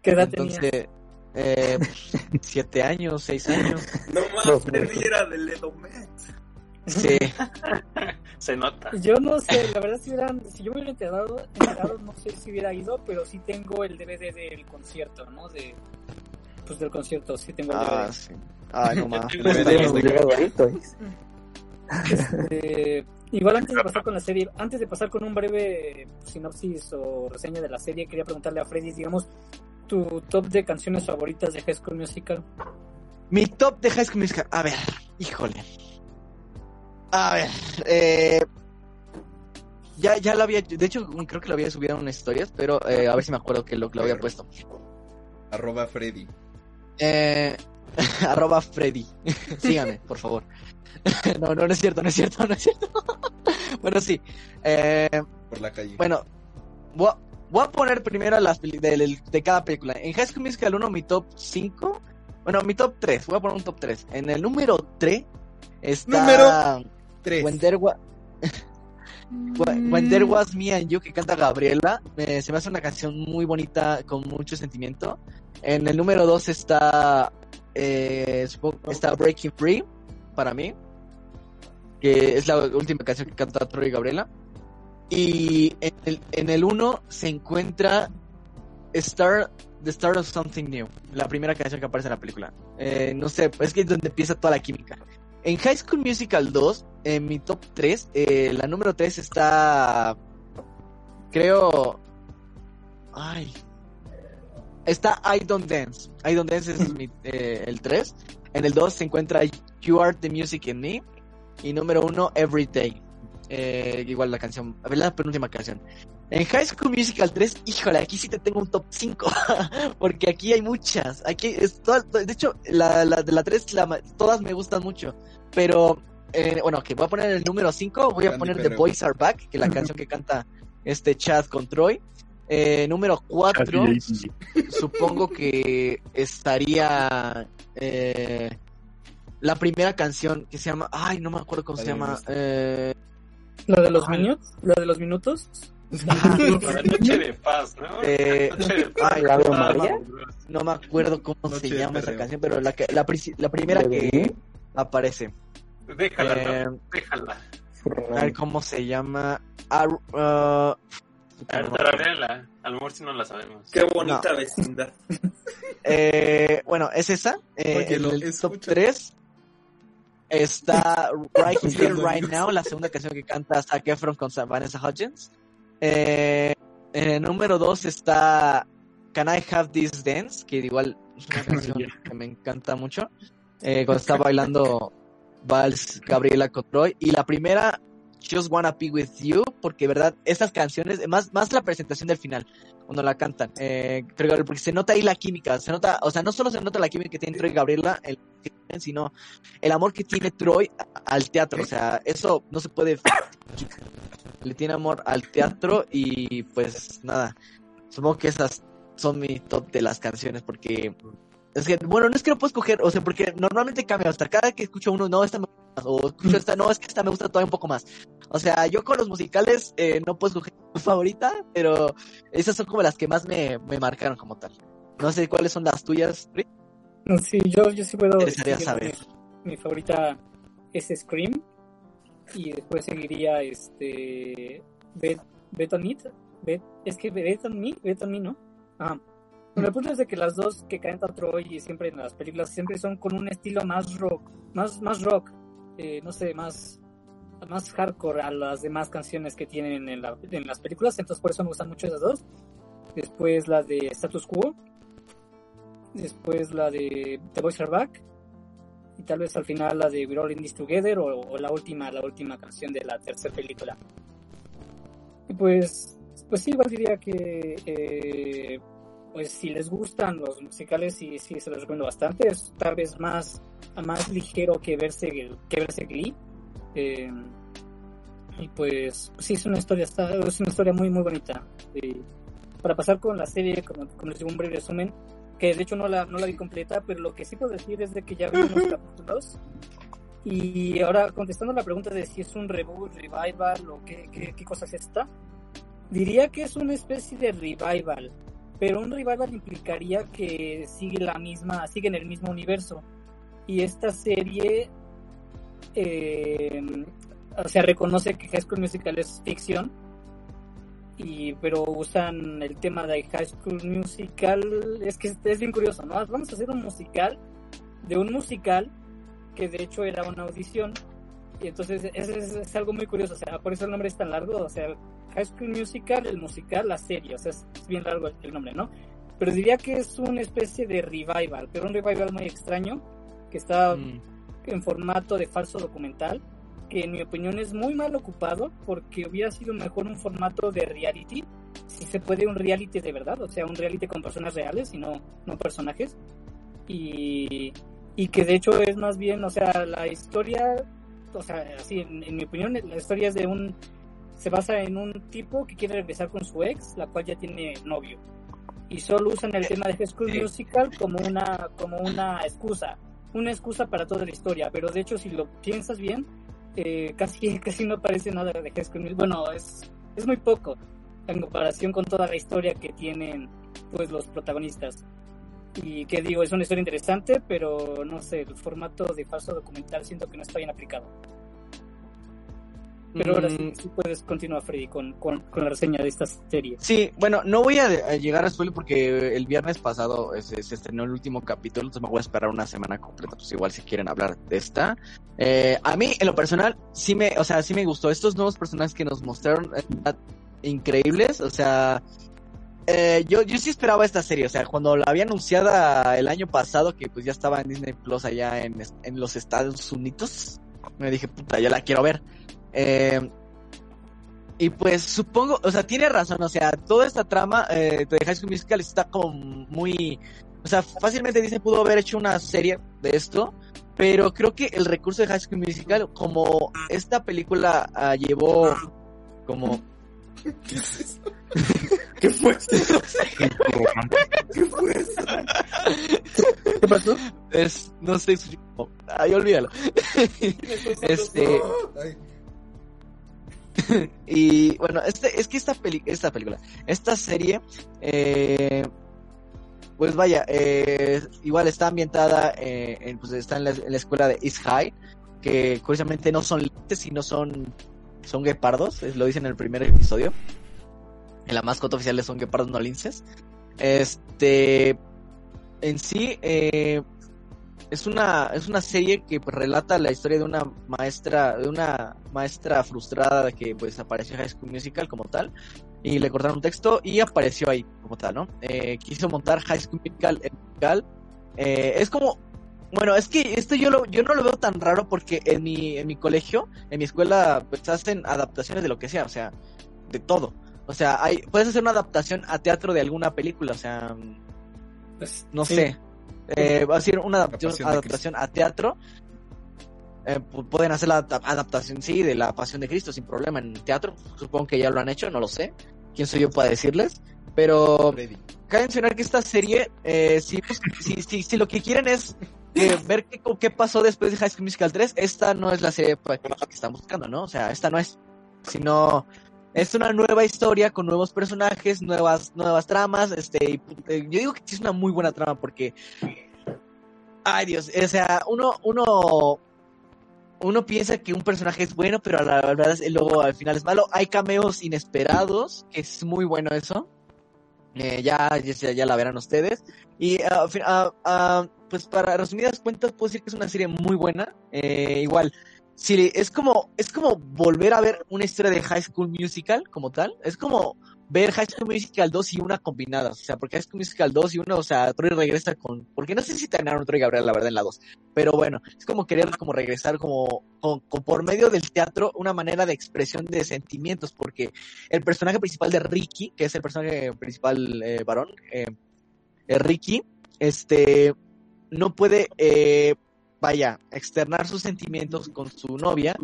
¿Qué edad Entonces? Eh, pues, siete años, seis años. No Los mames, Freddy era del Edomet. Sí, *laughs* Se nota. Yo no sé, la verdad si hubieran, si yo me hubiera enterado, enterado, no sé si hubiera ido, pero sí tengo el DVD del concierto, ¿no? De, pues del concierto, sí tengo el ah, DVD. sí. Ay, no Toys. *laughs* Eh, igual antes de pasar con la serie, antes de pasar con un breve sinopsis o reseña de la serie, quería preguntarle a Freddy, digamos, tu top de canciones favoritas de High School Musical. Mi top de High School Musical. A ver, híjole. A ver, eh, ya, ya lo había, de hecho creo que lo había subido en unas historias, pero eh, a ver si me acuerdo que lo, lo había puesto. Arroba Freddy. Eh, *laughs* arroba Freddy. *laughs* Síganme, por favor. *laughs* no, no, no es cierto, no es cierto, no es cierto. bueno, sí. Eh, Por la calle. bueno, voy a, voy a poner primero las de, de- de cada película. En High School Musical 1, mi top 5. Bueno, mi top 3. Voy a poner un top 3. En el número 3 está. Número Tres. When There Wa- When There Was Me and You que canta Gabriela. Eh, se me hace una canción muy bonita, con mucho sentimiento. En el número 2 está. eh, está Breaking Free, para mí. Que es la última canción que canta Troy y Gabriela. Y en el, en el 1 se encuentra Star, The Start of Something New, la primera canción que aparece en la película. Eh, no sé, es que es donde empieza toda la química. En High School Musical 2, en mi top 3, eh, la número 3 está. Creo. Ay. Está I Don't Dance. I Don't Dance es mi, *laughs* eh, el 3. En el 2 se encuentra You Are the Music in Me. Y número 1, Every Day. Eh, igual la canción, a ver, la penúltima canción. En High School Musical 3, híjole, aquí sí te tengo un top 5. *laughs* porque aquí hay muchas. Aquí es toda- de hecho, la, la de la 3, la todas me gustan mucho. Pero, eh, bueno, que voy a poner el número 5. Voy a Candy poner The. Boys Are Back, que es la canción que canta este Chad con Troy. Eh, número 4, supongo que estaría eh, la primera canción que se llama. Ay, no me acuerdo cómo se llama. Eh, ¿La de los minutos? ¿La de los minutos? Para Noche de Paz, ¿no? Eh, Noche de Paz. ay, ¿La no, María? No me acuerdo cómo Noche se de llama esa canción, pero la, que, la, pri- la primera ¿De que aparece. Déjala, Eh, ¿no? déjala. A ver cómo se llama. Ah, uh, A ver. A lo mejor si no la sabemos. Qué bonita vecindad. Eh, bueno, es esa. Eh, Oye, en lo el top escucha. 3 está Right Here, Buscando Right. Now, la segunda canción que canta Zac Efron con Vanessa Hudgens. Eh, en el número 2 está Can I Have This Dance, que igual es una *laughs* canción que me encanta mucho. Eh, cuando está bailando Vals Gabriela Cotroy. Y la primera, Just Wanna Be With You, porque verdad, estas canciones, más, más la presentación del final, cuando la cantan, eh, Gabriel, porque se nota ahí la química, se nota, o sea, no solo se nota la química que tiene Troy y Gabriela, el, sino el amor que tiene Troy al teatro, o sea, eso no se puede *clears throat* le tiene amor al teatro y pues nada, supongo que esas son mi top de las canciones porque es que, bueno, no es que no puedo escoger, o sea, porque normalmente cambia, hasta cada que escucho uno, no, esta me gusta más, o escucho esta, no, es que esta me gusta todavía un poco más. O sea, yo con los musicales eh, no puedo escoger mi favorita, pero esas son como las que más me, me marcaron como tal. No sé cuáles son las tuyas, Rick. Sí, yo, yo sí puedo. Decir saber. Mi, mi favorita es Scream. Y después seguiría este. Bet, Bet on It. Bet- es que Bet on Me, Bet on Me, ¿no? Ajá. Bueno, el punto es de que las dos que canta Troy y siempre en las películas siempre son con un estilo más rock, más, más rock, eh, no sé, más, más hardcore a las demás canciones que tienen en, la- en las películas, entonces por eso me gustan mucho esas dos. Después la de Status Quo, después la de The Boys Are Back. Y tal vez al final la de We're All in This Together o, o la última la última canción de la tercera película. Y pues pues sí igual diría que eh, pues si les gustan los musicales sí sí se los recomiendo bastante. Es tal vez más más ligero que verse que verse Glee. Eh, y pues sí es una historia está, es una historia muy muy bonita. Y para pasar con la serie como, como les digo un breve resumen que de hecho no la, no la vi completa, pero lo que sí puedo decir es de que ya vi unos capítulos. Y ahora contestando la pregunta de si es un reboot, revival o qué, qué, qué cosa es esta, diría que es una especie de revival, pero un revival implicaría que sigue la misma, sigue en el mismo universo. Y esta serie, eh, o sea, reconoce que High School Musical es ficción, y pero usan el tema de High School Musical es que es bien curioso no vamos a hacer un musical de un musical que de hecho era una audición y entonces es, es- es algo muy curioso o sea por eso el nombre es tan largo o sea High School Musical el musical la serie o sea es, bien largo el, el nombre no pero diría que es una especie de revival pero un revival muy extraño que está Mm. en formato de falso documental, que en mi opinión es muy mal ocupado porque hubiera sido mejor un formato de reality, si se puede un reality de verdad, o sea, un reality con personas reales y no, no personajes. Y, y que de hecho es más bien, o sea, la historia, o sea, así, en, en mi opinión, la historia es de un, se basa en un tipo que quiere regresar con su ex, la cual ya tiene novio. Y solo usan el tema de High School. Musical como una, como una excusa una excusa para toda la historia, pero de hecho si lo piensas bien, eh, casi, *laughs* casi no parece nada de High School Musical. Bueno, es, es muy poco en comparación con toda la historia que tienen pues los protagonistas. Y que digo, es una historia interesante, pero no sé, el formato de falso documental siento que no está bien aplicado. Pero ahora sí, Mm, sí puedes continuar, Freddy, con, con, con la reseña de esta serie. Sí, bueno, no voy a, a llegar a spoiler porque el viernes pasado se, se estrenó el último capítulo, entonces me voy a esperar una semana completa, pues igual si quieren hablar de esta. Eh, a mí, en lo personal, sí me, o sea, sí me gustó. Estos nuevos personajes que nos mostraron, eh, increíbles, o sea, eh, yo, yo sí esperaba esta serie, o sea, cuando la había anunciada el año pasado, que pues ya estaba en Disney Plus allá en, en los Estados Unidos, me dije, puta, ya la quiero ver. Eh, y pues supongo, o sea, tiene razón, o sea, toda esta trama eh, de High School Musical está como muy, o sea, fácilmente Disney pudo haber hecho una serie de esto, pero creo que el recurso de High School Musical, como esta película ah, llevó como *laughs* ¿Qué es eso? *laughs* ¿Qué fue eso? ¿Qué fue eso? ¿Qué pasó? es, no sé, ay, olvídalo. este, *laughs* y bueno, este, es que esta, peli esta película, esta serie, eh, pues vaya, eh, igual está ambientada, eh, en, pues está en la, escuela de East High, que curiosamente no son linces, sino son, son guepardos, lo dicen en el primer episodio. En la mascota oficial son guepardos no linces. Este, en sí, eh, es una, es una serie que pues, relata la historia de una maestra, de una maestra frustrada que pues apareció en High School Musical como tal, y le cortaron un texto y apareció ahí como tal, ¿no? Eh, quiso montar High School Musical, musical. Eh, es como, bueno, es que esto yo lo, yo no lo veo tan raro porque en mi, en mi colegio, en mi escuela, pues hacen adaptaciones de lo que sea, o sea, de todo. O sea, hay, puedes hacer una adaptación a teatro de alguna película, o sea, pues, no sí. sé. Eh, va a ser una adaptación, adaptación a teatro. Eh, pueden hacer la adaptación, sí, de la Pasión de Cristo sin problema en teatro. Supongo que ya lo han hecho, no lo sé. ¿Quién soy yo para decirles? Pero cabe mencionar que esta serie, eh, si, si, si, si, lo que quieren es eh, ver qué, qué, pasó después de High School Musical 3, esta no es la serie que están buscando, ¿no? O sea, esta no es, sino es una nueva historia con nuevos personajes, nuevas, nuevas tramas, este, yo digo que es una muy buena trama porque, ay Dios, o sea, uno, uno, uno piensa que un personaje es bueno, pero la verdad es luego al final es malo. Hay cameos inesperados, que es muy bueno eso. Eh, ya, ya, ya, la verán ustedes. Y uh, uh, pues para resumidas cuentas puedo decir que es una serie muy buena. Eh, igual, si es como, es como volver a ver una historia de High School Musical como tal. Es como ver High School Musical 2 y una combinada. O sea, porque High School Musical 2 y uno, o sea, Troy regresa con. Porque no sé si terminaron Troy y Gabriel, la verdad, en la 2. Pero bueno, es como querer como regresar como, con, por medio del teatro, una manera de expresión de sentimientos. Porque el personaje principal de Ricky, que es el personaje principal eh, varón, eh, Ricky, este, no puede, eh, vaya, externar sus sentimientos con su novia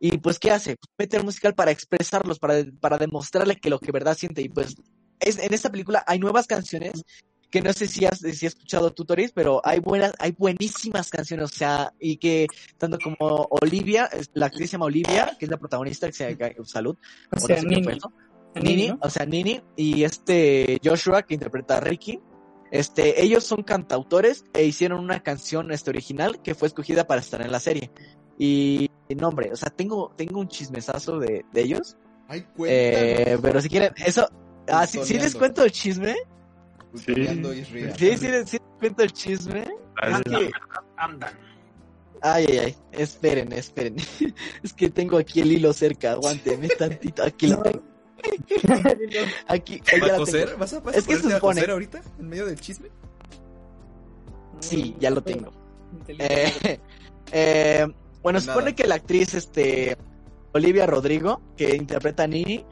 y pues, ¿qué hace? Meter musical para expresarlos, para, para demostrarle que lo que verdad siente. Y pues, es, en esta película hay nuevas canciones que no sé si has, si has escuchado tutorials, pero hay buenas, hay buenísimas canciones, o sea, y que tanto como Olivia, la actriz se llama Olivia, que es la protagonista, que se llama Salud, o sea, no sé Nini. fue eso. Nini, ¿no? o sea, Nini, y este Joshua, que interpreta a Ricky, este, ellos son cantautores e hicieron una canción este, original que fue escogida para estar en la serie. Y no, hombre, o sea, tengo, tengo un chismesazo de, de ellos. Ay, eh, pero si quieren, eso. Ah, ¿sí, ¿sí les cuento el chisme? Sí. Sí, sí, les, sí les cuento el chisme. Ay, Es que- Ay, ay, ay, esperen, esperen. *laughs* es que tengo aquí el hilo cerca, aguántenme tantito. Aquí lo tengo. *laughs* Aquí, ahí ya ¿Va a coser? ¿Vas a, vas Es a que se ponerte a supone- coser ahorita? ¿En medio del chisme? Sí, ya lo tengo. Eh, *laughs* eh, bueno, se Nada. supone que la actriz, este, Olivia Rodrigo, que interpreta a Nini,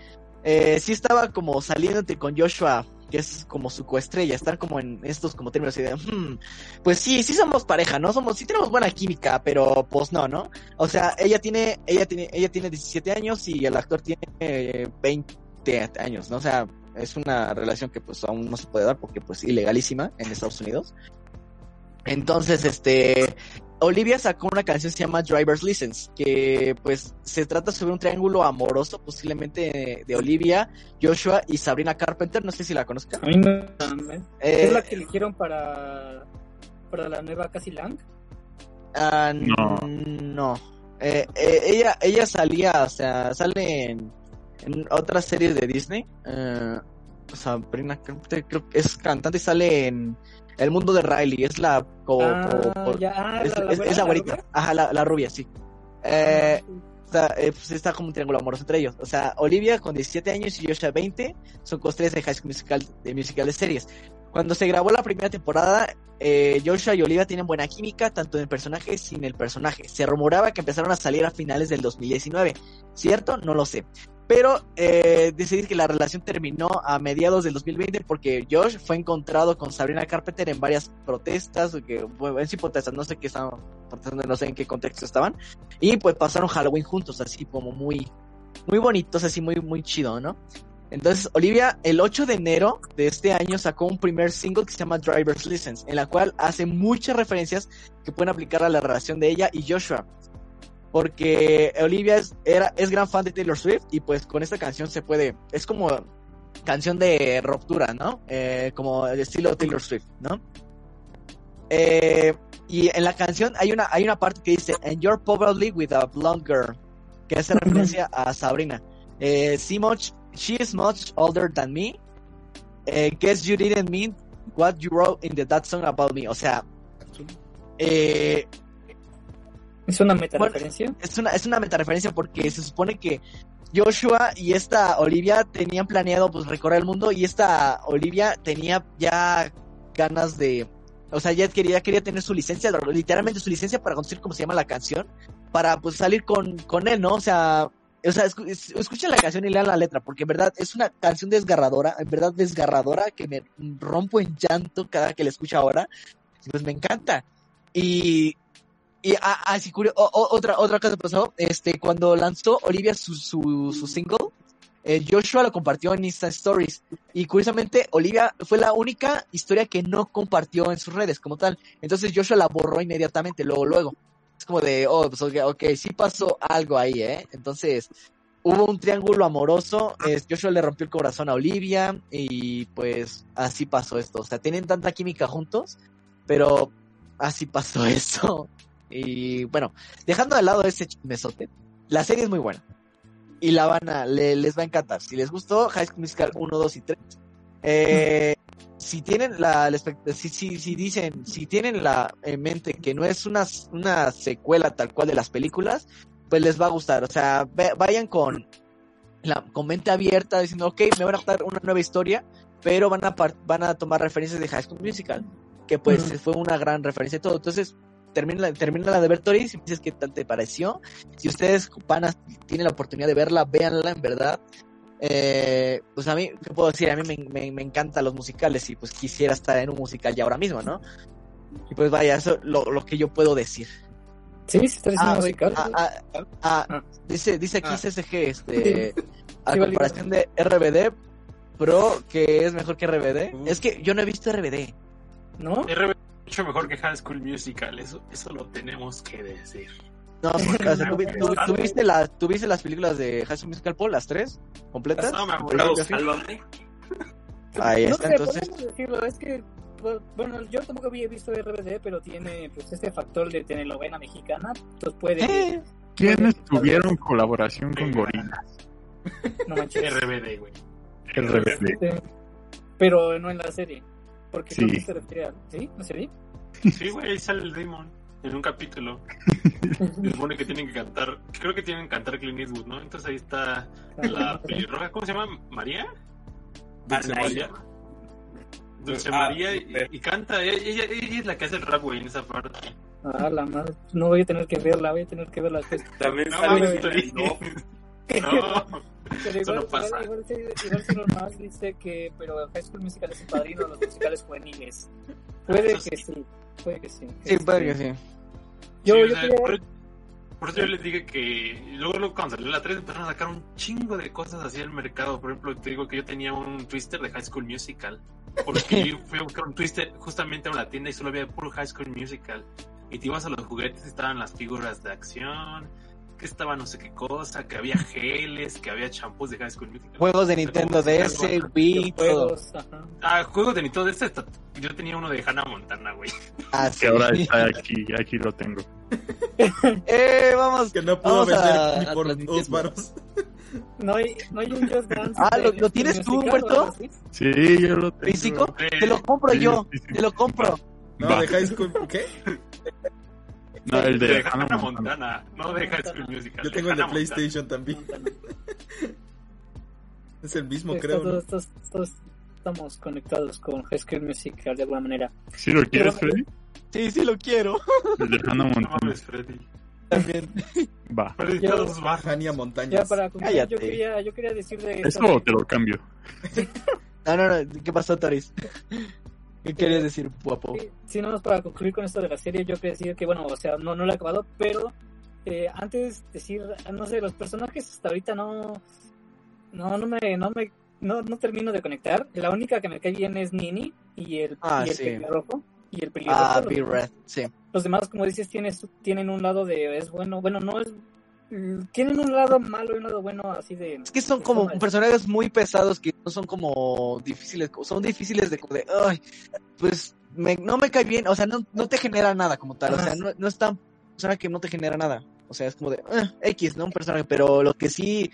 eh, sí estaba como saliendo entre con Joshua, que es como su coestrella, están como en estos como términos de, "Hmm, pues sí, sí somos pareja, ¿no? Somos, sí tenemos buena química, pero pues no, ¿no? O sea, ella tiene, ella tiene, ella tiene 17 años y el actor tiene eh, 20 años, ¿no? O sea, es una relación que pues aún no se puede dar porque pues ilegalísima en Estados Unidos. Entonces, este, Olivia sacó una canción que se llama Driver's License, que pues se trata sobre un triángulo amoroso, posiblemente de Olivia, Joshua y Sabrina Carpenter, no sé si la conozcan. A mí me... Eh, ¿Es la que eligieron para, para la nueva Cassie Lang? ah, No. no. Eh, eh, ella, ella salía, o sea, sale en, en otras series de Disney. Eh, Sabrina Carpenter creo que es cantante y sale en El Mundo de Riley, es la... co- ah, co- ya, ah, es, la- es- es la güerita. rubia. Ajá, la, la rubia, sí. Eh, está, eh, pues está como un triángulo amoroso entre ellos. O sea, Olivia con 17 años y Joshua 20 son costrellas de High School Musical, de musical de series. Cuando se grabó la primera temporada, eh, Joshua y Olivia tienen buena química, tanto en el personaje sin el personaje. Se rumoraba que empezaron a salir a finales del 2019. ¿Cierto? No lo sé. Pero eh, que la relación terminó a mediados del 2020 porque Josh fue encontrado con Sabrina Carpenter en varias protestas, que, bueno, en sí protestas, no sé qué estaban protestando, no sé en qué contexto estaban. Y pues pasaron Halloween juntos, así como muy, muy bonitos, así muy, muy chido, ¿no? Entonces, Olivia, el 8 de enero de este año sacó un primer single que se llama Driver's License, en la cual hace muchas referencias que pueden aplicar a la relación de ella y Joshua. Porque Olivia es, era, es gran fan de Taylor Swift y pues con esta canción se puede, es como canción de ruptura, ¿no? Eh, como el estilo Taylor Swift, ¿no? Eh, y en la canción hay una, hay una parte que dice, and you're probably with a blonde girl, que hace referencia a Sabrina. Eh, see much, she is much older than me. Eh, guess you didn't mean what you wrote in the that song about me. O sea, eh, ¿Es una metareferencia? es una, es una metareferencia porque se supone que Joshua y esta Olivia tenían planeado pues recorrer el mundo y esta Olivia tenía ya ganas de, o sea, ya quería, quería tener su licencia, literalmente su licencia para conducir como se llama la canción, para pues salir con, con él, ¿no? O sea, o sea, escu- es- escuchen la canción y lean la letra, porque en verdad es una canción desgarradora, en verdad desgarradora, que me rompo en llanto cada que la escucho ahora. Pues me encanta. Y, y ah, ah, sí, curio- o- o- otra, otra cosa pasó, este, cuando lanzó Olivia su, su, su single, eh, Joshua lo compartió en Insta Stories. Y curiosamente, Olivia fue la única historia que no compartió en sus redes como tal. Entonces Joshua la borró inmediatamente, luego, luego. Es como de, oh, pues sí pasó algo ahí, ¿eh? Entonces, hubo un triángulo amoroso. Joshua le rompió el corazón a Olivia y pues así pasó esto. O sea, tienen tanta química juntos, pero así pasó *laughs* eso. Y bueno, dejando de lado ese chismesote, la serie es muy buena. Y la van a, le- les va a encantar. Si les gustó High School Musical 1, 2 y 3, eh, si tienen la, si, si, si dicen, si tienen la en mente que no es una, una secuela tal cual de las películas, pues les va a gustar. O sea, ve- vayan con la con mente abierta diciendo, ok, me van a dar una nueva historia, pero van a van a tomar referencias de High School Musical, que pues fue una gran referencia de todo. Entonces, termina, termina la de ver Tori, si me dices qué tal te pareció. Si ustedes van a, tienen la oportunidad de verla, véanla en verdad. Eh, pues a mí, ¿qué puedo decir? A mí me, me, me encantan los musicales y pues quisiera estar en un musical ya ahora mismo, ¿no? Y pues vaya, eso es lo, lo que yo puedo decir. Sí, se está diciendo Ah, musical. ah, ah, ah, Ah. dice, dice aquí Ah. CSG, este, a comparación de RBD Pro, que es mejor que RBD. Uh. Es que yo no he visto RBD. ¿No? RB mucho mejor que High School Musical, eso, eso lo tenemos que decir. No, porque, o sea, ¿tú, *laughs* vi- tú- tú viste la, ¿tú viste las películas de High School Musical Paul, las tres? ¿Completas? No, me Bravo, acuerdo. sálvame. Ahí no está, sé, entonces. podemos decirlo, es que, pues, bueno, yo tampoco había visto RBD, pero tiene pues este factor de telenovela mexicana, entonces puede, Eh, ¿Quiénes tuvieron colaboración con Gorila? no manches. RBD, güey. El RBD. Pero no en la serie, porque Sí. creo que se refiere a, ¿sí? ¿La serie? Sí, güey, ahí sale el Damon en un capítulo. *laughs* Se supone que tienen que cantar, creo que tienen que cantar Clint Eastwood, ¿no? Entonces ahí está la *laughs* pelirroja, ¿cómo se llama? ¿María? Dulce Anaí. María. Dulce Ah, María y, canta, ella, ella, ella es la que hace el rap, güey, en esa parte. Ah, la madre, no voy a tener que verla, voy a tener que verla. También No, sale. Duff. *laughs* No, Pero Eso igual, no pasa. igual, igual, igual sí normal dice que, pero High School Musical es el padrino de los musicales juveniles. Puede que sí. sí, puede que sí. sí, Este, puede que sí. Yo, Sí, o yo sea, quería- por, por eso yo les dije que luego, luego cuando salió la 3 empezaron a sacar un chingo de cosas así al mercado. Por ejemplo, te digo que yo tenía un twister de High School Musical. Porque *laughs* yo fui a buscar un twister justamente a una tienda y solo había puro High School Musical. Y te ibas a los juguetes y estaban las figuras de acción, que estaba no sé qué cosa, que había geles, que había champús de High School Musical. Juegos de Nintendo DS. Wii, todo. juegos, ajá. Ah, juegos de Nintendo DS. Yo tenía uno de Hannah Montana, güey. Ah, sí. Que ahora está aquí, aquí lo tengo. *laughs* Eh, vamos. Que no puedo vender ni por dos varos. *laughs* No hay, no hay un Just Dance. Ah, de ¿lo- tienes tú, Humberto? Sí, yo lo tengo. ¿Físico? Eh, Te lo compro Sí, yo. sí, sí. Te lo compro. No, de High School. ¿Qué? No, el de, de Hannah Montana. Montana, no de High School Musical. Yo tengo el de Hannah Montana. PlayStation también. Montana. *laughs* Es el mismo, creo. ¿no? estos- estos estamos conectados con High School Musical de alguna manera. ¿Sí lo quieres, Pero- Freddy? Sí, sí lo quiero. El de Hannah No Montana. mames, Freddy. También. *laughs* Va. Freddy, Yo- todos van. Hania Ya Montañas. para concluir, yo quería, yo quería decir de ¿Eso te lo cambio? No, no, no. ¿Qué pasó, Toris? ¿Qué querías decir, guapo? Sí, más para concluir con esto de la serie, yo quería decir que, bueno, o sea, no, no la he acabado, pero eh, antes decir, no sé, los personajes hasta ahorita no, no, no me, no me, no, no termino de conectar. La única que me cae bien es Nini y el, Ah, y el sí. pelirrojo. y el. Ah, los, Big demás, Red, sí. los demás, como dices, tienen, tienen un lado de es bueno, bueno, no es... mm, Tienen un lado malo y un lado bueno así de... Es que son como personajes muy pesados que no son como difíciles, son difíciles de, de ay, pues me- no me cae bien, o sea, no, no te genera nada como tal, o sea, no, no es tan persona que no te genera nada, o sea, es como de "Ah, X, ¿no? Un personaje, pero lo que sí,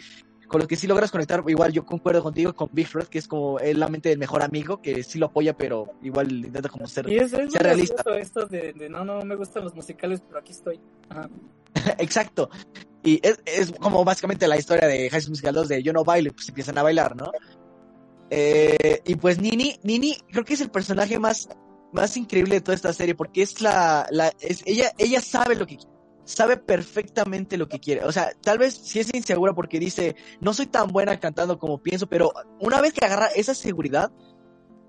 con lo que sí logras conectar, igual yo concuerdo contigo con Big Red, que es como él la mente del mejor amigo, que sí lo apoya, pero igual intenta como ser Y es, es sea realista. esto de, de no, no me gustan los musicales, pero aquí estoy. Ajá. *laughs* Exacto. Y es, es como básicamente la historia de High School Musical 2 de yo no bailo, pues empiezan a bailar, ¿no? Eh, y pues Nini, Nini creo que es el personaje más, más increíble de toda esta serie porque es la, la es, ella, ella sabe lo que sabe perfectamente lo que quiere. O sea, tal vez sí es insegura porque dice, no soy tan buena cantando como pienso, pero una vez que agarra esa seguridad,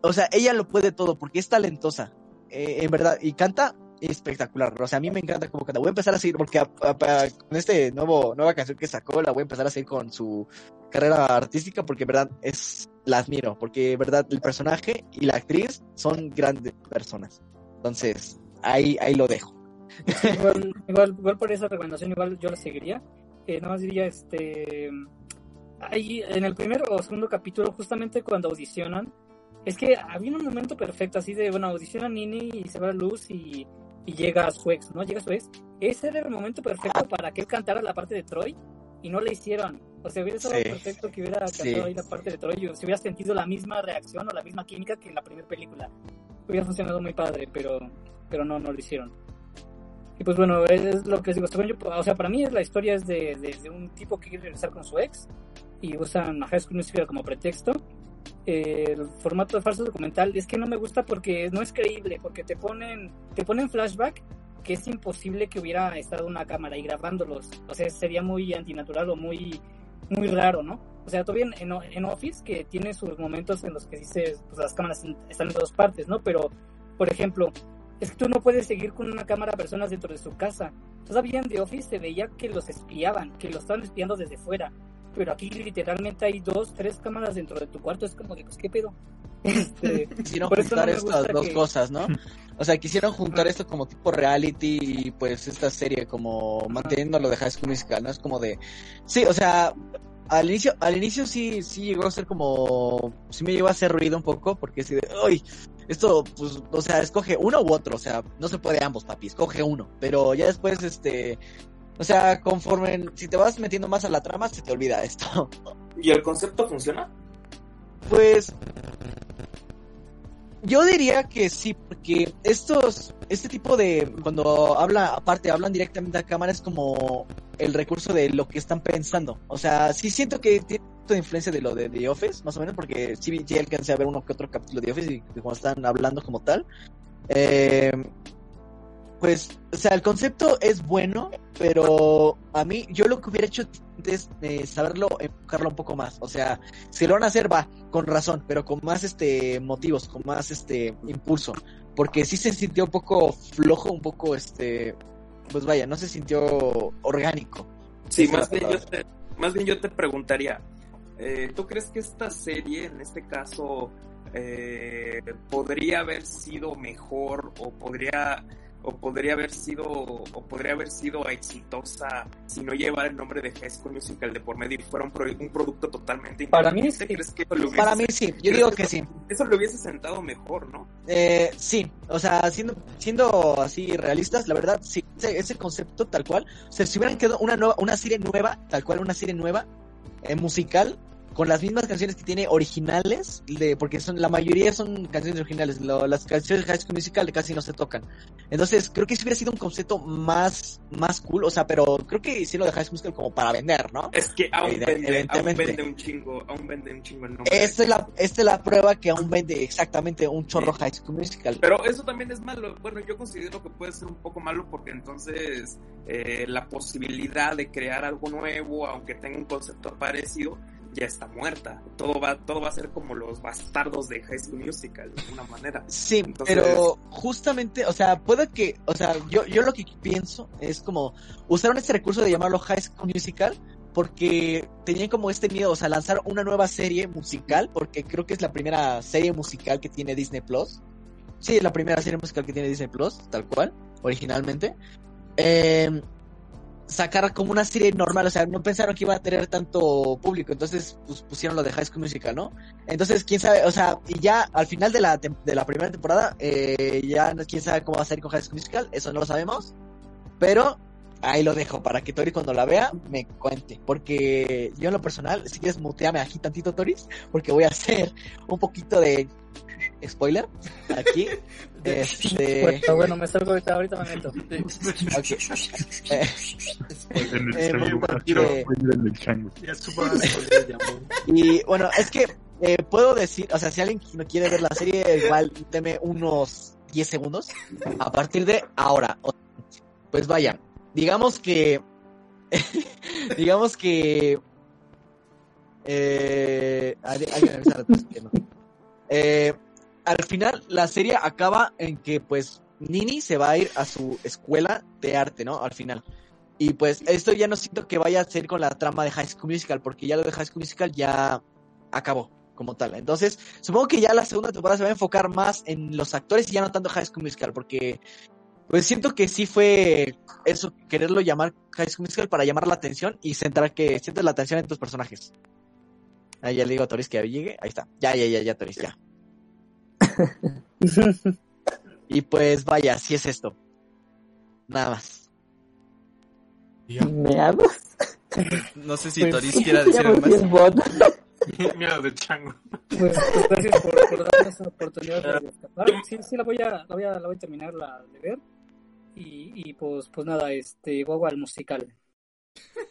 o sea, ella lo puede todo porque es talentosa, eh, en verdad, y canta espectacular. O sea, a mí me encanta cómo canta. Voy a empezar a seguir, porque a- a- a- con este nuevo, nueva canción que sacó, la voy a empezar a seguir con su carrera artística, porque en verdad es, la admiro, porque en verdad el personaje y la actriz son grandes personas. Entonces, ahí, ahí lo dejo. igual, *laughs* igual, igual por esa recomendación, igual yo la seguiría. Eh, nada más diría, este. Ahí, en el primer o segundo capítulo, justamente cuando audicionan, es que había un momento perfecto, así de, bueno, audiciona Nini y se va a la luz y, y llega a su ex, ¿no? Llega a su ex. Ese era el momento perfecto para que él cantara la parte de Troy y no le hicieron. O sea, hubiera estado Sí. perfecto que hubiera Sí. cantado ahí la parte de Troy y se hubiera sentido la misma reacción o la misma química que en la primera película. Hubiera funcionado muy padre, pero, pero no, no lo hicieron. Y pues bueno, es, es lo que les digo. según yo, o sea, para mí la historia es de, de, de un tipo que quiere regresar con su ex y usan a High School Musical como pretexto. El formato de falso documental es que no me gusta porque no es creíble, porque te ponen, te ponen flashback que es imposible que hubiera estado una cámara ahí grabándolos. O sea, sería muy antinatural o muy, muy raro, ¿no? O sea, todavía en, en Office que tiene sus momentos en los que dices, pues las cámaras están en todas partes, ¿no? Pero, por ejemplo, es que tú no puedes seguir con una cámara a personas dentro de su casa. Todavía en The Office se veía que los espiaban, que los estaban espiando desde fuera. Pero aquí literalmente hay dos, tres cámaras dentro de tu cuarto. Es como de, pues, ¿qué pedo? *laughs* Este, Quisieron no juntar estas dos que- cosas, ¿no? *laughs* O sea, quisieron juntar esto como tipo reality y pues esta serie como manteniendo lo de High School Musical, ¿no? Es como de... Sí, o sea, al inicio, al inicio sí, sí llegó a ser como... Sí me llegó a hacer ruido un poco porque así de... ¡Ay! Esto, pues, o sea, escoge uno u otro, o sea, no se puede ambos, papi, escoge uno. Pero ya después, este... O sea, conforme... Si te vas metiendo más a la trama, se te olvida esto. *laughs* ¿Y el concepto funciona? Pues yo diría que sí, porque estos, este tipo de, cuando habla, aparte hablan directamente a cámara es como el recurso de lo que están pensando. O sea, sí siento que tiene de influencia de lo de The Office, más o menos, porque sí ya alcancé a ver uno que otro capítulo de The Office y cuando están hablando como tal. Eh, pues, o sea, el concepto es bueno, pero a mí, yo lo que hubiera hecho es eh, saberlo enfocarlo un poco más. O sea, si lo van a hacer, va, con razón, pero con más este motivos, con más este impulso. Porque sí se sintió un poco flojo, un poco este. Pues vaya, no se sintió orgánico. Sí, más bien, yo te, más bien yo te preguntaría, eh, ¿tú crees que esta serie, en este caso, eh, podría haber sido mejor o podría o podría haber sido o podría haber sido exitosa si no llevara el nombre de High School Musical de por medio y fuera un, pro- un producto totalmente Para mí sí. ¿Crees que hubiese, Para mí sí, yo digo que sí. eso le hubiese sentado mejor, ¿no? Eh, sí, o sea, siendo, siendo así realistas, la verdad, sí, ese, ese concepto tal cual, o sea, si hubieran quedado una nueva, una serie nueva, tal cual, una serie nueva, eh, musical, con las mismas canciones que tiene originales, de, porque son, la mayoría son canciones originales, lo- las canciones de High School Musical casi no se tocan. Entonces, creo que si hubiera sido un concepto más, más cool, o sea, pero creo que sí lo de High School Musical como para vender, ¿no? Es que aún Evident- vende, aún vende un chingo, aún vende un chingo el nombre. Esta es la, esta es la prueba que aún vende exactamente un chorro High School Musical. Pero eso también es malo. Bueno, yo considero que puede ser un poco malo porque entonces eh, la posibilidad de crear algo nuevo, aunque tenga un concepto parecido, ya está muerta. Todo va, todo va a ser como los bastardos de High School Musical, de alguna manera. Sí, Entonces- pero justamente, o sea, puede que, o sea, yo, yo lo que pienso es como usaron este recurso de llamarlo High School Musical porque tenían como este miedo, o sea, lanzar una nueva serie musical, porque creo que es la primera serie musical que tiene Disney Plus. sí, la primera serie musical que tiene Disney Plus, tal cual, originalmente. Eh, sacar como una serie normal, o sea, no pensaron que iba a tener tanto público, entonces pues, pusieron lo de High School Musical, ¿no? Entonces, quién sabe, o sea, y ya al final de la, de la primera temporada, eh, ya quién sabe cómo va a ser con High School Musical, eso no lo sabemos, pero ahí lo dejo para que Tori cuando la vea me cuente, porque yo en lo personal, si quieres muteame aquí tantito, Toris, porque voy a hacer un poquito de spoiler aquí. Este, Bueno, bueno, me salgo ahorita, ahorita me meto. Eh, En el Eh, chango, porque- en el chango. De. Y bueno, es que eh, puedo decir, o sea, si alguien no quiere ver la serie, igual deme unos 10 segundos a partir de ahora. Pues vaya, digamos que. digamos que. Eh, avisa que no. Eh, al final, la serie acaba en que, pues, Nini se va a ir a su escuela de arte, ¿no? Al final. Y pues esto ya no siento que vaya a ser con la trama de High School Musical, porque ya lo de High School Musical ya acabó como tal. Entonces, supongo que ya la segunda temporada se va a enfocar más en los actores y ya no tanto High School Musical, porque pues siento que sí fue eso, quererlo llamar High School Musical para llamar la atención y centrar que sientes la atención en tus personajes. Ahí ya le digo a Toris que llegue, ahí está. Ya, ya, ya, ya, Toris, ya. *laughs* Y pues vaya, así es esto. Nada más. ¿Meados? No sé si Pues, Toris quiera decir algo más. *laughs* Miedo de chango. Pues, pues gracias por, por darme esa oportunidad de escapar. Sí, sí, la voy a, la voy a, la voy a terminar la, de ver. Y, y pues, pues nada, este, guagua al musical.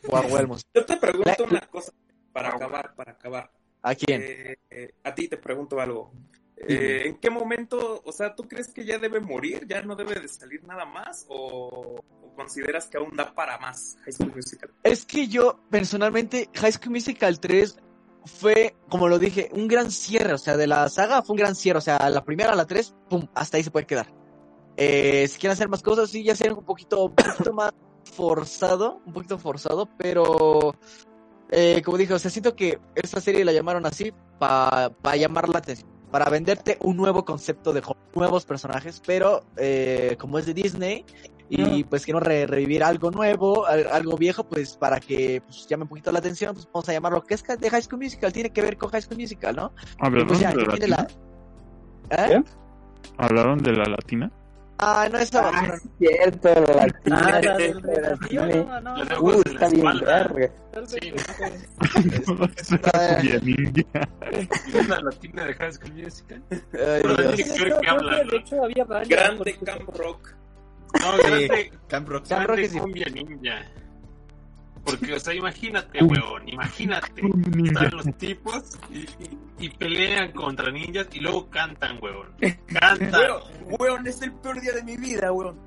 Guau, Huelmos. Yo te pregunto una cosa para acabar, para acabar. ¿A quién? Eh, eh, a ti te pregunto algo. Eh, ¿En qué momento, o sea, tú crees que ya debe morir, ya no debe de salir nada más o, o consideras que aún da para más High School Musical? Es que yo, personalmente, High School Musical 3 fue, como lo dije, un gran cierre. O sea, de la saga fue un gran cierre. O sea, la primera a la 3, pum, hasta ahí se puede quedar. Eh, si quieren hacer más cosas, sí, ya sería un poquito, un poquito más forzado, un poquito forzado, pero eh, como dije, o sea, siento que esta serie la llamaron así para llamar la atención, para venderte un nuevo concepto de nuevos personajes, pero eh, como es de Disney y pues quiero re- revivir algo nuevo, al- algo viejo, pues para que pues, llame un poquito la atención, pues vamos a llamarlo que es de High School Musical, tiene que ver con High School Musical, ¿no? ¿Hablaron pues ya, de la latina? la... ¿Eh? ¿Hablaron de la latina? Ah, no, esa Ah, es cierto, la. Ah, Uh, está bien verga. vez, Sí. pues, Ah. ¿Es la latina de High School Musical? De hecho había varios. Grande Camp Rock. No, grande, Camp Rock. Camp Rock grande es cumbia ninja. Porque, o sea, imagínate, weón, imagínate. Están los tipos y, pelean contra ninjas y luego cantan, weón. Cantan. Weón, weón, es el peor día de mi vida, weón.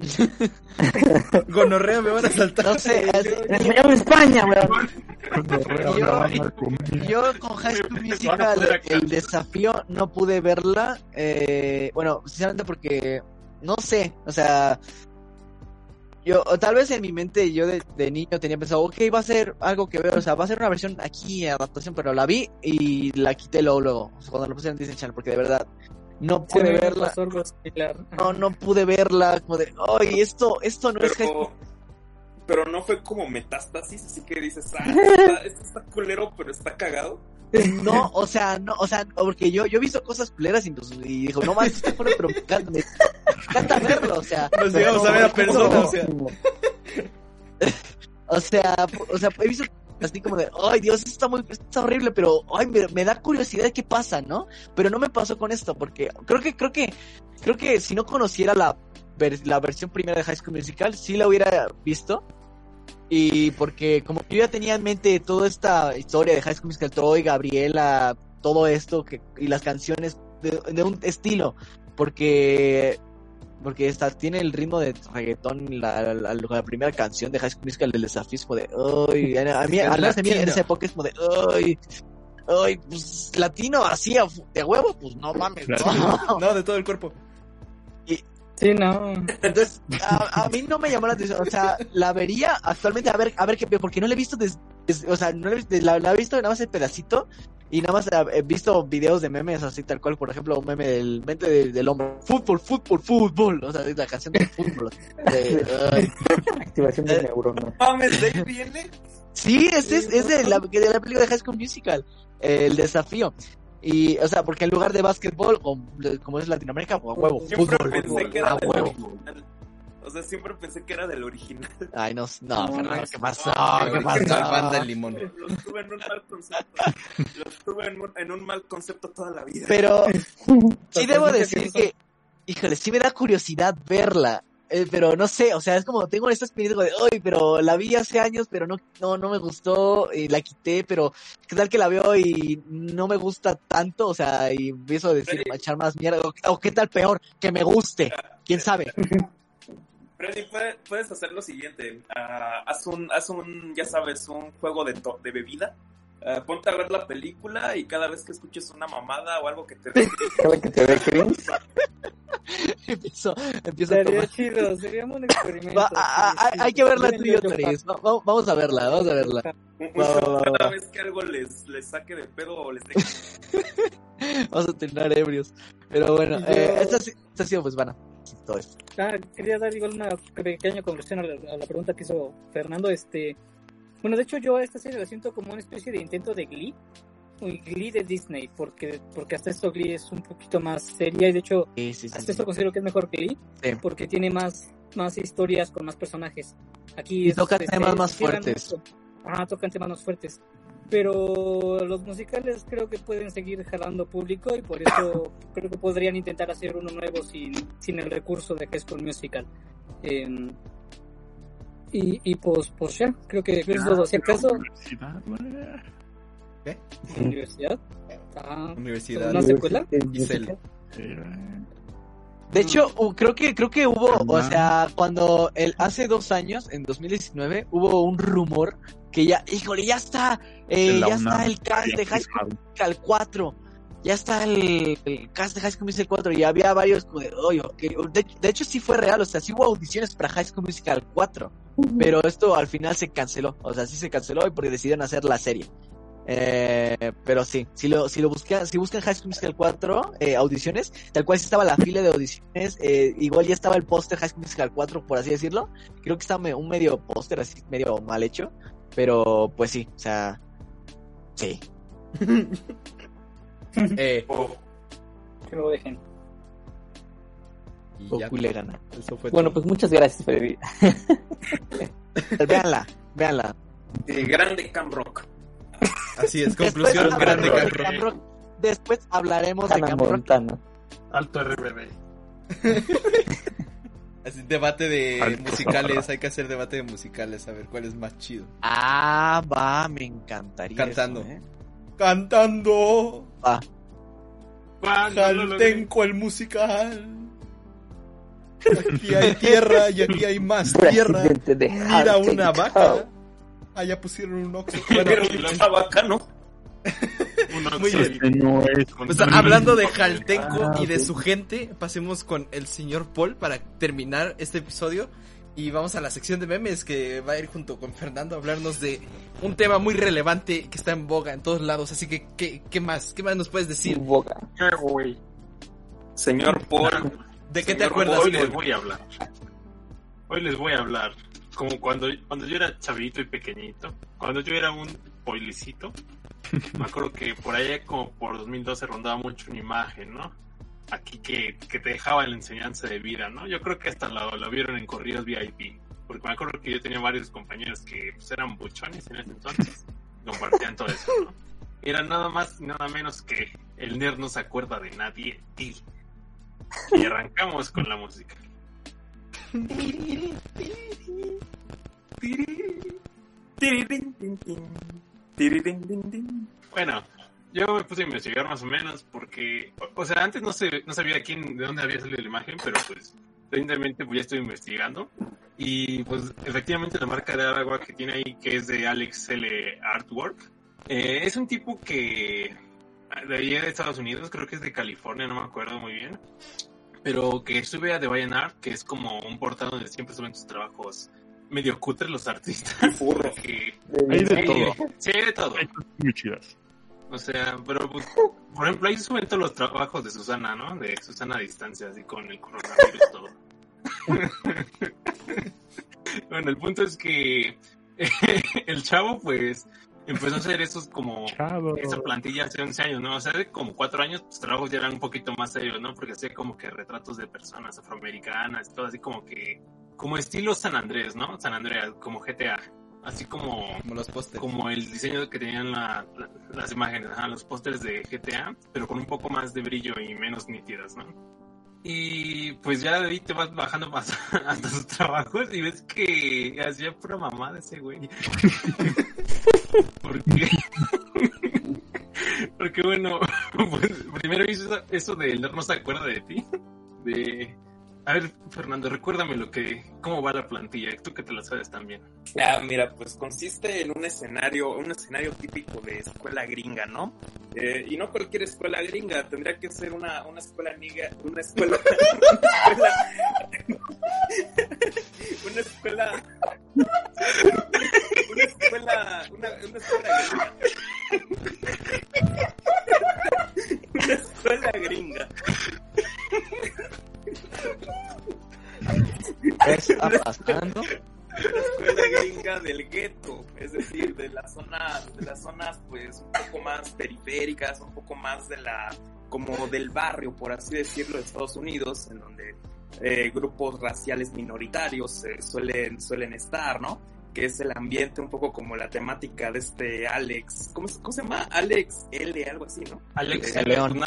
*laughs* Gonorrea, me van a saltar. No sé, España, weón. Yo- yo con High School Musical el desafío no pude verla, eh, bueno, sinceramente porque no sé, o sea, yo o tal vez en mi mente yo de, de niño tenía pensado, ok, va a ser algo que ver, o sea, va a ser una versión aquí adaptación, pero la vi y la quité luego, luego, o sea, cuando lo pusieron en Disney Channel, porque de verdad no Sí, pude verla, no, no pude verla, como de, ay, esto, esto no es High School Pero, pero no fue como metástasis, así que dices, ah, está, *laughs* esto está culero, pero está cagado. No, o sea, no, o sea, porque yo, yo he visto cosas culeras y, pues, y dijo, no más, está culero, pero me *laughs* encanta, verlo, o sea. Nos llegamos a ver a personas, o sea. *laughs* O sea, o sea, he visto así como de, ay Dios, esto está muy, esto está horrible, pero ay, me, me da curiosidad de qué pasa, ¿no? Pero no me pasó con esto, porque creo que, creo que, creo que si no conociera la, ver- la versión primera de High School Musical, sí la hubiera visto. Y porque como que yo ya tenía en mente toda esta historia de High School Musical, Troy, Gabriela, todo esto que, y las canciones de, de un estilo, porque porque esta tiene el ritmo de reggaetón la, la, la primera canción de High School Musical del desafío es como de ay a mí a mí *laughs* en esa época es como de ay ay pues latino así de huevo pues no mames no. *laughs* No, de todo el cuerpo. Sí, no. entonces a, a mí no me llamó la atención o sea la vería actualmente a ver a ver qué porque no la he visto desde o sea no la, he visto- la, la he visto nada más el pedacito Y nada más he visto videos de memes así tal cual, por ejemplo, un meme del mente del, del hombre, fútbol, fútbol, fútbol, o sea, es la canción del fútbol. De. *laughs* Activación de neuronas. Mames, de ahí viene. Sí, es, es, es de, la, de la película de High School Musical, eh, el desafío. Y, o sea, porque en lugar de básquetbol, como, como es Latinoamérica, a huevo, Siempre fútbol, a huevo. Original. O sea, siempre pensé que era del original. Ay, no, no, No, Fernando, ¿qué pasó? ¿Qué pasó? Banda el limón. Lo tuve en un mal concepto. Lo tuve en un, en un mal concepto toda la vida. Pero sí debo decir que, híjole, sí me da curiosidad verla. eh, pero no sé, o sea, es como tengo esta espíritu de, oye, pero la vi hace años, pero no, no, no me gustó, y la quité, pero qué tal que la veo y no me gusta tanto, o sea, y empiezo a decir, a echar más mierda, o, o qué tal peor, que me guste, quién sabe. Freddy, puede- puedes hacer lo siguiente. Ah, haz un, haz un, ya sabes, un juego de, to- de bebida. Ah, ponte a ver la película y cada vez que escuches una mamada o algo que te *laughs* dé Cada que te dé cringe, empiezo, empiezo a Sería tomar. chido, sería un experimento. Va, a- a- sí, sí. hay que verla Sí, tú y yo, yo- Toris. Va- va- Vamos a verla, vamos a verla. Va, va, show va, cada va. vez que algo les, les saque de pedo o les *laughs* dé Vamos a terminar ebrios. Pero bueno, Yo- eh, esta, sí- esta ha sido pues vana. Todo esto. Ah, quería dar igual una pequeña conversión a la, a la pregunta que hizo Fernando. Este, bueno, de hecho yo a esta serie la siento como una especie de intento de Glee, Glee de Disney, porque porque hasta esto Glee es un poquito más seria y de hecho Sí, sí, sí, hasta esto considero que es mejor que Glee, porque tiene más más historias con más personajes. Aquí Y toca este, temas más fuertes. Ah, tocan temas más fuertes. Pero los musicales creo que pueden seguir jalando público y por eso *coughs* creo que podrían intentar hacer uno nuevo sin, sin el recurso de High School Musical. Eh, y, y pues, pues ya, creo que creo que es todo. Si acaso, Universidad, universidad. Ah, Universidad. ¿Una secuela? Giselle. De hecho, creo que creo que hubo, o sea, cuando el hace dos años, en 2019, hubo un rumor que ya, híjole, ya está, eh, ya UNAM, está el cast de High School Musical 4. Ya está el, el cast de High School Musical 4 y había varios como de, oye, ok". de, de hecho sí fue real, o sea, sí hubo audiciones para High School Musical 4, pero esto al final se canceló, o sea, sí se canceló y porque decidieron hacer la serie. Eh, pero sí, si lo, si lo buscan, si buscan High School Musical 4 eh, audiciones, tal cual sí estaba la fila de audiciones, eh, igual ya estaba el póster High School Musical 4, por así decirlo. Creo que está me- un medio póster así, medio mal hecho, pero pues sí, o sea, sí. *laughs* Eh, que lo dejen. y ya, eso fue Bueno, todo. pues muchas gracias, Freddy. Véanla, véanla. Eh, grande Cam Rock. Así es, Después conclusión grande Camp Rock. Después hablaremos de Hannah Camp Rock. Montana. Alto RBD. *laughs* Debate de Alto *laughs* musicales, hay que hacer debate de musicales, a ver cuál es más chido. Ah, va, me encantaría. Cantando. eso, ¿eh? Cantando, Va. Jaltenco el musical. Aquí hay tierra y aquí hay más tierra. Mira una vaca. Allá pusieron un oxo. *laughs* Bueno, Pero una vaca, ¿no? *laughs* Muy bien. Este no es. Pues, hablando de Jaltenco Ah, y de su gente, pasemos con el señor Paul para terminar este episodio. Y vamos a la sección de memes que va a ir junto con Fernando a hablarnos de un tema muy relevante que está en boga en todos lados. Así que, ¿qué, qué más? ¿Qué más nos puedes decir? Boca. ¿Qué, güey? Señor Paul. ¿De qué te acuerdas, Hoy les Paul? voy a hablar. Hoy les voy a hablar. Como cuando, cuando yo era chavito y pequeñito. Cuando yo era un poilicito. Me acuerdo que por allá como por 2012 rondaba mucho una imagen, ¿no? Aquí que, que te dejaba la enseñanza de vida, ¿no? Yo creo que hasta lo, lo vieron en corridos VIP. Porque me acuerdo que yo tenía varios compañeros que pues, eran buchones en ese entonces. Compartían todo eso, ¿no? Era nada más y nada menos que el nerd no se acuerda de nadie. Y, y arrancamos con la música. Bueno, yo me puse a investigar más o menos porque, o, sea, antes no, no sabía quién, de dónde había salido la imagen, pero pues, evidentemente pues ya estoy investigando. Y pues efectivamente la marca de agua que tiene ahí, que es de Alex L. Artwork, eh, es un tipo que de ahí de Estados Unidos, creo que es de California, no me acuerdo muy bien, pero que sube a The Vine Art, que es como un portal donde siempre suben sus trabajos medio cutres los artistas. Furro. que- Hay de Sí, todo. Sí, hay de todo. Hay cosas muy chidas. O sea, pero pues, por ejemplo, ahí suben todos los trabajos de Susana, ¿no? De Susana a distancia, así con el coronavirus todo. *laughs* bueno, el punto es que *laughs* el chavo, pues, empezó a hacer esos como Chavo. esa plantilla hace 11 años, ¿no? O sea, hace como 4 años sus trabajos ya eran un poquito más serios, ¿no? Porque hacía como que retratos de personas afroamericanas, todo así como que, como estilo San Andrés, ¿no? San Andreas, como GTA. Así como, Como los pósters. como el diseño que tenían la- la- las imágenes, ajá, los pósters de GTA, pero con un poco más de brillo y menos nítidas, ¿no? Y pues ya de ahí te vas bajando más *laughs* hasta sus trabajos y ves que hacía pura mamada ese güey. Porque, *laughs* porque bueno, *laughs* pues, primero hizo eso- eso de él no se acuerda de ti. De, a ver, Fernando, recuérdame lo que, cómo va la plantilla, tú que te la sabes también. Ah, mira, pues consiste en un escenario, un escenario típico de escuela gringa, ¿no? Eh, y no cualquier escuela gringa, tendría que ser una, una escuela niga, una escuela, *laughs* una escuela, una escuela, una, una escuela gringa. Una escuela gringa. ¿Qué está pasando? escuela gringa del gueto, es decir, de las zonas, de las zonas pues un poco más periféricas, un poco más de la, como del barrio, por así decirlo, de Estados Unidos, en donde eh, grupos raciales minoritarios eh, suelen, suelen estar, ¿no? Que es el ambiente un poco como la temática de este Alex, ¿cómo, se- cómo se llama? Alex L, algo así, ¿no? Alex L, León.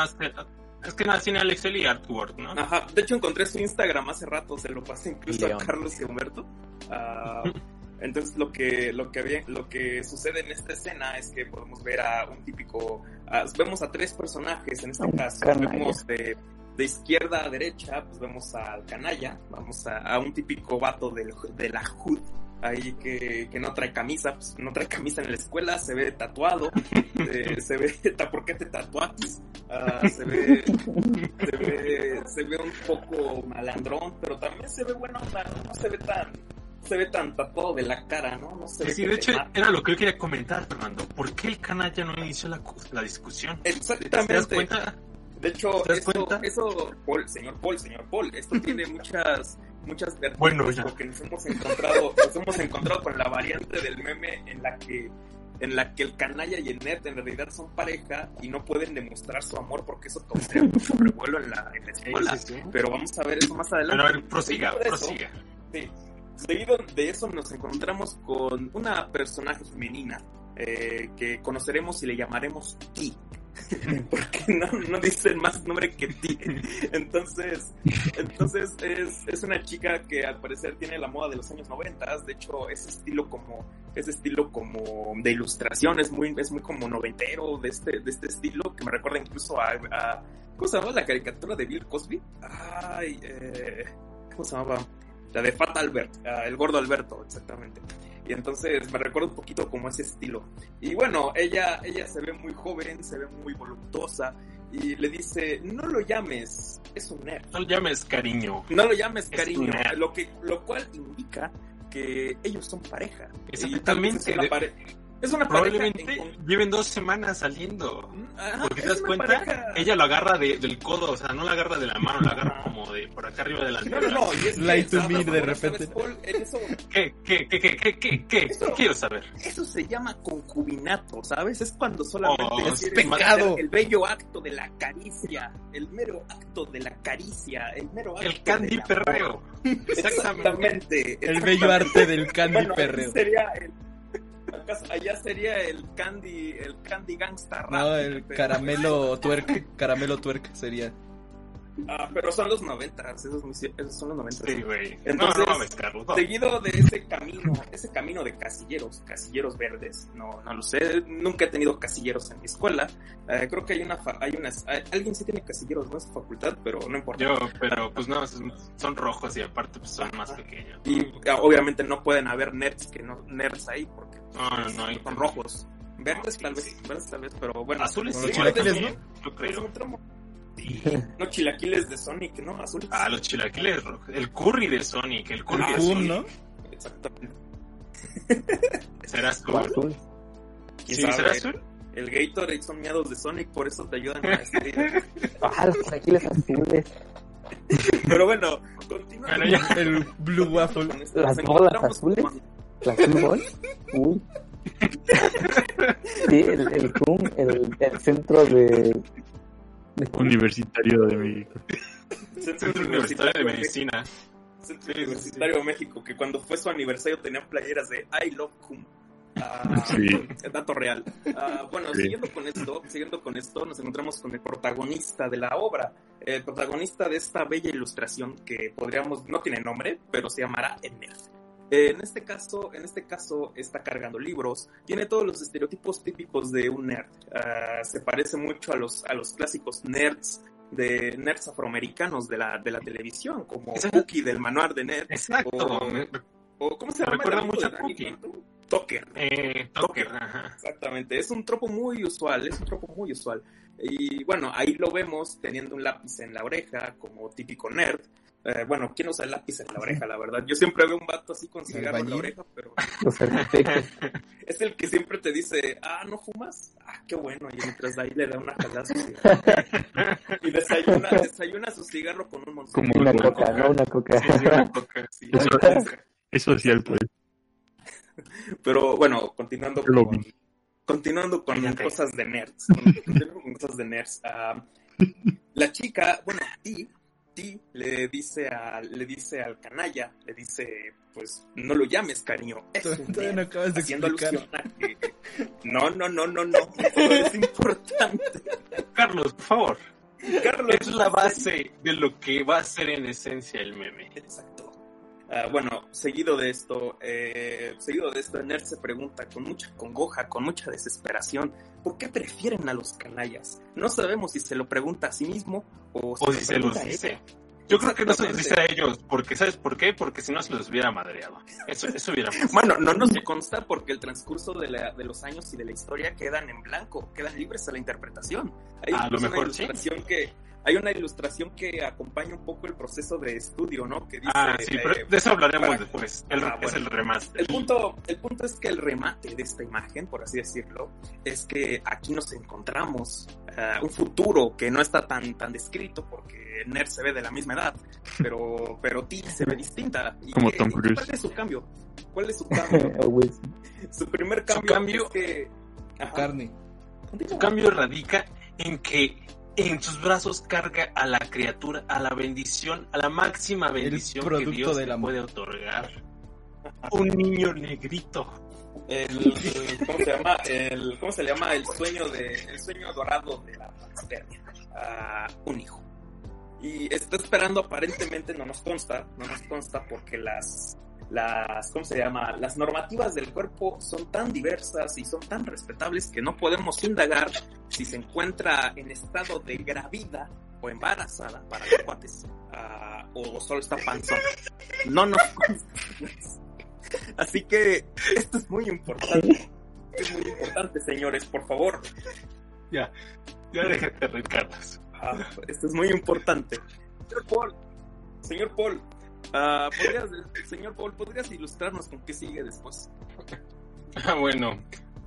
Es que nace en Alex y Artwork, ¿no? Ajá, de hecho encontré su Instagram hace rato, se lo pasé incluso León. a Carlos y Humberto. Ah, *laughs* entonces lo que lo que había, lo que sucede en esta escena es que podemos ver a un típico, vemos a tres personajes en este Un caso, canalla. vemos de, de izquierda a derecha, pues vemos al canalla, vamos a, a un típico vato del, de la hood. Ahí que, que no trae camisa, pues no trae camisa en la escuela, se ve tatuado, eh, se ve, *laughs* ¿por qué te tatuatis? Ah, se ve se ve, se ve un poco malandrón, pero también se ve bueno, no se ve tan, se ve tan tatuado de la cara, ¿no? No se ve Sí, que de hecho mata. era lo que yo quería comentar, Fernando. ¿Por qué el canalla no inició la, la discusión? ¿Te das Exactamente. cuenta? De hecho, ¿Te das eso, cuenta? eso, Paul, señor Paul, señor Paul, esto tiene *laughs* muchas, muchas vertientes Bueno, ya. porque nos hemos encontrado, *laughs* nos hemos encontrado con la variante del meme en la que en la que el canalla y el net en realidad son pareja y no pueden demostrar su amor porque eso causaría mucho revuelo en la, en la escuela. Sí, sí, sí. Pero vamos a ver eso más adelante. Pero a ver, prosiga, Seguido eso- prosiga. Sí. Seguido de eso nos encontramos con una personaje femenina eh, que conoceremos y le llamaremos Ti. *laughs* Porque no, no dicen más nombre que Ti. Entonces, entonces es, es una chica que al parecer tiene la moda de los años 90. De hecho, ese estilo como, ese estilo como de ilustración es muy, es muy como noventero de este, de este estilo que me recuerda incluso a, ¿cómo se llama la caricatura de Bill Cosby? Ay, eh, ¿cómo se llamaba? La de Fat Albert, ah, el gordo Alberto, exactamente. Y entonces me recuerda un poquito como ese estilo. Y bueno, ella, ella se ve muy joven, se ve muy voluptuosa y le dice, no lo llames, es un nerd. No lo llames cariño. No lo llames Es cariño, lo, que, lo cual indica que ellos son pareja. Exactamente. tal vez Es una, pare- es una pareja. Probablemente en- lleven dos semanas saliendo. Ajá, Porque te das cuenta, pareja- ella lo agarra de- del codo, o sea, no la agarra de la mano, la agarra como de por acá arriba de la No, no, no. Y es que, Light to me de Ahora, ¿sabes, repente. Paul? Eso, ¿Qué, qué, qué, qué, qué, qué, qué? Eso- Quiero saber. eso se llama concubinato, ¿sabes? Es cuando solamente Oh, es pecado. el bello acto de la caricia, el mero acto de la caricia, el mero acto El candy perreo. Exactamente. *laughs* Exactamente. El bello arte del candy Bueno, perreo. Sería el, allá sería el candy, el candy gangsta rap. No, el caramelo *laughs* twerk. Caramelo twerk sería. Ah, pero son los noventas, esos, esos son los noventas. Sí, güey. Entonces, no, no Carlos. no. Seguido de ese camino, ese camino de casilleros, casilleros verdes, no, no lo sé, nunca he tenido casilleros en mi escuela. Eh, creo que hay una, hay unas, hay- alguien sí tiene casilleros, no es facultad, pero no importa. Yo, pero pues no, son rojos y aparte pues son más pequeños. Y ah, obviamente no pueden haber nerds que no nerds ahí porque No, no, no. hay- son rojos. Verdes tal vez, verdes tal vez, pero bueno. Azules sí, sí, ¿no? Yo creo. *laughs* No chilaquiles de Sonic, ¿no? Azules. Ah, los chilaquiles rojos. El curry de Sonic, el curry Ah, de Sonic. ¿no? Exactamente. ¿Será azul? azul. ¿Quién Sí, sabe? ¿será azul? El Gatorade son miados de Sonic, por eso te ayudan a destruir. *laughs* Ah, los chilaquiles azules. Pero bueno, continuando. Bueno, ya. El Blue Waffle. con esto, Las bolas azules. con- ¿La fútbol? Uy. *laughs* Sí, el, el CUM, el, el centro de... Universitario de México. Centro Universitario de Medicina. Centro Universitario de México, que cuando fue su aniversario tenían playeras de I Love Cum. Ah, Sí. *laughs* Dato real. Ah, bueno, Sí. siguiendo con esto, siguiendo con esto, nos encontramos con el protagonista de la obra, el protagonista de esta bella ilustración que podríamos, no tiene nombre, pero se llamará el nerd. Eh, En este caso, en este caso está cargando libros, tiene todos los estereotipos típicos de un nerd. Ah, se parece mucho a los a los clásicos nerds de nerds afroamericanos de la de la televisión, como Exacto. Cookie del manual de nerds. Exacto. O, o ¿cómo se? Recuerda mucho a Cookie. Tucker. Eh, ajá. Exactamente, es un tropo muy usual, es un tropo muy usual. Y bueno, ahí lo vemos teniendo un lápiz en la oreja, como típico nerd. Eh, bueno, ¿quién usa el lápiz en la oreja, la verdad? Yo siempre veo un vato así con cigarro en la oreja, pero *laughs* *laughs* es el que siempre te dice, ah, ¿no fumas? Ah, qué bueno, y mientras de ahí le da una jalada. *laughs* Y desayuna, desayuna su cigarro con un montón Como Una coca, ¿no? Una coca. Sí, sí, una coca. Sí, Eso- coca. Es social, pues. Pero bueno, continuando Lo con, continuando con Cállate. cosas de nerds. continuando con cosas de nerds. ah, la chica, bueno, Ti, Ti le dice a, le dice al canalla, le dice, pues no lo llames cariño, *laughs* es un no nerd", acabas de haciendo explicar. alusión a que no, no, no, no, no, esto es *laughs* importante. Carlos, por favor. Carlos, Es la base de lo que va a ser en esencia el meme. Exacto. Ah, bueno, seguido de esto, eh, seguido de esto, Nerd se pregunta con mucha congoja, con mucha desesperación, ¿por qué prefieren a los canallas? No sabemos si se lo pregunta a sí mismo o, O si se los dice. Yo creo que no se los dice a ellos, porque ¿sabes por qué? Porque si no se los hubiera madreado. Eso, eso hubiera pasado. Bueno, no nos consta porque el transcurso de, la- de los años y de la historia quedan en blanco, quedan libres a la interpretación. Hay A lo mejor una sí. que hay una ilustración que acompaña un poco el proceso de estudio, ¿no? Que dice, Ah, sí, eh, pero de eso hablaremos para- después. El, Ah, Es el remaster. El punto, el punto es que el remate de esta imagen, por así decirlo, es que aquí nos encontramos ah, un futuro que no está tan, tan descrito porque Nerd se ve de la misma edad, pero, *laughs* pero Ti se ve distinta. ¿Y Como qué- Tom Cruise. ¿Cuál es su cambio? ¿Cuál es su cambio? *laughs* Su primer Su cambio, cambio- es que... Ajá. Carne. Su cambio radica en que en sus brazos carga a la criatura, a la bendición, a la máxima bendición que Dios le amor. puede otorgar. Un niño negrito. el, ¿cómo se llama? El, ¿Cómo se llama? El sueño de, el sueño dorado de la panspermia. Ah, un hijo. Y está esperando aparentemente, no nos consta, no nos consta porque las, las, ¿cómo se llama? Las normativas del cuerpo son tan diversas y son tan respetables que no podemos indagar si se encuentra en estado de gravida o embarazada para los cuates, ah, o solo está panzón. No nos. Así que esto es muy importante. Es muy importante, señores, por favor. Ya déjate reír, Carlos. Ah, esto es muy importante. Señor Paul, señor Paul, ah, ¿podrías, señor Paul, ¿podrías ilustrarnos con qué sigue después? *laughs* Ah, bueno,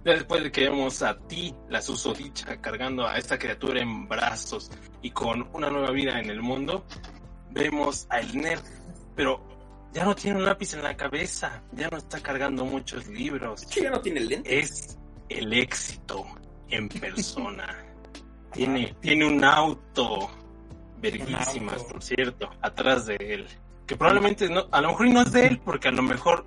después de que vemos a ti, la susodicha, cargando a esta criatura en brazos y con una nueva vida en el mundo, vemos al nerd, pero ya no tiene un lápiz en la cabeza, ya no está cargando muchos libros, hecho, ya no tiene lente. es el éxito en persona. *laughs* Tiene, tiene un auto, verguísimas, por cierto, atrás de él. Que probablemente no, a lo mejor no es de él, porque a lo mejor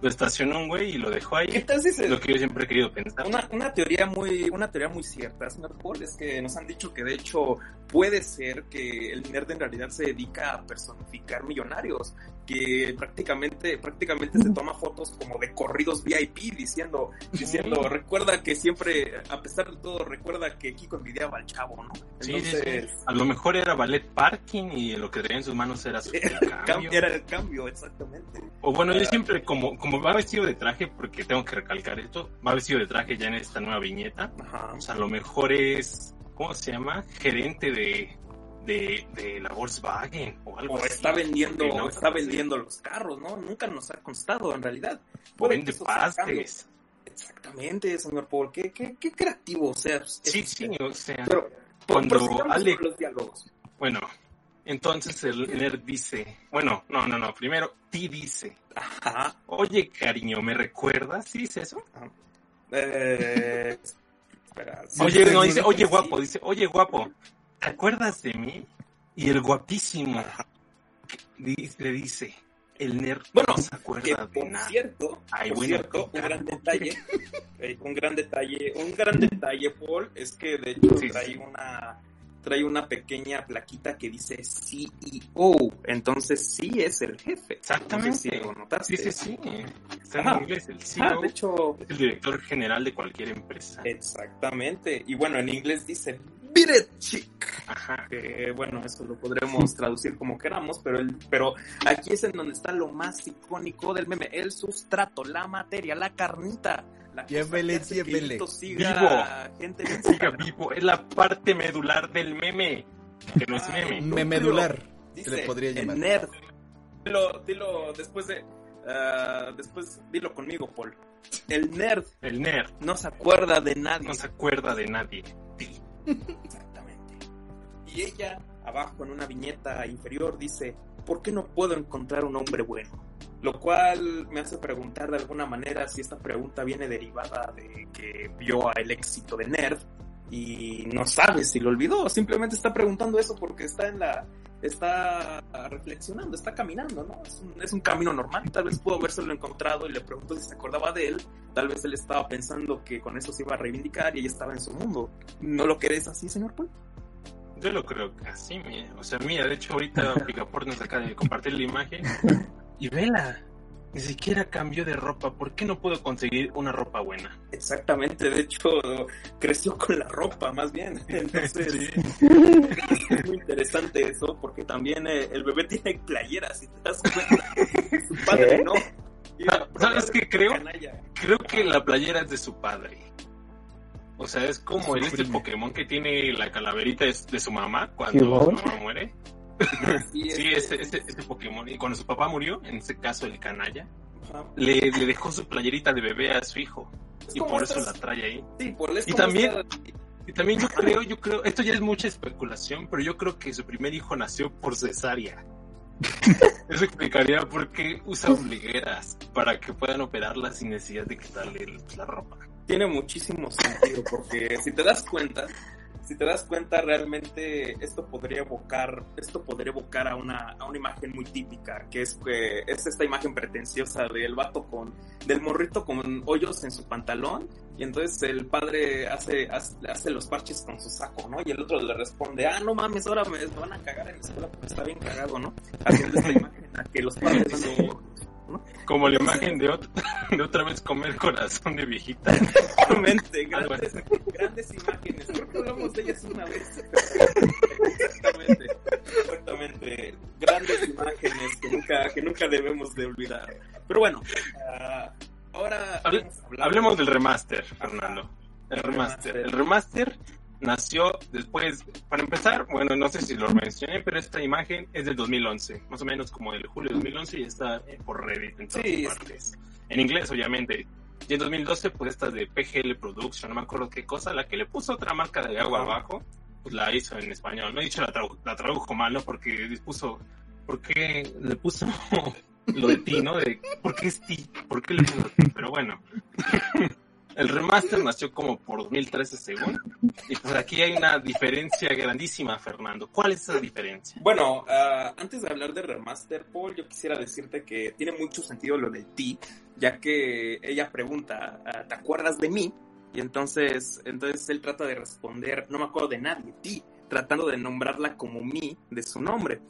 lo estacionó un güey y lo dejó ¿Qué ahí. se, Es lo que yo siempre he querido pensar. Una, una teoría muy una teoría muy cierta, señor Paul, es que nos han dicho que de hecho puede ser que el nerd en realidad se dedica a personificar millonarios, que prácticamente prácticamente se toma fotos como de corridos VIP diciendo diciendo recuerda que siempre a pesar de todo recuerda que Kiko envidiaba al chavo, ¿no? Sí, sí, sí. Entonces A lo mejor era ballet parking y lo que traía en sus manos era su *laughs* cam- cambio. era el cambio exactamente. O bueno, yo siempre, como, como va vestido de traje, porque tengo que recalcar esto, va vestido de traje ya en esta nueva viñeta. Ajá. O sea, a lo mejor es, ¿cómo se llama? Gerente de, de, de la Volkswagen o algo O así. está vendiendo, está vendiendo los carros, ¿no? Nunca nos ha constado en realidad. Puede vende pastes. Exactamente, señor Paul. Qué, qué, qué creativo, o sea. Sí, sí, o sea, Pero cuando con los diálogos. bueno, entonces el nerd dice, bueno, no, no, no, primero Ti dice, Ajá. oye cariño, ¿me recuerdas? ¿Sí dice eso? Eh, *laughs* espera, sí, Oye, no, dice, oye guapo, dice, oye guapo, ¿te acuerdas de mí? Y el guapísimo le dice, el nerd Bueno, no se Que de por nada. cierto, Ay, por cierto, un gran detalle, eh, un gran detalle, un gran detalle, Paul, es que de hecho Sí, trae sí. una trae una pequeña plaquita que dice CEO, entonces sí es el jefe. Exactamente. No sé si lo notaste. Sí, sí, sí. Está en inglés, el Ah, CEO de hecho, es el director general de cualquier empresa. exactamente. Y bueno, en inglés dice Chick. Ajá. que bueno, eso lo podremos traducir como queramos, pero el, pero aquí es en donde está lo más icónico del meme, el sustrato, la materia, la carnita, la Llévele, llévele. Siga gente en Siga vivo, es la parte medular del meme. Que no es meme. no. Memedular. Dice, se le podría el llamar. nerd. Dilo, dilo después de ah, después dilo conmigo, Paul. El nerd El nerd no se acuerda de nadie. no se acuerda de nadie. Exactamente. Y ella, abajo en una viñeta inferior, dice, ¿por qué no puedo encontrar un hombre bueno? Lo cual me hace preguntar de alguna manera si esta pregunta viene derivada de que vio el éxito de Nerd y no sabe si lo olvidó, simplemente está preguntando eso porque está en la está reflexionando, está caminando, ¿no? Es un, es un camino normal, tal vez pudo habérselo encontrado y le preguntó si se acordaba de él, tal vez él estaba pensando que con eso se iba a reivindicar y ella estaba en su mundo. ¿No lo querés así, señor Paul? Yo lo creo así, mira. O sea, mira, de hecho ahorita *laughs* Picaport nos acaba de compartir la imagen. *laughs* Y vela, ni siquiera cambió de ropa. ¿Por qué no puedo conseguir una ropa buena? Exactamente, de hecho creció con la ropa más bien. *laughs* Entonces Sí. es muy interesante eso porque también eh, el bebé tiene playeras, si te das cuenta. Su padre ¿Qué? no. Ah, ¿sabes qué creo? Canalla. Creo que la playera es de su padre. O sea, es como el este. Pokémon que tiene la calaverita de, de su mamá cuando ¿Qué su mamá muere. *laughs* Sí, Sí, este, ese, ese, ese Pokémon. Y cuando su papá murió, en este caso el canalla, ajá. le, le dejó su playerita de bebé a su hijo. Es Y por eso estas- la trae ahí. Sí, por es Y también- Y también yo creo, yo creo, esto ya es mucha especulación, pero yo creo que su primer hijo nació por cesárea. *laughs* Eso explicaría por qué usa ombligueras para que puedan operarla sin necesidad de quitarle la ropa. tiene muchísimo sentido porque si te das cuenta si te das cuenta realmente esto podría evocar esto podría evocar a una, a una imagen muy típica que es que es esta imagen pretenciosa del vato con del morrito con hoyos en su pantalón y entonces el padre hace, hace hace los parches con su saco no y el otro le responde ah no mames ahora me van a cagar en la escuela porque está bien cagado no haciendo esta *laughs* imagen en la que los padres Como la imagen de, ot- *laughs* de otra vez comer corazón de viejita. Exactamente, *laughs* grandes, grandes imágenes. Creo que hablamos de ellas una vez. Exactamente, exactamente. Grandes imágenes que nunca, que nunca debemos de olvidar. Pero bueno, ah, ahora Hable- Hablemos del remaster, Fernando. El El remaster. remaster. El remaster nació después, para empezar, bueno, no sé si lo mencioné, pero esta imagen es del 2011, más o menos como del julio de 2011 y está eh, por Reddit en todas Sí, partes. En inglés, obviamente. Y en 2012, pues esta de PGL Production, no me acuerdo qué cosa, la que le puso otra marca de agua abajo, pues la hizo en español. No he dicho la, tradu- la tradujo mal, ¿no? Porque puso, ¿por qué le puso *laughs* lo de ti, ¿no? De, ¿por qué es ti? ¿Por qué le puso ti? Pero bueno. *laughs* El remaster nació como por 2013 según. Y pues aquí hay una diferencia grandísima, Fernando. ¿Cuál es esa diferencia? Bueno, ah, antes de hablar de remaster, Paul, yo quisiera decirte que tiene mucho sentido lo de ti, ya que ella pregunta, ah, ¿te acuerdas de mí? Y entonces, entonces él trata de responder, no me acuerdo de nadie, ti, tratando de nombrarla como mí de su nombre.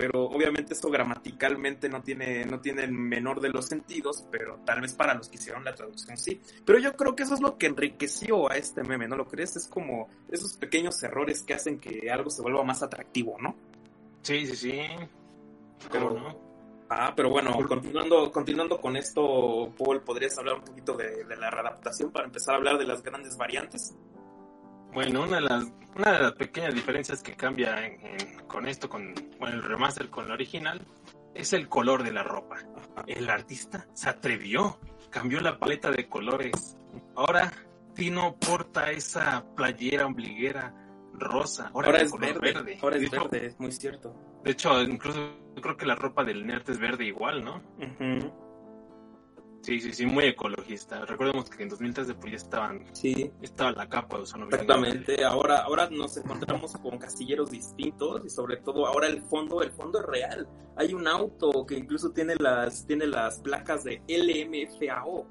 Pero obviamente esto gramaticalmente no tiene, no tiene el menor de los sentidos, pero tal vez para los que hicieron la traducción sí. Pero yo creo que eso es lo que enriqueció a este meme, ¿no lo crees? Es como esos pequeños errores que hacen que algo se vuelva más atractivo, ¿no? Sí, sí, sí. Pero- ¿Cómo no? Ah, pero bueno, continuando, continuando con esto, Paul, ¿podrías hablar un poquito de, de la readaptación para empezar a hablar de las grandes variantes? Bueno, una de las, una de las pequeñas diferencias que cambia en- en- con esto, con el remaster con el original, es el color de la ropa. El artista se atrevió, cambió la paleta de colores Ahora Tino porta esa playera ombliguera rosa. Ahora, es color verde, ahora es hecho, verde, es muy cierto. De hecho, incluso creo que la ropa del nerd es verde igual, ¿no? Ujú, Sí, sí, sí, muy ecologista. Recordemos que en 2013 pues ya estaban, Sí, estaba la capa de ozono. exactamente. Ahora, ahora nos encontramos con castilleros distintos y sobre todo ahora el fondo, el fondo es real. Hay un auto que incluso tiene las, tiene las placas de LMFAO.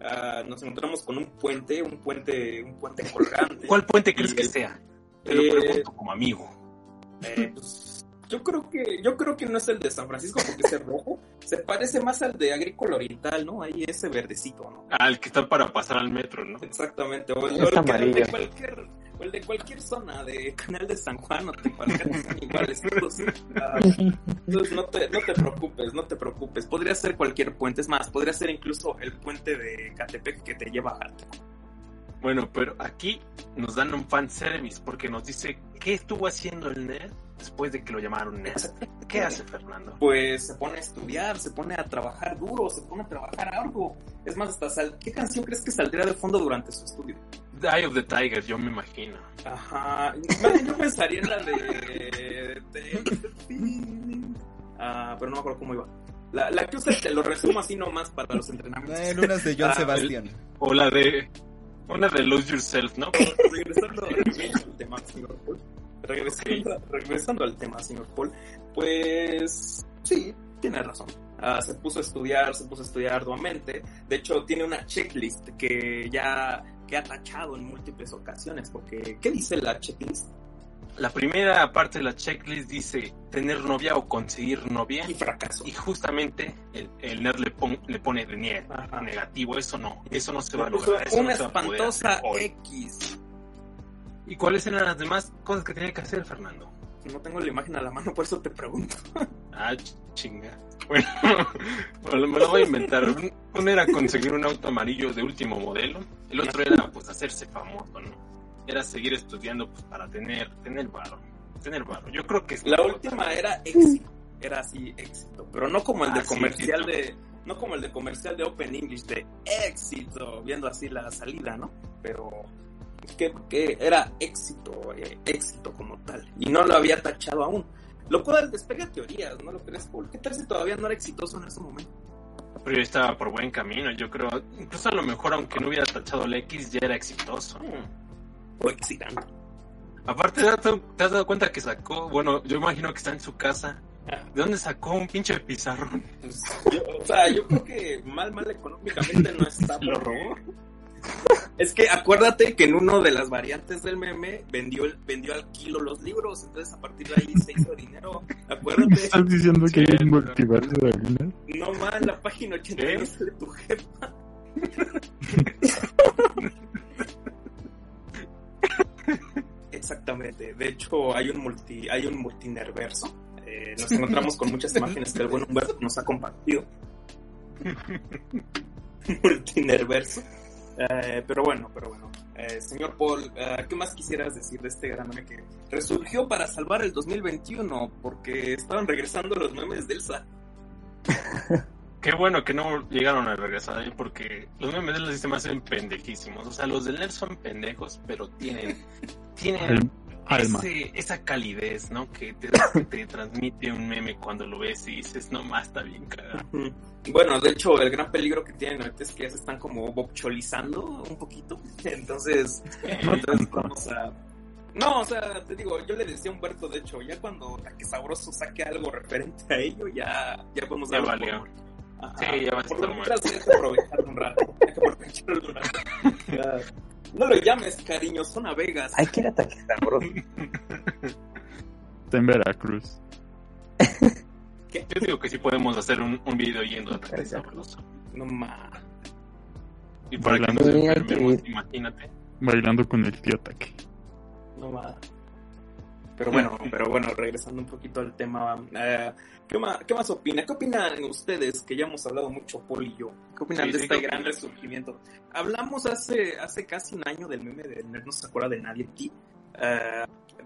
Ah, nos encontramos con un puente, un puente, un puente *laughs* colgante. ¿Cuál puente crees Y que sea? Te lo Eh, pregunto como amigo. Eh, pues, yo creo que yo creo que no es el de San Francisco porque ese rojo *laughs* se parece más al de Agrícola Oriental, ¿no? Ahí ese verdecito, ¿no? Ah, el que está para pasar al metro, ¿no? Exactamente. O el, o de cualquier o el de cualquier zona de Canal de San Juan o de iguales todos. Ah, entonces no te, no te preocupes, no te preocupes. Podría ser cualquier puente, es más, podría ser incluso el puente de Catepec que te lleva a. Bueno, pero aquí nos dan un fan service porque nos dice qué estuvo haciendo el nerd después de que lo llamaron. *laughs* ¿Qué hace Fernando? Pues se pone a estudiar, se pone a trabajar duro, se pone a trabajar algo. Es más, hasta sal... ¿qué canción crees que saldría de fondo durante su estudio? The Eye of the Tiger, yo me imagino. Ajá. Yo pensaría en la de. de- Ah, pero no me acuerdo cómo iba. La, la que usa, te lo resumo así nomás para los entrenamientos. Eh, lunas de John Ah, Sebastian. O la de. Una de Lose Yourself, ¿no? regresando, regresando al tema, señor Paul. Regresando, regresando al tema, señor Paul. Pues sí, tiene razón. Ah, se puso a estudiar, se puso a estudiar arduamente. De hecho, tiene una checklist que ya que ha tachado en múltiples ocasiones. Porque, ¿qué dice la checklist? La primera parte de la checklist dice tener novia o conseguir novia. Y fracaso. Y justamente el, el nerd le, pon- le pone de negativo. Eso no, eso no se va a lograr. Eso una no espantosa. X. ¿Y cuáles eran las demás cosas que tenía que hacer, Fernando? No tengo la imagen a la mano, por eso te pregunto. *laughs* Ah, ch- chinga. *laughs* Bueno, me lo voy a inventar. Un- Uno era conseguir un auto amarillo de último modelo. El otro era, pues, hacerse famoso, ¿no? Era seguir estudiando, pues, para tener, tener varo. Tener varo. Yo creo que La última era éxito. Era así, éxito. Pero no como el de Ah, comercial de. No como el de comercial de Open English de éxito, viendo así la salida, ¿no? Pero que, que era éxito, eh, éxito como tal. Y no lo había tachado aún. Lo cual despega teorías, ¿no lo crees, Paul? ¿Qué tal si todavía no era exitoso en ese momento? Pero yo estaba por buen camino, yo creo. Incluso a lo mejor, aunque no hubiera tachado el X, ya era exitoso. Hmm. O excitante. Aparte, ¿te has dado- te has dado cuenta que sacó? Bueno, yo imagino que está en su casa. ¿De dónde sacó un pinche pizarrón? Pues, *laughs* yo- o sea, yo creo que mal, mal económicamente no está. *laughs* ¿Lo robó? Es que acuérdate que en uno de las variantes del meme vendió, el- vendió al kilo los libros, entonces a partir de ahí se hizo dinero. Acuérdate, ¿Estás diciendo que hay un multiverso de Luna? no más la página 82 ¿Qué? de tu jefa. Exactamente, de hecho hay un multi, hay un multinerverso. Eh, nos encontramos con muchas imágenes que el buen Humberto nos ha compartido. *laughs* multinerverso. Eh, pero bueno, pero bueno. Eh, señor Paul, eh, ¿qué más quisieras decir de este gran meme que resurgió para salvar el 2021? Porque estaban regresando los memes de Elsa. *laughs* Qué bueno que no llegaron a regresar ahí porque los memes de los sistemas hacen pendejísimos. O sea, los del nerd son pendejos, pero tienen, tienen Alma. ese- esa calidez, ¿no? Que te, te *coughs* transmite un meme cuando lo ves y dices, no más, está bien cagado. Bueno, de hecho, el gran peligro que tienen ahorita es que ya se están como bocholizando un poquito. *laughs* Entonces, *laughs* entonces vamos a. No, o sea, te digo, yo le decía a Humberto, de hecho, ya cuando que sabroso saque algo referente a ello, ya, ya podemos por- Ajá. Sí, ya va a Por estar lo mientras hay que aprovecharlo un rato. *laughs* Hay que aprovecharlo un rato. No lo llames, cariño, son a Vegas. Hay que ir a ataque sabroso. Está en Veracruz. Yo digo que sí podemos hacer un, un video yendo a ataque sabroso. No más. Y para que Bailando. nos enfermemos, imagínate. Bailando con el tío Ataque. No va. Pero bueno, pero bueno, regresando un poquito al tema, eh, ¿qué, más, ¿qué más opina? ¿Qué opinan ustedes? Que ya hemos hablado mucho, Paul y yo. ¿Qué opinan Sí, de sí, este ¿qué gran resurgimiento? Hablamos hace, hace casi un año del meme de No se acuerda de nadie aquí. Eh,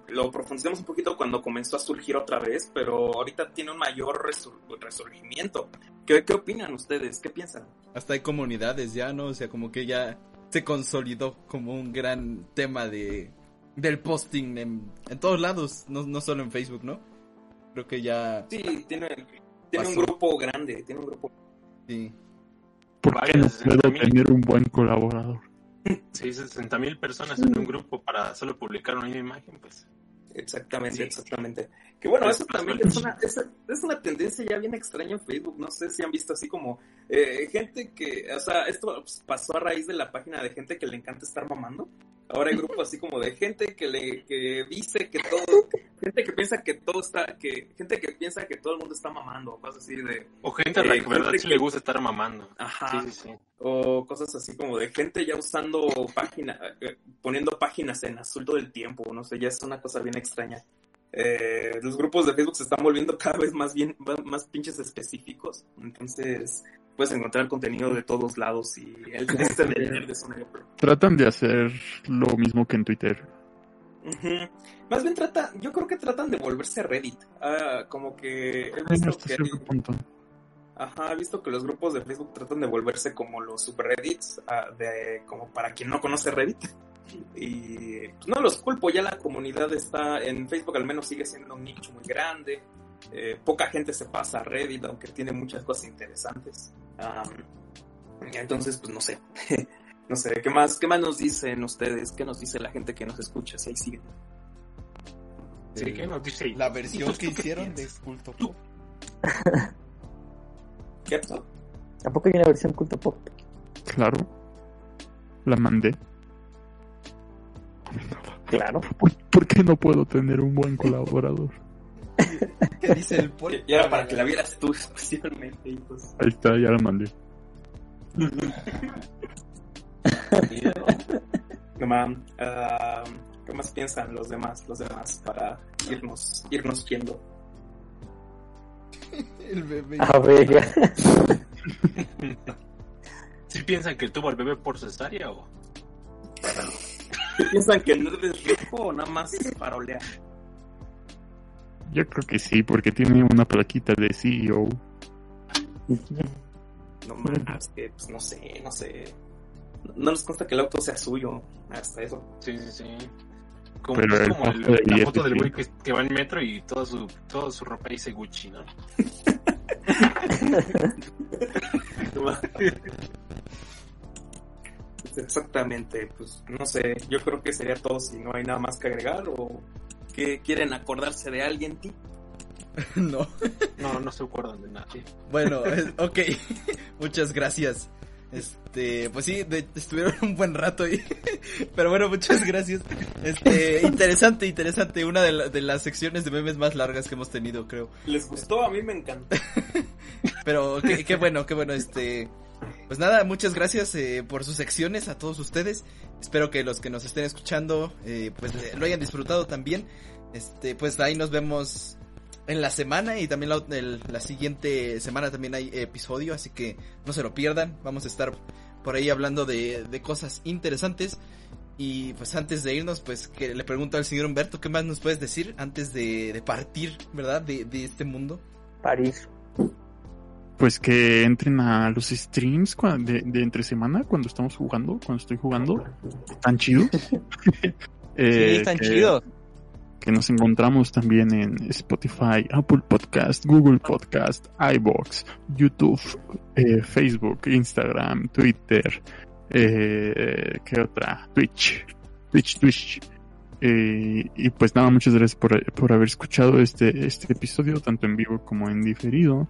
lo profundizamos un poquito cuando comenzó a surgir otra vez, pero ahorita tiene un mayor resur- resurgimiento. ¿Qué, ¿Qué opinan ustedes? ¿Qué piensan? Hasta hay comunidades ya, ¿no? O sea, como que ya se consolidó como un gran tema de del posting en, en todos lados, no, no solo en Facebook, ¿no? Creo que ya Sí, tiene, tiene un grupo grande, tiene un grupo. sí. ¿Por qué no Varios, puedo también. tener un buen colaborador? Sí, 60 mil personas en un grupo para solo publicar una misma imagen, pues. Exactamente, Sí. exactamente. Que bueno, eso también es una, es, es una tendencia ya bien extraña en Facebook. No sé si han visto así como eh, gente que, o sea, esto pues, pasó a raíz de la página de gente que le encanta estar mamando. Ahora hay grupos así como de gente que le que dice que todo, gente que piensa que todo está, que gente que piensa que todo el mundo está mamando, cosas así de, O gente a la Eh, que verdad sí que- le gusta estar mamando. ajá, Sí, sí, sí. o cosas así como de gente ya usando página, eh, poniendo páginas en azul todo el tiempo, no sé, ya es una cosa bien extraña. Eh, los grupos de Facebook se están volviendo cada vez más bien, más pinches específicos, entonces puedes encontrar contenido de todos lados y el *laughs* este de nerd es un ejemplo. Tratan de hacer lo mismo que en Twitter. Ujú. Más bien trata, yo creo que tratan de volverse Reddit, Ah, como que he visto Hasta que cierto punto. Ajá, he visto que los grupos de Facebook tratan de volverse como los subreddits, ah, de, como para quien no conoce Reddit. Y pues, no los culpo, ya la comunidad está en Facebook, al menos sigue siendo un nicho muy grande. Eh, poca gente se pasa a Reddit, aunque tiene muchas cosas interesantes. Entonces, pues no sé. *laughs* no sé, ¿qué más, ¿qué más nos dicen ustedes? ¿Qué nos dice la gente que nos escucha? Si ahí siguen. Sí, ¿qué nos dice? La versión ¿Y que *laughs* tú hicieron de? Culto Pop. ¿Qué? Tampoco hay una versión culto pop. Claro. La mandé. Claro. ¿Por, por qué no puedo tener un buen colaborador? *laughs* ¿Qué dice el Paul? Y era para que la vieras tú especialmente. Y pues, Ahí está, ya la mandé. No, mam, ah, ¿Qué más piensan los demás, los demás, para irnos, irnos yendo? *laughs* El bebé. A ver. *laughs* ¿Sí piensan que tuvo al bebé por cesárea o...? ¿Qué piensan que no es rico o nada más parolea? Yo creo que sí, porque tiene una plaquita de CEO. No más, que pues no sé, no sé. No nos consta que el auto sea suyo, hasta eso. Sí, sí, sí. Como, Pero es como el- la foto del güey que, que va en metro y toda su, toda su ropa dice Gucci, ¿no? *laughs* Exactamente, pues no sé, yo creo que sería todo si no hay nada más que agregar o que quieren acordarse de alguien, ti. *laughs* No. No, no se acuerdan de nadie. Bueno, *laughs* es- ok. *laughs* Muchas gracias. Este, pues sí, de- estuvieron un buen rato ahí. Pero bueno, muchas gracias. Este, interesante, interesante. Una de, la- de las secciones de memes más largas que hemos tenido, creo. ¿Les gustó? A mí me encantó. Pero qué, qué bueno, qué bueno, este. Pues nada, muchas gracias eh, por sus secciones a todos ustedes. Espero que los que nos estén escuchando, eh, pues eh, lo hayan disfrutado también. Este, pues ahí nos vemos en la semana y también la, la siguiente semana también hay episodio, así que no se lo pierdan. Vamos a estar por ahí hablando de, de cosas interesantes. Y pues antes de irnos, pues que le pregunto al señor Humberto, ¿qué más nos puedes decir antes de, de partir, verdad, de, de este mundo? París. Pues que entren a los streams de, de entre semana cuando estamos jugando, cuando estoy jugando. Están chidos. *laughs* Sí, Eh, están que- chidos. que nos encontramos también en Spotify, Apple Podcast, Google Podcast, iBox, YouTube, eh, Facebook, Instagram, Twitter, eh, ¿qué otra? Twitch, Twitch, Twitch. Eh, y pues nada, muchas gracias por, por haber escuchado este, este episodio, tanto en vivo como en diferido.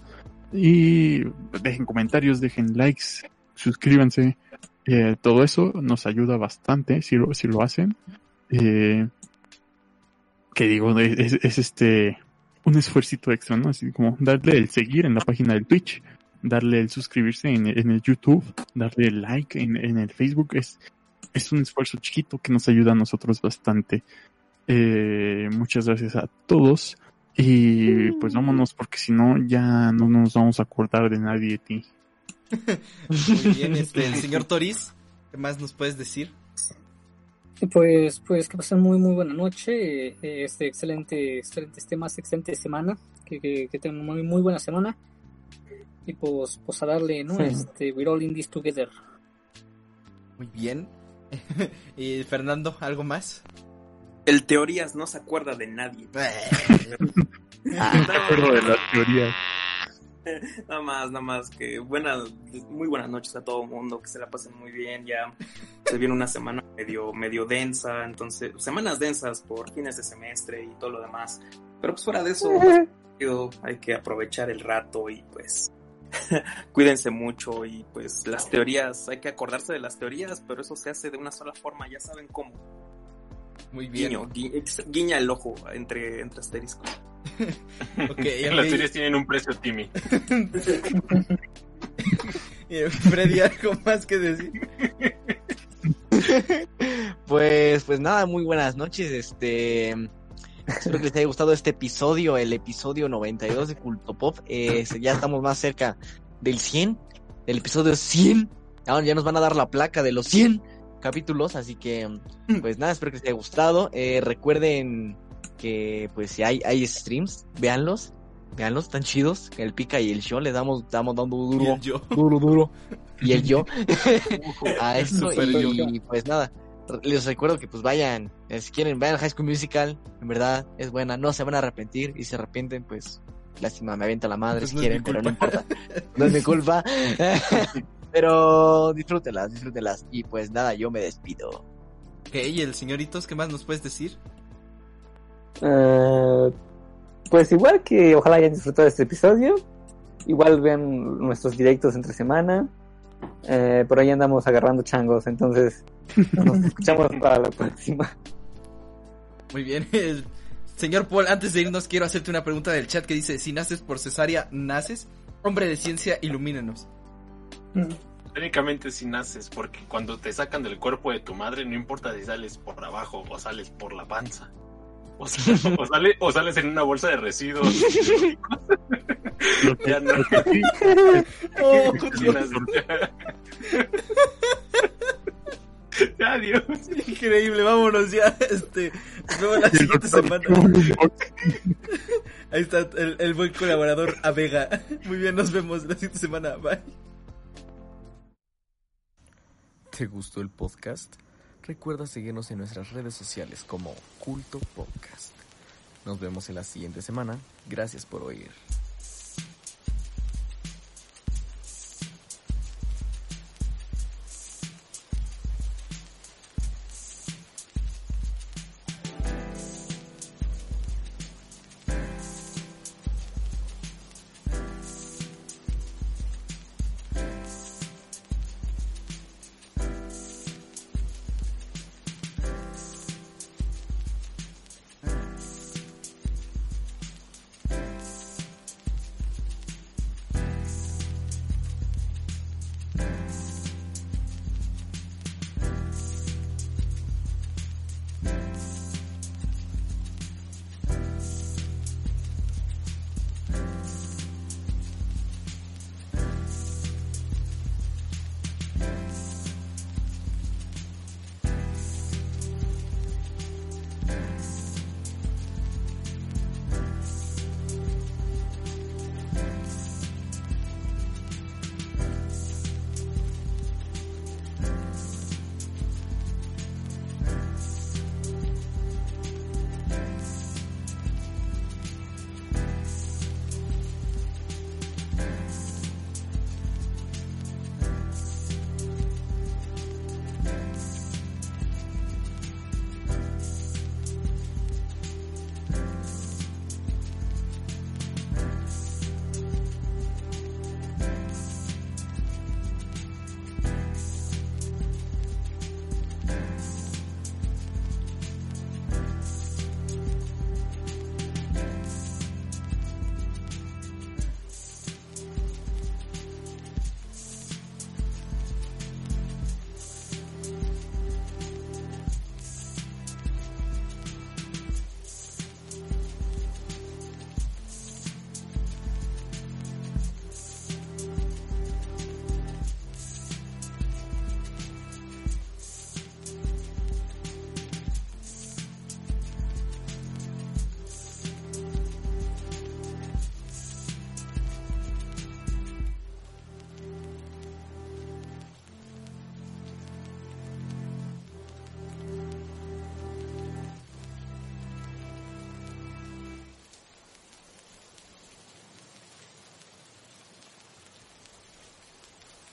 Y dejen comentarios, dejen likes, suscríbanse. Eh, todo eso nos ayuda bastante si lo, si lo hacen. Eh, que digo, es, es este un esfuercito extra, ¿no? Así como darle el seguir en la página del Twitch, darle el suscribirse en, en el YouTube, darle el like en, en el Facebook, es, es un esfuerzo chiquito que nos ayuda a nosotros bastante. Eh, muchas gracias a todos. Y pues vámonos, porque si no, ya no nos vamos a acordar de nadie de ti. Muy bien, *laughs* este, el señor Toriz, ¿qué más nos puedes decir? Y Pues, pues que pasen muy, muy buena noche. eh, Este, excelente, excelentes temas, excelente semana. Que, que, que tengan muy, muy buena semana. Y pues, pues a darle, ¿no? Sí. Este, we're all in this together. Muy bien. *laughs* y Fernando, ¿algo más? El teorías no se acuerda de nadie. *laughs* Ah, me acuerdo de las teorías. *laughs* nada más, nada más que buenas, muy buenas noches a todo el mundo, que se la pasen muy bien, ya se viene una semana medio, medio densa, entonces, semanas densas por fines de semestre y todo lo demás, pero pues fuera de eso, *laughs* hay que aprovechar el rato y pues cuídense mucho y pues las teorías, hay que acordarse de las teorías, pero eso se hace de una sola forma, ya saben cómo. Muy bien. Guiño, gui- guiña el ojo entre, entre asteriscos. *laughs* Ok, Las ok. teorías tienen un precio, Timmy. *laughs* Eh, Freddy, ¿algo más que decir? *laughs* Pues, pues nada, muy buenas noches. Este, espero que les haya gustado este episodio, el episodio 92 de Culto Pop. Eh, ya estamos más cerca del 100, del episodio 100. Ahora ya nos van a dar la placa de los 100 capítulos, así que, pues nada, espero que les haya gustado. Eh, recuerden que, pues si hay, hay streams, véanlos, véanlos, están chidos. El Pica y el Show les damos, estamos dando Y duro, el yo. duro, duro. Y el yo *laughs* *laughs* a eso Super y, pues nada les recuerdo que pues vayan eh, si quieren vayan a High School Musical en verdad es buena no se van a arrepentir y si se arrepienten pues lástima me avienta la madre Pues si no quieren pero no importa no es mi culpa *laughs* pero disfrútelas disfrútelas y pues nada yo me despido Ok, y el señoritos, ¿qué más nos puedes decir? Eh, pues igual que ojalá hayan disfrutado de este episodio. Igual vean nuestros directos entre semana. Eh, por ahí andamos agarrando changos, entonces nos *laughs* escuchamos para la próxima. Muy bien. Señor Paul, antes de irnos, quiero hacerte una pregunta del chat que dice: Si naces por cesárea, ¿naces? Hombre de ciencia, ilumínanos. Técnicamente si naces, porque cuando te sacan del cuerpo de tu madre, no importa si sales por abajo o sales por la panza. O, sa- o sale- o sales en una bolsa de residuos. Ya no. *laughs* Oh, *laughs* Adiós. increíble, vámonos ya. *laughs* Este, nos vemos la siguiente semana. Ahí está el, el buen colaborador Avega. Muy bien, nos vemos la siguiente semana. Bye. ¿Te gustó el podcast? Recuerda seguirnos en nuestras redes sociales como Culto Podcast. Nos vemos en la siguiente semana. Gracias por oír.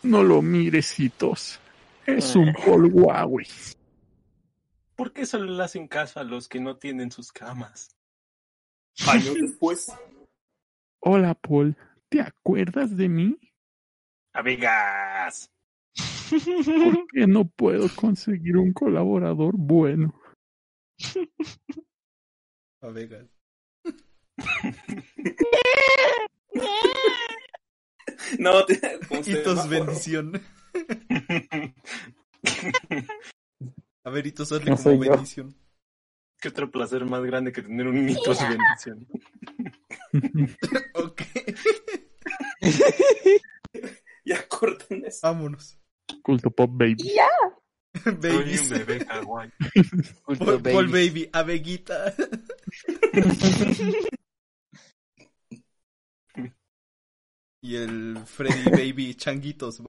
No lo mires, hitos. Es un Paul Huawei. ¿Por qué solo le hacen caso a los que no tienen sus camas? Años *laughs* después. Hola, Paul. ¿Te acuerdas de mí? Amigas. ¿Por qué no puedo conseguir un colaborador bueno? *laughs* A Vegas. *laughs* No, *laughs* te, ¿cómo se Hitos bendición. *laughs* A ver, Hitos, hazle No como yo. bendición. ¿Qué otro placer más grande que tener un hito de bendición? *laughs* Ok, Ya cortan eso. vámonos. Culto Pop Baby. Soy un Babies. bebé kawaii. Culto Paul, Paul babies. Baby, abeguita. Y el Freddy Baby Changuitos.